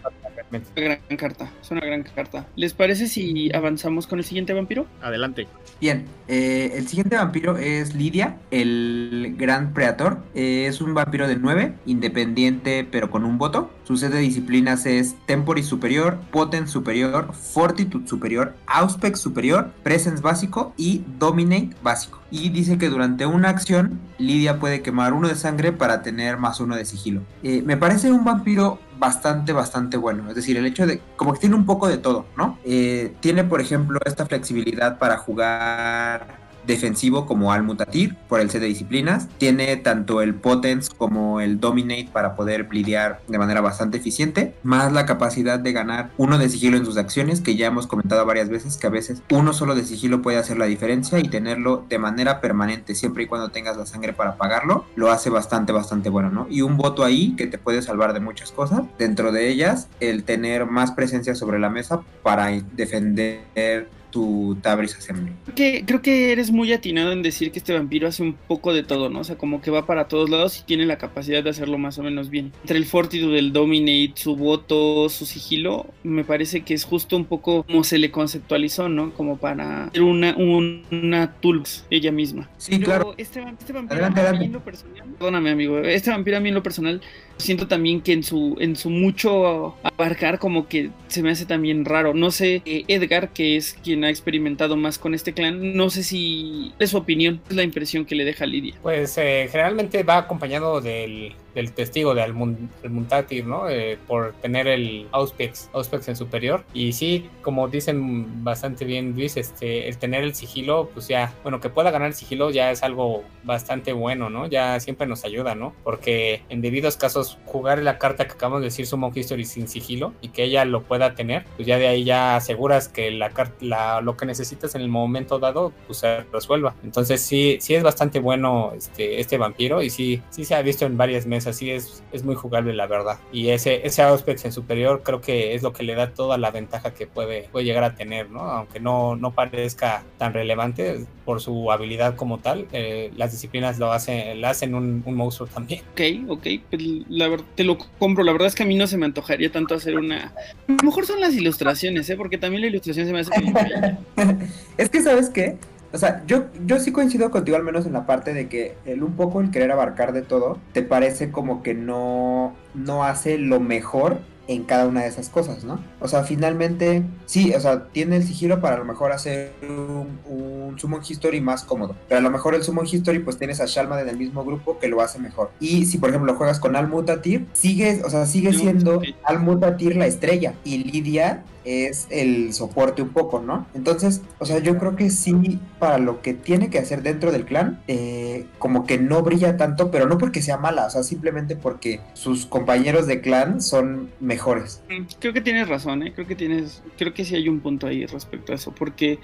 realmente. Una gran carta, es una gran carta. ¿Les parece si avanzamos con el siguiente vampiro? Adelante. Bien, eh, el siguiente vampiro es Lidia, el Gran Predator. Eh, es un vampiro de 9, independiente pero con un voto. Su set de disciplinas es Temporis superior, Potence superior, Fortitude superior, Auspex superior, Presence básico y Dominate básico. Y dice que durante una acción, Lidia puede quemar uno de sangre para tener más uno de sigilo. Eh, me parece un vampiro bastante, bastante bueno. Es decir, el hecho de, como que tiene un poco de todo, ¿no? Eh, tiene, por ejemplo, esta flexibilidad para jugar defensivo como al mutatir por el set de disciplinas. Tiene tanto el potence como el dominate para poder blidear de manera bastante eficiente, más la capacidad de ganar uno de sigilo en sus acciones, que ya hemos comentado varias veces que a veces uno solo de sigilo puede hacer la diferencia y tenerlo de manera permanente siempre y cuando tengas la sangre para pagarlo, lo hace bastante, bastante bueno, ¿no? Y un voto ahí que te puede salvar de muchas cosas, dentro de ellas el tener más presencia sobre la mesa para defender tu Tabris Assembly. Creo que, creo que eres muy atinado en decir que este vampiro hace un poco de todo, ¿no? O sea, como que va para todos lados y tiene la capacidad de hacerlo más o menos bien. Entre el Fortitude, el Dominate, su voto, su sigilo, me parece que es justo un poco como se le conceptualizó, ¿no? Como para ser una, un- una toolbox ella misma. Sí, Pero claro. Este, este vampiro Adelante, a mí adelante. en lo personal, perdóname amigo, este vampiro a mí en lo personal siento también que en su en su mucho abarcar como que se me hace también raro. No sé, eh, Edgar, que es quien ha experimentado más con este clan, no sé si es su opinión, es la impresión que le deja Lidia. Pues eh, generalmente va acompañado del, del testigo de Almun- Almuntatir, ¿no? Eh, por tener el Auspex, Auspex en superior. Y sí, como dicen bastante bien Luis, este, el tener el sigilo, pues ya, bueno, que pueda ganar el sigilo ya es algo bastante bueno, ¿no? Ya siempre nos ayuda, ¿no? Porque en debidos casos, jugar la carta que acabamos de decir, Summon History sin sigilo, y que ella lo pueda tener, pues ya de ahí ya aseguras que la, la lo que necesitas en el momento dado, pues se resuelva. Entonces sí, sí es bastante bueno este, este vampiro y sí, sí se ha visto en varias mesas, sí es, es muy jugable la verdad. Y ese, ese Auspex en superior creo que es lo que le da toda la ventaja que puede, puede llegar a tener, ¿no? Aunque no, no parezca tan relevante por su habilidad como tal, eh, las disciplinas lo hacen, la hacen un, un monstruo también. Ok, ok, pues la verdad te lo compro. La verdad es que a mí no se me antojaría tanto hacer una. A lo mejor son las ilustraciones, ¿eh? Porque también la ilustración se me hace. es que, ¿sabes qué? O sea, yo, yo sí coincido contigo al menos en la parte de que el un poco el querer abarcar de todo te parece como que no, no hace lo mejor en cada una de esas cosas, ¿no? O sea, finalmente, sí, o sea, tiene el sigilo para a lo mejor hacer un, un Summon History más cómodo, pero a lo mejor el Summon History pues tienes a Shalman en el mismo grupo que lo hace mejor. Y si por ejemplo juegas con Al-Mutatir, sigue, o sea, sigue siendo Al-Mutatir la estrella y Lidia es el soporte un poco, ¿no? Entonces, o sea, yo creo que sí, para lo que tiene que hacer dentro del clan, eh, como que no brilla tanto, pero no porque sea mala, o sea, simplemente porque sus compañeros de clan son mejores. Creo que tienes razón, ¿eh? Creo que tienes, creo que sí hay un punto ahí respecto a eso, porque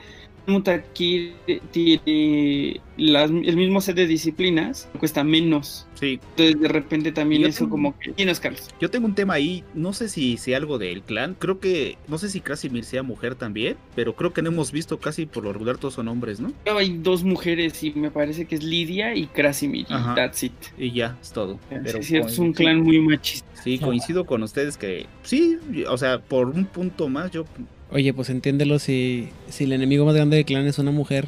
Mutakir tiene el mismo set de disciplinas, cuesta menos. Sí. Entonces de repente también eso tengo- como que... ¿Tienes, Carlos? Yo tengo un tema ahí, no sé si sea algo del clan, creo que, no sé si Krasimir sea mujer también, pero creo que no hemos visto casi por lo regular todos son hombres, ¿no? Hay dos mujeres y me parece que es Lidia y Krasimir y Ajá. that's it. Y ya, es todo. Sí, Pero es cierto, es un clan muy machista. Sí, coincido con ustedes que sí, o sea, por un punto más yo Oye, pues entiéndelo si, si el enemigo más grande del clan es una mujer.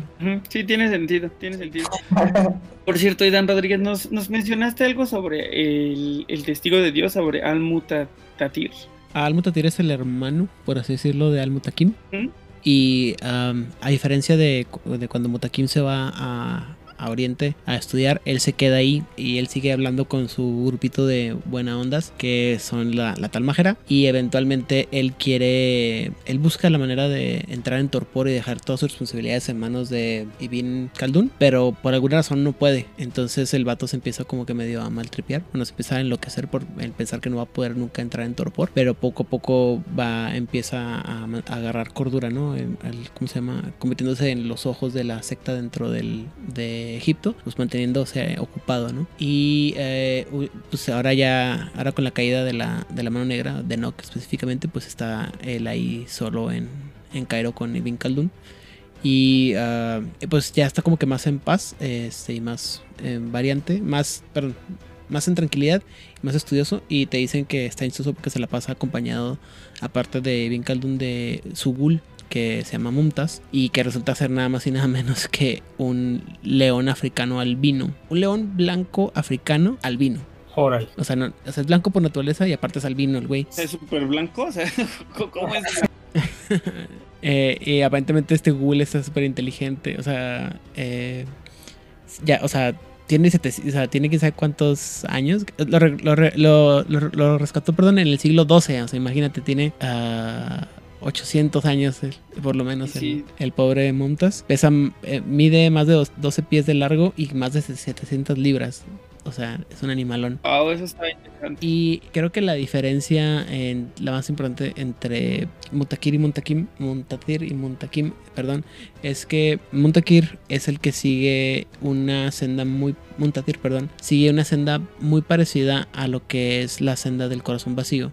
Sí, tiene sentido, tiene sentido. Por cierto, Aidan Rodríguez, nos, nos mencionaste algo sobre el, el testigo de Dios, sobre Al-Mutatir. Al-Mutatir es el hermano, por así decirlo, de Al-Mutakim. ¿Mm? Y a diferencia de, de cuando Mutakim se va a, a Oriente a estudiar, él se queda ahí y él sigue hablando con su grupito de buena ondas, que son la, la Talmágera. Y eventualmente él quiere, él busca la manera de entrar en torpor y dejar todas sus responsabilidades en manos de Ibn Khaldun, pero por alguna razón no puede. Entonces el vato se empieza como que medio a maltripear, bueno, se empieza a enloquecer por el pensar que no va a poder nunca entrar en torpor, pero poco a poco va, empieza a, a agarrar cordura, ¿no? En- al- ¿Cómo se llama? Convirtiéndose en los ojos de la secta dentro del, de Egipto, pues manteniéndose ocupado, ¿no? Y eh, pues ahora ya, ahora con la caída de la, de la mano negra, de Nock específicamente, pues está él ahí solo en, en Cairo con Ibn Khaldun. Y ah, pues ya está como que más en paz este, y más eh, variante, más, perdón, más en tranquilidad, más estudioso. Y te dicen que está instuoso porque se la pasa acompañado, aparte de Ibn Khaldun, de su ghoul, que se llama Mumtaz, y que resulta ser nada más y nada menos que un león africano albino. Un león blanco africano albino. Órale. O sea, no, o sea, es blanco por naturaleza y aparte es albino el güey. ¿Es súper blanco? O sea, ¿cómo es? Eh, y aparentemente este Google está súper inteligente. O sea, eh, ya, o sea, tiene, sete- o sea, tiene que saber cuántos años. Lo, re- lo, re- lo- lo- lo rescató, perdón, en el siglo XII. O sea, imagínate, tiene ah, 800 años, por lo menos, Sí. el, el pobre Mumtaz. Pesa, eh, mide más de dos- 12 pies de largo y más de 700 libras. O sea, es un animalón. Wow, eso está interesante. Y creo que la diferencia, en, la más importante entre Mutakir y Muntakim, Muntatir y Muntakim, perdón, es que Muntakir es el que sigue una senda muy, Muntatir, perdón, sigue una senda muy parecida a lo que es la senda del corazón vacío,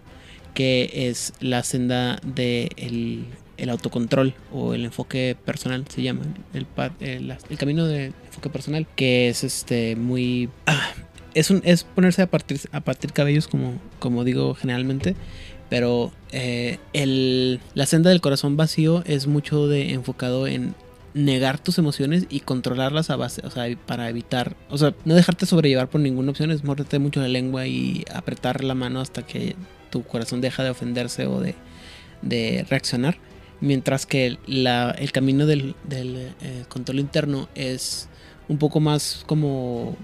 que es la senda del el, el autocontrol o el enfoque personal, se llama, el, el, el camino del enfoque personal, que es este muy... ah, es, un, es ponerse a partir, a partir cabellos, como, como digo generalmente. Pero eh, el, la senda del corazón vacío es mucho de enfocado en negar tus emociones y controlarlas a base, o sea, para evitar, o sea, no dejarte sobrellevar por ninguna opción, es morderte mucho la lengua y apretar la mano hasta que tu corazón deja de ofenderse o de, de reaccionar. Mientras que el camino del, eh, control interno es un poco más como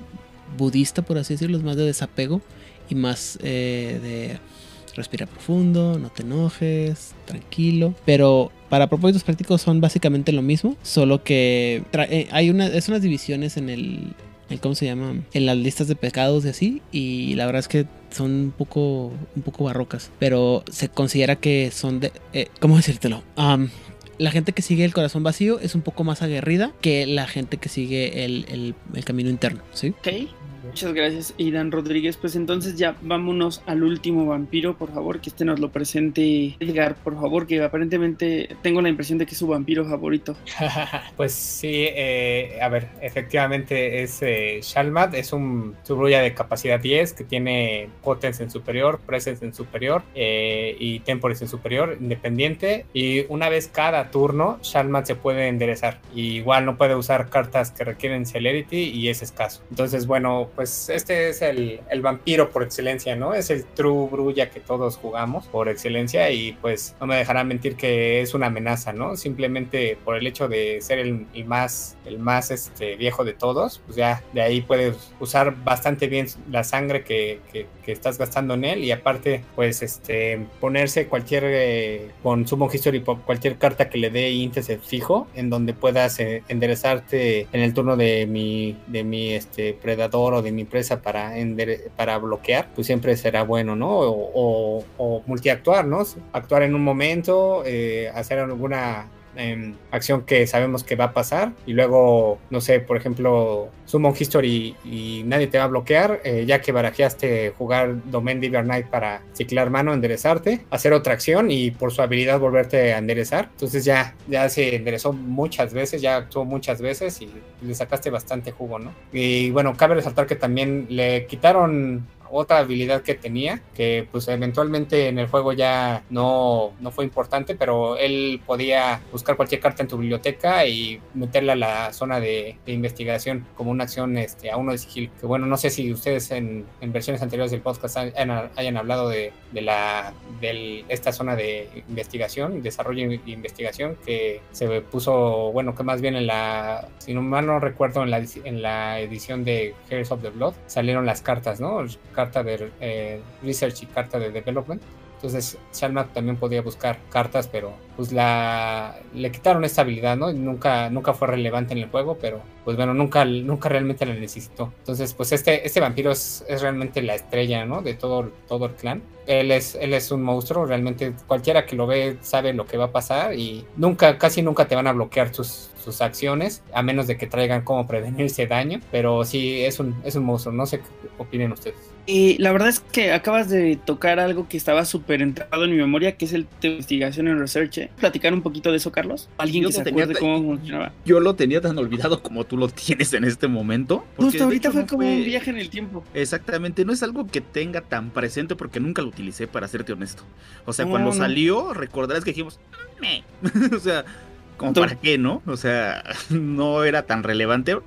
budista, por así decirlo, es más de desapego y más eh, de respira profundo, no te enojes, tranquilo. Pero para propósitos prácticos son básicamente lo mismo, solo que eh, hay una, es unas divisiones en el, el, ¿cómo se llama? En las listas de pecados y así, y la verdad es que son un poco, un poco barrocas, pero se considera que son de, eh, ¿cómo decírtelo? Am, la gente que sigue el corazón vacío es un poco más aguerrida que la gente que sigue el, el- el camino interno, ¿sí? Ok. Muchas gracias, Idan Rodríguez. Pues entonces ya vámonos al último vampiro, por favor, que este nos lo presente Edgar, por favor, que aparentemente tengo la impresión de que es su vampiro favorito. pues sí, eh, a ver, efectivamente es eh, Shalmat, es un Tubruya de capacidad 10 que tiene Potence en superior, Presence en superior eh, y Temporis en superior, independiente. Y una vez cada turno, Shalmat se puede enderezar. Igual no puede usar cartas que requieren Celerity y es escaso. Entonces, bueno, pues este es el, el vampiro por excelencia, ¿no? Es el True Brulla que todos jugamos por excelencia y pues no me dejarán mentir que es una amenaza, ¿no? Simplemente por el hecho de ser el, más, el más este, viejo de todos, pues ya de ahí puedes usar bastante bien la sangre que, estás gastando en él y aparte pues este ponerse cualquier eh, con Summon History cualquier carta que le dé índice fijo en donde puedas eh, enderezarte en el turno de mi de mi este predador o de mi presa para para bloquear pues siempre será bueno no o, o, o multiactuar no actuar en un momento eh, hacer alguna eh, acción que sabemos que va a pasar y luego, no sé, por ejemplo, Summon History y, nadie te va a bloquear, eh, ya que barajeaste jugar Domain Diver Knight para ciclar mano, enderezarte, hacer otra acción y por su habilidad volverte a enderezar. Entonces ya, ya se enderezó muchas veces, ya actuó muchas veces y le sacaste bastante jugo, ¿no? Y bueno, cabe resaltar que también le quitaron otra habilidad que tenía, que pues eventualmente en el juego ya no, no fue importante, pero él podía buscar cualquier carta en tu biblioteca y meterla a la zona de, investigación como una acción este, a uno de sigil. Que bueno, no sé si ustedes en, versiones anteriores del podcast hayan, hablado de, de la de esta zona de investigación, desarrollo e investigación, que se puso, bueno, que más bien en la, si no mal no recuerdo, en la, en la edición de Heroes of the Blood salieron las cartas, ¿no? Carta de eh, research y carta de development. Entonces Shalmak también podía buscar cartas, pero pues la le quitaron esta habilidad, ¿no? Nunca, nunca fue relevante en el juego, pero pues bueno, nunca, nunca realmente la necesitó. Entonces, pues este, este vampiro es, es realmente la estrella, ¿no? De todo, todo el clan. Él es, él es un monstruo, realmente cualquiera que lo ve sabe lo que va a pasar y nunca, casi nunca te van a bloquear tus, sus acciones, a menos de que traigan cómo prevenirse daño, pero sí es un, es un monstruo, no sé qué opinen ustedes. Y la verdad es que acabas de tocar algo que estaba súper entrado en mi memoria, que es el de investigación en research. ¿Platicar un poquito de eso, Carlos? ¿Alguien Yo que se tenía acuerde tan- cómo funcionaba? Yo lo tenía tan olvidado como tú lo tienes en este momento. Justo ahorita hecho fue no como un viaje en el tiempo. Exactamente, no es algo que tenga tan presente porque nunca lo utilicé, para serte honesto. O sea, No, cuando no. salió, recordarás que dijimos, "Meh". o sea, como para qué, ¿no? O sea, no era tan relevante.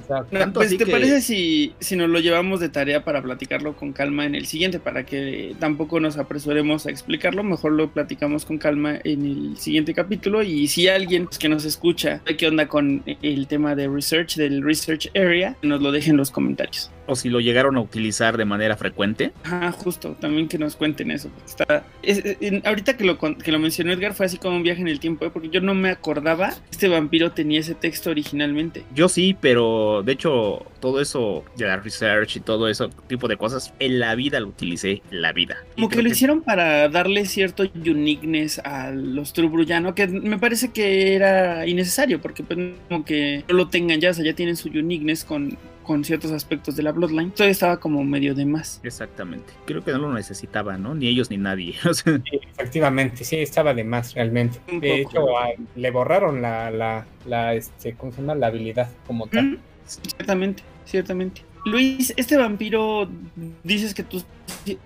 Exacto. Pues, así ¿te que- parece si, si nos lo llevamos de tarea para platicarlo con calma en el siguiente? Para que tampoco nos apresuremos a explicarlo, mejor lo platicamos con calma en el siguiente capítulo. Y si alguien pues, que nos escucha, qué onda con el tema de research, del research area, nos lo dejen en los comentarios. O si lo llegaron a utilizar de manera frecuente. Ah, justo, también que nos cuenten eso. porque Está, es- es- en- ahorita que lo, con- que lo mencionó Edgar fue así como un viaje en el tiempo, ¿eh? porque yo no me acordaba que este vampiro tenía ese texto originalmente. Yo sí, pero de hecho, todo eso de la research y todo eso tipo de cosas, en la vida lo utilicé, en la vida. Como que lo hicieron para darle cierto uniqueness a los True Brujano, que me parece que era innecesario, porque pues como que no lo tengan ya, o sea, ya tienen su uniqueness con, con ciertos aspectos de la Bloodline. Todavía estaba como medio de más. Exactamente. Creo que no lo necesitaba, ¿no? Ni ellos ni nadie. Sí, efectivamente, sí, estaba de más realmente. Un De poco. hecho, a- le borraron la, la, la, este, ¿cómo se llama? La habilidad como tal. Mm, Ciertamente, ciertamente. Luis, este vampiro, dices que tú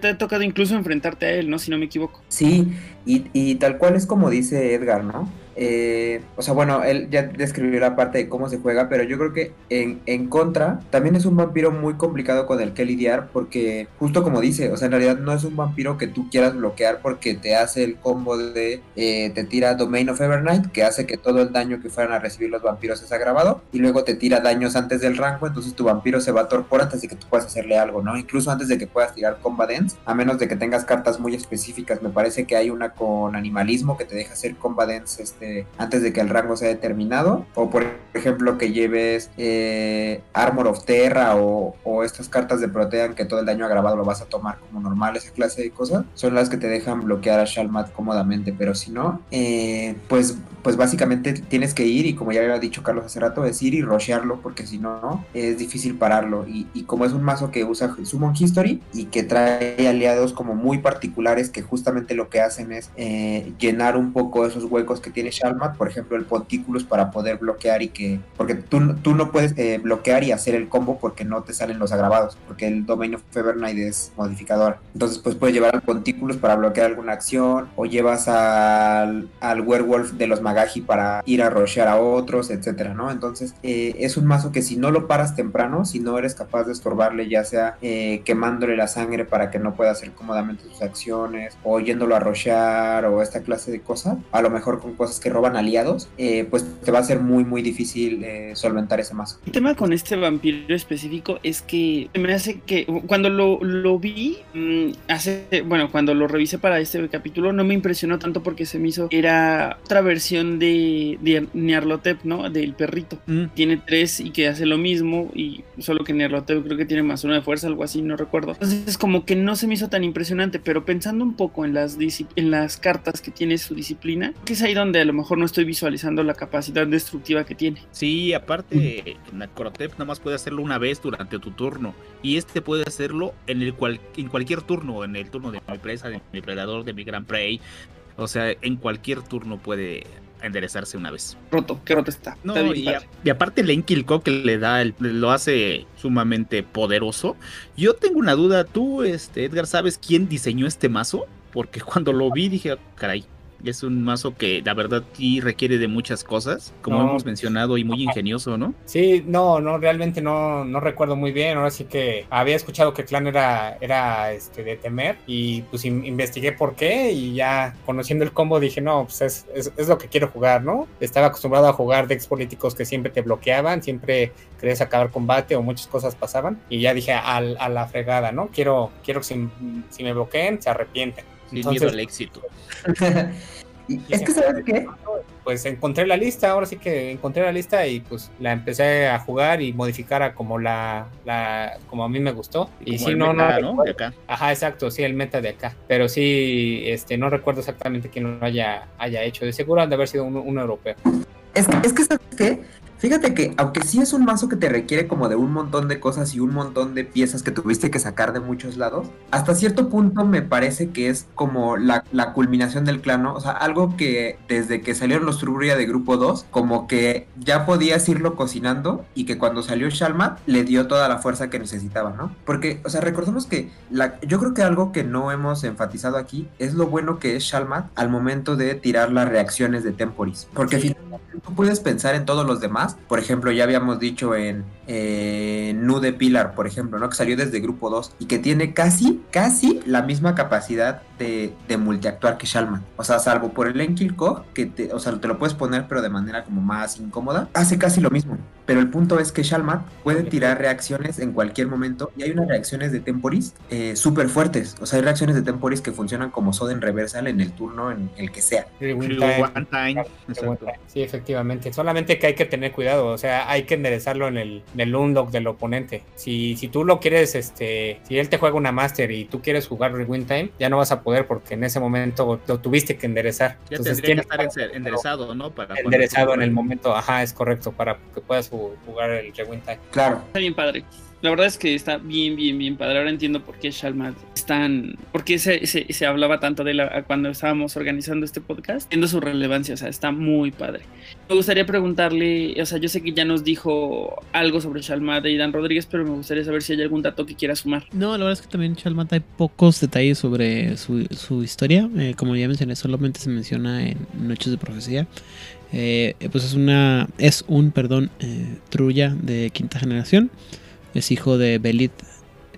te ha tocado incluso enfrentarte a él, ¿no? Si no me equivoco. Sí, y, y tal cual es como dice Edgar, ¿no? Eh, o sea, bueno, él ya describió la parte de cómo se juega, pero yo creo que en, en contra también es un vampiro muy complicado con el que lidiar porque justo como dice, o sea, en realidad no es un vampiro que tú quieras bloquear porque te hace el combo de eh, te tira Domain of Evernight, que hace que todo el daño que fueran a recibir los vampiros es agravado, y luego te tira daños antes del rango, entonces tu vampiro se va a torpor antes que tú puedas hacerle algo, ¿no? Incluso antes de que puedas tirar Combat Dance, a menos de que tengas cartas muy específicas, me parece que hay una con animalismo que te deja hacer Combat Dance este, de, antes de que el rango sea determinado. O por ejemplo que lleves eh, Armor of Terra o, o, estas cartas de Protean que todo el daño agravado lo vas a tomar como normal, esa clase de cosas, son las que te dejan bloquear a Shalmat cómodamente. Pero si no, eh, pues, pues básicamente tienes que ir y como ya había dicho Carlos hace rato, es ir y rushearlo porque si no es difícil pararlo. Y, y como es un mazo que usa Summon History y que trae aliados como muy particulares que justamente lo que hacen es eh, llenar un poco esos huecos que tiene Shalmat, por ejemplo el Ponticulus para poder bloquear y que, porque tú, tú no puedes eh, bloquear y hacer el combo porque no te salen los agravados, porque el Domain of Fevernight es modificador. Entonces pues puedes llevar al Ponticulus para bloquear alguna acción o llevas al, al Werewolf de los Magaji para ir a rushear a otros, etcétera, ¿no? Entonces eh, es un mazo que si no lo paras temprano, si no eres capaz de estorbarle ya sea quemándole la sangre para que no pueda hacer cómodamente sus acciones o yéndolo a rushear o esta clase de cosas, a lo mejor con cosas que roban aliados, eh, pues te va a ser muy muy difícil eh, solventar ese mazo. El tema con este vampiro específico es que me hace que cuando lo, lo vi, mmm, hace, bueno, cuando lo revisé para este capítulo, no me impresionó tanto porque se me hizo, era otra versión de, de Nyarlathotep, ¿no? Del perrito. Mm. Tiene tres y que hace lo mismo y solo que Nyarlathotep creo que tiene más uno de fuerza, algo así, no recuerdo. Entonces como que no se me hizo tan impresionante, pero pensando un poco en las, en las cartas que tiene su disciplina, que es ahí donde a lo mejor no estoy visualizando la capacidad destructiva que tiene. Sí, aparte, Necrotep nada más puede hacerlo una vez durante tu turno, y este puede hacerlo en, el cual, en cualquier turno, en el turno de mi presa, de mi predador, de mi gran prey, o sea, en cualquier turno puede enderezarse una vez. Roto, qué roto está. No, está y, a, y, aparte el Enkilko que le da, el, lo hace sumamente poderoso. Yo tengo una duda, tú, este, Edgar, ¿sabes quién diseñó este mazo? Porque cuando lo vi dije, caray, es un mazo que la verdad sí requiere de muchas cosas, como no, hemos mencionado, y muy ingenioso, ¿no? Sí, no, no, realmente no, no recuerdo muy bien. Ahora sí que había escuchado que clan era, era este, de temer y pues in, investigué por qué y ya conociendo el combo dije, no, pues es, es, es, lo que quiero jugar, ¿no? Estaba acostumbrado a jugar decks políticos que siempre te bloqueaban, siempre querías acabar combate o muchas cosas pasaban y ya dije a, a la fregada, ¿no? Quiero, quiero que si, si me bloqueen se arrepienten. Entonces, miedo al éxito. es que, ¿sabes qué? Pues encontré la lista, ahora sí que encontré la lista y pues la empecé a jugar y modificar a como la, la como a mí me gustó. Y, y sí, no, meta, no, no, de acá. Ajá, exacto, sí, el meta de acá. Pero sí, este, no recuerdo exactamente quién lo haya, haya hecho. De seguro han de haber sido un, un europeo. Es que, es que, ¿sabes qué? Fíjate que, aunque sí es un mazo que te requiere como de un montón de cosas y un montón de piezas que tuviste que sacar de muchos lados, hasta cierto punto me parece que es como la, la culminación del clan, ¿no? O sea, algo que desde que salieron los Trubria de grupo 2, como que ya podías irlo cocinando y que cuando salió Shalmat le dio toda la fuerza que necesitaba, ¿no? Porque, o sea, recordemos que la, yo creo que algo que no hemos enfatizado aquí es lo bueno que es Shalmat al momento de tirar las reacciones de Temporis. Porque sí. finalmente tú puedes pensar en todos los demás por ejemplo, ya habíamos dicho en Nude Pilar, por ejemplo, ¿no? Que salió desde grupo 2 y que tiene casi, casi la misma capacidad de, de multiactuar que Shalman. O sea, salvo por el Enkil Kog, que te, o sea, te lo puedes poner, pero de manera como más incómoda, hace casi lo mismo. Pero el punto es que Shalman puede tirar reacciones en cualquier momento y hay unas reacciones de Temporis eh, súper fuertes. O sea, hay reacciones de Temporis que funcionan como Soden Reversal en el turno en el que sea. One time. Sí, efectivamente. Solamente que hay que tener cuidado. O sea, hay que enderezarlo en el, en el unlock del oponente. Si, si tú lo quieres, este, si él te juega una Master y tú quieres jugar Rewind Time, ya no vas a poder porque en ese momento lo tuviste que enderezar. Ya Entonces, tendría que estar enderezado, ¿no? Para enderezado en el momento, ajá, es correcto, para que puedas jugar el Rewind Time. Claro. Está bien padre. La verdad es que está bien, bien, bien padre. Ahora entiendo por qué Shalmat es tan. por qué se, se, se hablaba tanto de él cuando estábamos organizando este podcast. Viendo su relevancia, o sea, está muy padre. Me gustaría preguntarle, o sea, yo sé que ya nos dijo algo sobre Shalmat y Dan Rodríguez, pero me gustaría saber si hay algún dato que quiera sumar. No, la verdad es que también Shalmat hay pocos detalles sobre su, su historia. Eh, como ya mencioné, solamente se menciona en Noches de Profecía. Eh, pues es una. Es un, perdón, eh, trulla de quinta generación. Es hijo de Belit,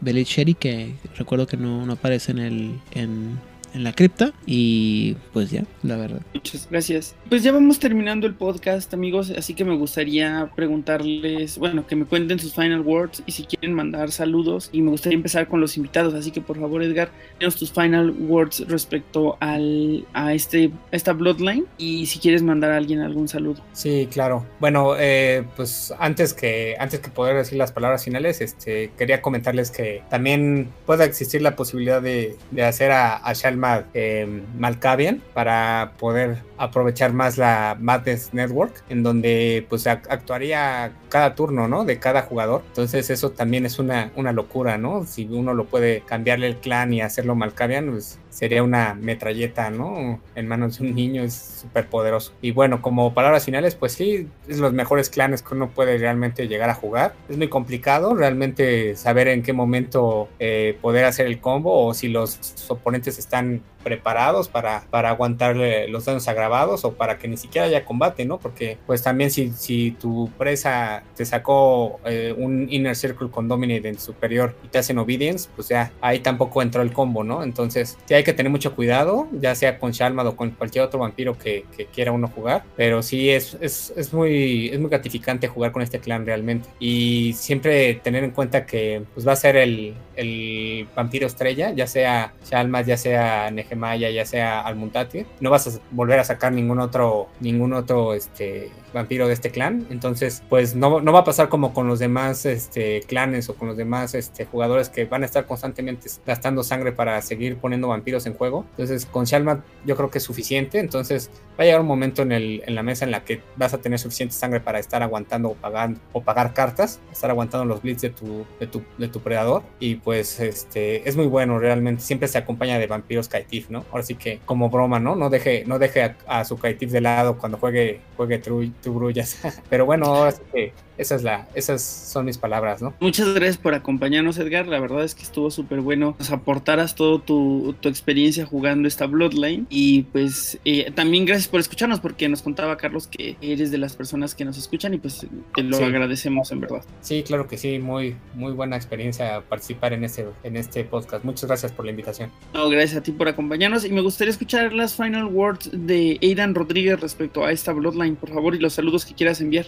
Belit Sherry, que recuerdo que no, no aparece en, el, en, en, la cripta. Y pues ya, la verdad. Muchas gracias. Pues ya vamos terminando el podcast, amigos. Así que me gustaría preguntarles, bueno, que me cuenten sus final words y si quieren mandar saludos y me gustaría empezar con los invitados, así que por favor Edgar, denos tus final words respecto al, a, este, esta Bloodline y si quieres mandar a alguien algún saludo. Sí, claro. Bueno, eh, pues antes que, antes que poder decir las palabras finales, este, quería comentarles que también puede existir la posibilidad de, de hacer a, a Shalma eh, Malkavian para poder aprovechar más la Madness Network, en donde pues actuaría cada turno, ¿no? De cada jugador. Entonces eso también es una, una locura, ¿no? Si uno lo puede cambiarle el clan y hacerlo Malkavian, pues sería una metralleta, ¿no? En manos de un niño es súper poderoso. Y bueno, como palabras finales, pues sí, es los mejores clanes que uno puede realmente llegar a jugar. Es muy complicado realmente saber en qué momento eh, poder hacer el combo o si los oponentes están preparados para, para aguantarle los daños agravados o para que ni siquiera haya combate, ¿no? Porque pues también si, si tu presa te sacó eh, un Inner Circle con Dominate en superior y te hacen Obedience, pues ya ahí tampoco entró el combo, ¿no? Entonces sí hay que tener mucho cuidado, ya sea con Shalmad o con cualquier otro vampiro que, que quiera uno jugar, pero sí es, es, es, muy, es muy gratificante jugar con este clan realmente y siempre tener en cuenta que pues va a ser el, el vampiro estrella, ya sea Shalmad, ya sea Maya, ya sea al Muntatir, no vas a volver a sacar ningún otro, ningún otro este, vampiro de este clan. Entonces, pues no, no va a pasar como con los demás este, clanes o con los demás este, jugadores que van a estar constantemente gastando sangre para seguir poniendo vampiros en juego. Entonces, con Shalma yo creo que es suficiente. Entonces, va a llegar un momento en, el, en la mesa en la que vas a tener suficiente sangre para estar aguantando o pagando o pagar cartas, estar aguantando los blitz de tu, de tu, de tu predador. Y pues este es muy bueno realmente. Siempre se acompaña de vampiros Kaitif, ¿no? Ahora sí que como broma, ¿no? No deje, no deje a, su Kaitif de lado cuando juegue, juegue True, grullas. Pero bueno, ahora sí que esa es la, esas son mis palabras, ¿no? Muchas gracias por acompañarnos, Edgar. La verdad es que estuvo súper bueno. Nos aportaras toda tu, tu, experiencia jugando esta Bloodline. Y pues eh, también gracias por escucharnos, porque nos contaba Carlos que eres de las personas que nos escuchan y pues te lo sí. agradecemos en verdad. Sí, claro que sí, muy, muy buena experiencia participar en este, en este podcast. Muchas gracias por la invitación. No, gracias a ti por acompañarnos. Y me gustaría escuchar las final words de Aidan Rodríguez respecto a esta Bloodline, por favor, y los saludos que quieras enviar.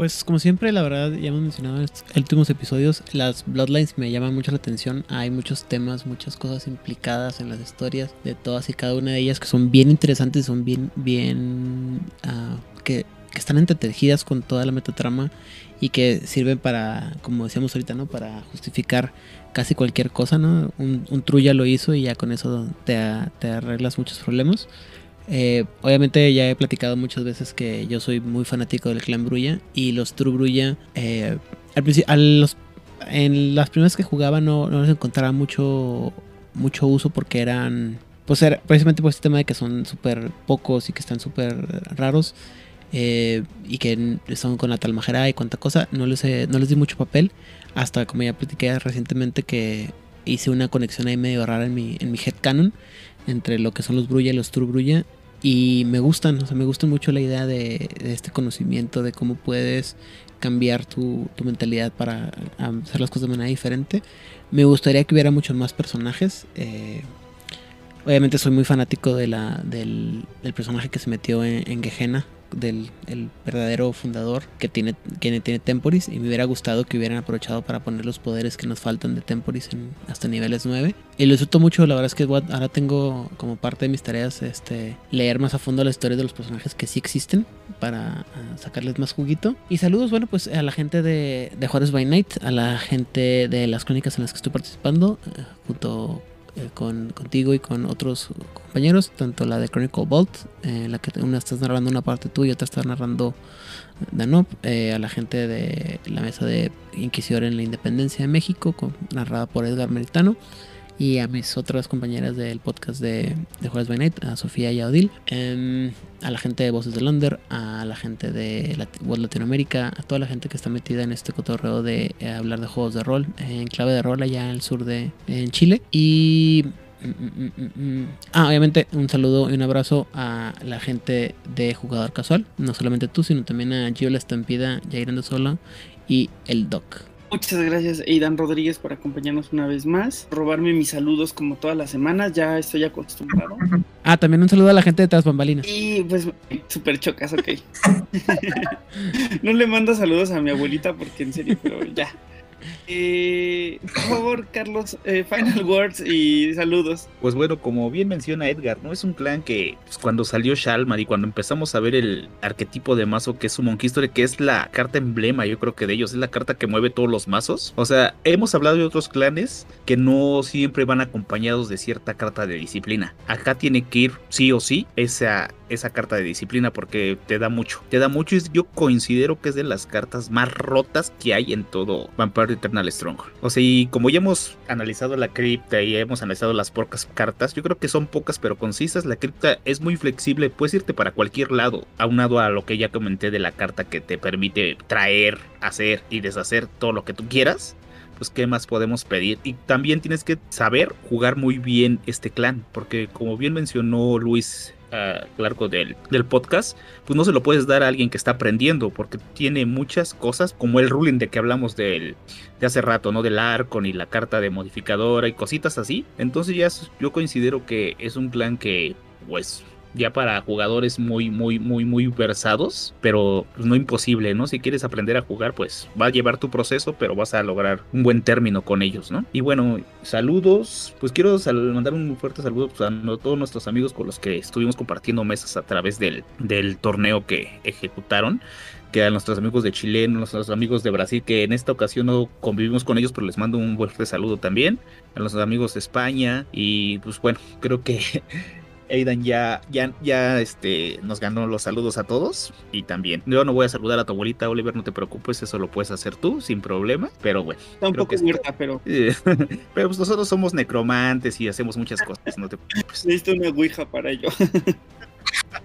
Pues como siempre, la verdad, ya hemos mencionado en estos últimos episodios, las Bloodlines me llaman mucho la atención. Hay muchos temas, muchas cosas implicadas en las historias de todas y cada una de ellas que son bien interesantes, son bien, bien, uh, que, que, están entretejidas con toda la metatrama y que sirven para, como decíamos ahorita, ¿no? Para justificar casi cualquier cosa, ¿no? Un, un true ya lo hizo y ya con eso te, te arreglas muchos problemas. Eh, obviamente ya he platicado muchas veces que yo soy muy fanático del clan Brulla y los True Brulla eh, al principio, en las primeras que jugaba no, no les encontraba mucho, mucho uso porque eran, pues era, precisamente por este tema de que son súper pocos y que están súper raros eh, y que son con la talmajera y cuánta cosa, no les, no les di mucho papel hasta como ya platiqué recientemente que hice una conexión ahí medio rara en mi, en mi headcanon entre lo que son los Brulla y los True Brulla y me gustan, o sea, me gusta mucho la idea de, este conocimiento de cómo puedes cambiar tu, mentalidad para hacer las cosas de manera diferente. Me gustaría que hubiera muchos más personajes. Eh, obviamente soy muy fanático de la, del, personaje que se metió en, en del el verdadero fundador que tiene, que tiene Temporis y me hubiera gustado que hubieran aprovechado para poner los poderes que nos faltan de Temporis en, hasta niveles 9 y lo disfruto mucho la verdad es que ahora tengo como parte de mis tareas este leer más a fondo la historia de los personajes que sí existen para uh, sacarles más juguito. Y saludos bueno pues a la gente de, de Juárez by Night a la gente de las crónicas en las que estoy participando uh, junto eh, con, contigo y con otros compañeros, tanto la de Chronicle Vault, en eh, la que una estás narrando una parte tú y otra estás narrando Danop, eh, a la gente de la mesa de Inquisidor en la Independencia de México, con, narrada por Edgar Meritano, y a mis otras compañeras del podcast de, de Jueves by Night, a Sofía y a Odil, eh, a la gente de Voces de Londres, a la gente de World Latinoamérica, a toda la gente que está metida en este cotorreo de eh, hablar de juegos de rol, en clave de rol allá en el sur de en Chile. Y Mm, mm, mm, ah, obviamente un saludo y un abrazo a la gente de Jugador Casual. No solamente tú, sino también a Gio La Estampida, Jair Sola y el Doc. Muchas gracias, Aidan Rodríguez, por acompañarnos una vez más. Robarme mis saludos como todas las semanas, ya estoy acostumbrado. Ah, también un saludo a la gente de Tras Bambalinas. Y pues, súper chocas, ok. no le mando saludos a mi abuelita porque en serio, pero ya. Eh, por favor, Carlos, eh, final words y saludos. Pues bueno, como bien menciona Edgar, ¿no? Es un clan que pues, cuando salió Shalmar y cuando empezamos a ver el arquetipo de mazo que es su History, que es la carta emblema, yo creo que de ellos, es la carta que mueve todos los mazos. O sea, hemos hablado de otros clanes que no siempre van acompañados de cierta carta de disciplina. Acá tiene que ir sí o sí esa, esa carta de disciplina porque te da mucho. Te da mucho y yo considero que es de las cartas más rotas que hay en todo Vampire Eternal Stronghold. O sea, y como ya hemos analizado la cripta y hemos analizado las pocas cartas, yo creo que son pocas pero concisas. La cripta es muy flexible, puedes irte para cualquier lado, aunado a lo que ya comenté de la carta que te permite traer, hacer y deshacer todo lo que tú quieras pues qué más podemos pedir. Y también tienes que saber jugar muy bien este clan, porque como bien mencionó Luis a del, del, podcast, pues no se lo puedes dar a alguien que está aprendiendo, porque tiene muchas cosas, como el ruling de que hablamos del, de hace rato, ¿no? Del arco y la carta de modificadora y cositas así. Entonces ya yo considero que es un clan que, pues, ya para jugadores muy, muy, muy, muy versados, pero pues, no imposible, ¿no? Si quieres aprender a jugar, pues va a llevar tu proceso, pero vas a lograr un buen término con ellos, ¿no? Y bueno, saludos, pues quiero mandar un fuerte saludo pues, a todos nuestros amigos con los que estuvimos compartiendo mesas a través del, del torneo que ejecutaron que a nuestros amigos de Chile, nuestros amigos de Brasil, que en esta ocasión no convivimos con ellos, pero les mando un fuerte saludo también, a los amigos de España, y pues bueno, creo que Aidan ya, ya, ya este, nos ganó los saludos a todos. Y también, yo no voy a saludar a tu abuelita, Oliver, no te preocupes, eso lo puedes hacer tú sin problema. Pero bueno. Está un poco muerta, pero. pero pues nosotros somos necromantes y hacemos muchas cosas, no te preocupes. Necesito una ouija para ello.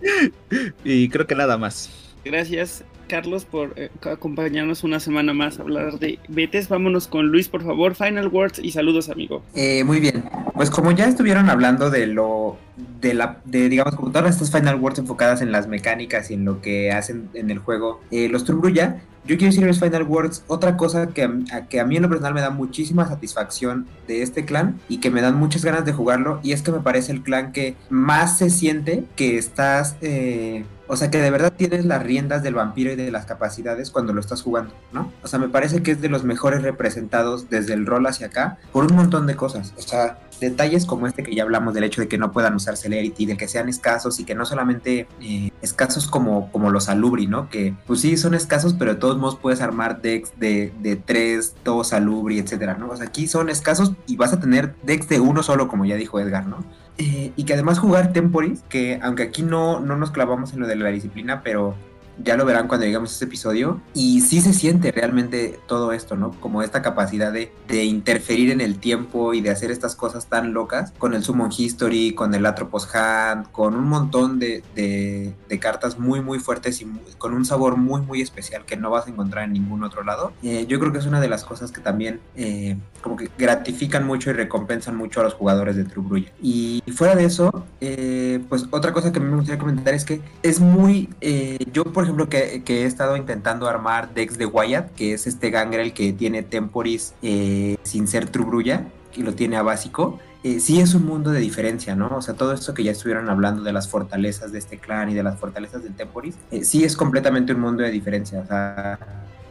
y creo que nada más. Gracias, Carlos, por eh, acompañarnos una semana más a hablar de Betes. Vámonos con Luis, por favor. Final words y saludos, amigo. Eh, muy bien. Pues como ya estuvieron hablando de lo, de la, de digamos, como todas estas Final words enfocadas en las mecánicas y en lo que hacen en el juego, eh, los Trumbruya, yo quiero decir en los Final Words otra cosa que a, que a mí en lo personal me da muchísima satisfacción de este clan y que me dan muchas ganas de jugarlo y es que me parece el clan que más se siente que estás eh, o sea, que de verdad tienes las riendas del vampiro y de las capacidades cuando lo estás jugando, ¿no? O sea, me parece que es de los mejores representados desde el rol hacia acá por un montón de cosas. O sea, detalles como este que ya hablamos del hecho de que no puedan usar Celerity, de que sean escasos y que no solamente eh, escasos como, como los Alubri, ¿no? Que pues sí son escasos, pero de todos modos puedes armar decks de, de 3, 2 Alubri, etcétera, ¿no? O sea, aquí son escasos y vas a tener decks de uno solo, como ya dijo Edgar, ¿no? Eh, y que además jugar Temporis, que aunque aquí no, no nos clavamos en lo de la disciplina, pero ya lo verán cuando llegamos a ese episodio. Y sí se siente realmente todo esto, ¿no? Como esta capacidad de, de interferir en el tiempo y de hacer estas cosas tan locas con el Summon History, con el Atropos Hand, con un montón de, de, cartas muy, muy fuertes y con un sabor muy, muy especial que no vas a encontrar en ningún otro lado. Eh, yo creo que es una de las cosas que también eh, como que gratifican mucho y recompensan mucho a los jugadores de True Brulla. Y fuera de eso, eh, pues otra cosa que me gustaría comentar es que es muy, yo por ejemplo, que, que, he estado intentando armar decks de Wyatt, que es este Gangrel que tiene Temporis eh, sin ser Trubrulla, y lo tiene a básico. Eh, sí es un mundo de diferencia, ¿no? O sea, todo esto que ya estuvieron hablando de las fortalezas de este clan y de las fortalezas del Temporis, eh, sí es completamente un mundo de diferencia. O sea,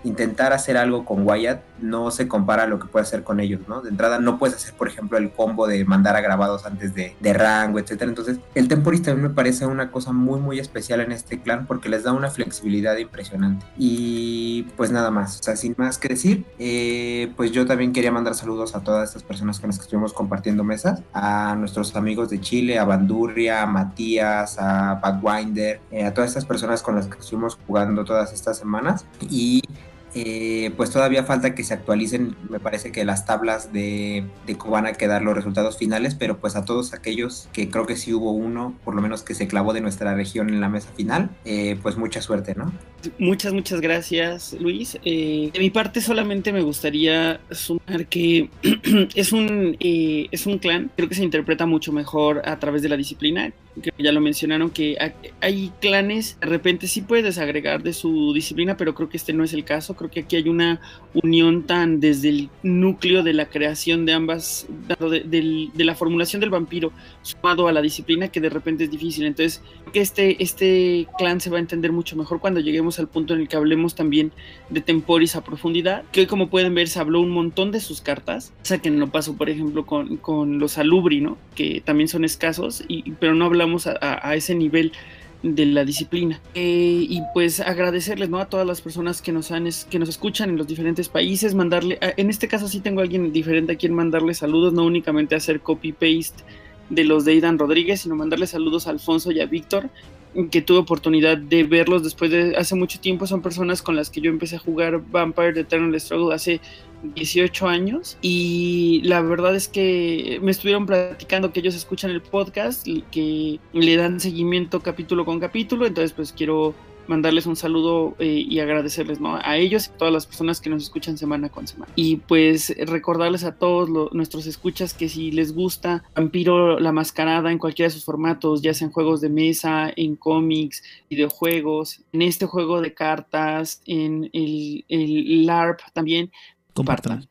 intentar hacer algo con Wyatt no se compara a lo que puedes hacer con ellos, ¿no? De entrada no puedes hacer, por ejemplo, el combo de mandar a grabados antes de, de rango, etcétera. Entonces, el Temporis también me parece una cosa muy, muy especial en este clan porque les da una flexibilidad impresionante. Y pues nada más, o sea, sin más que decir, eh, pues yo también quería mandar saludos a todas estas personas con las que estuvimos compartiendo mesas, a nuestros amigos de Chile, a Bandurria, a Matías, a Backwinder, eh, a todas estas personas con las que estuvimos jugando todas estas semanas. Y eh, pues todavía falta que se actualicen, me parece que las tablas de, de cómo van a quedar los resultados finales, pero pues a todos aquellos que creo que sí hubo uno, por lo menos que se clavó de nuestra región en la mesa final, eh, pues mucha suerte, ¿no? Muchas, muchas gracias, Luis. Eh, de mi parte solamente me gustaría sumar que es un, eh, es un clan, creo que se interpreta mucho mejor a través de la disciplina que ya lo mencionaron, que hay clanes, de repente sí puedes desagregar de su disciplina, pero creo que este no es el caso. Creo que aquí hay una unión tan desde el núcleo de la creación de ambas, de, la formulación del vampiro, sumado a la disciplina, que de repente es difícil. Entonces, creo que este, este clan se va a entender mucho mejor cuando lleguemos al punto en el que hablemos también de Temporis a profundidad, que como pueden ver se habló un montón de sus cartas, o sea que no pasó por ejemplo con, con los Alubri, ¿no? que también son escasos, y, pero no hablamos a, ese nivel de la disciplina. Eh, y pues agradecerles ¿no? a todas las personas que nos, han, que nos escuchan en los diferentes países, mandarle, en este caso sí tengo a alguien diferente a quien mandarle saludos, no únicamente hacer copy-paste de los de Idan Rodríguez, sino mandarle saludos a Alfonso y a Víctor, que tuve oportunidad de verlos después de hace mucho tiempo. Son personas con las que yo empecé a jugar Vampire Eternal Struggle hace 18 años y la verdad es que me estuvieron platicando que ellos escuchan el podcast, que le dan seguimiento capítulo con capítulo, entonces pues quiero mandarles un saludo eh, y agradecerles ¿no? a ellos y a todas las personas que nos escuchan semana con semana. Y pues recordarles a todos nuestros escuchas que si les gusta Vampiro la Mascarada en cualquiera de sus formatos, ya sea en juegos de mesa, en cómics, videojuegos, en este juego de cartas, en el, el LARP también, compartan.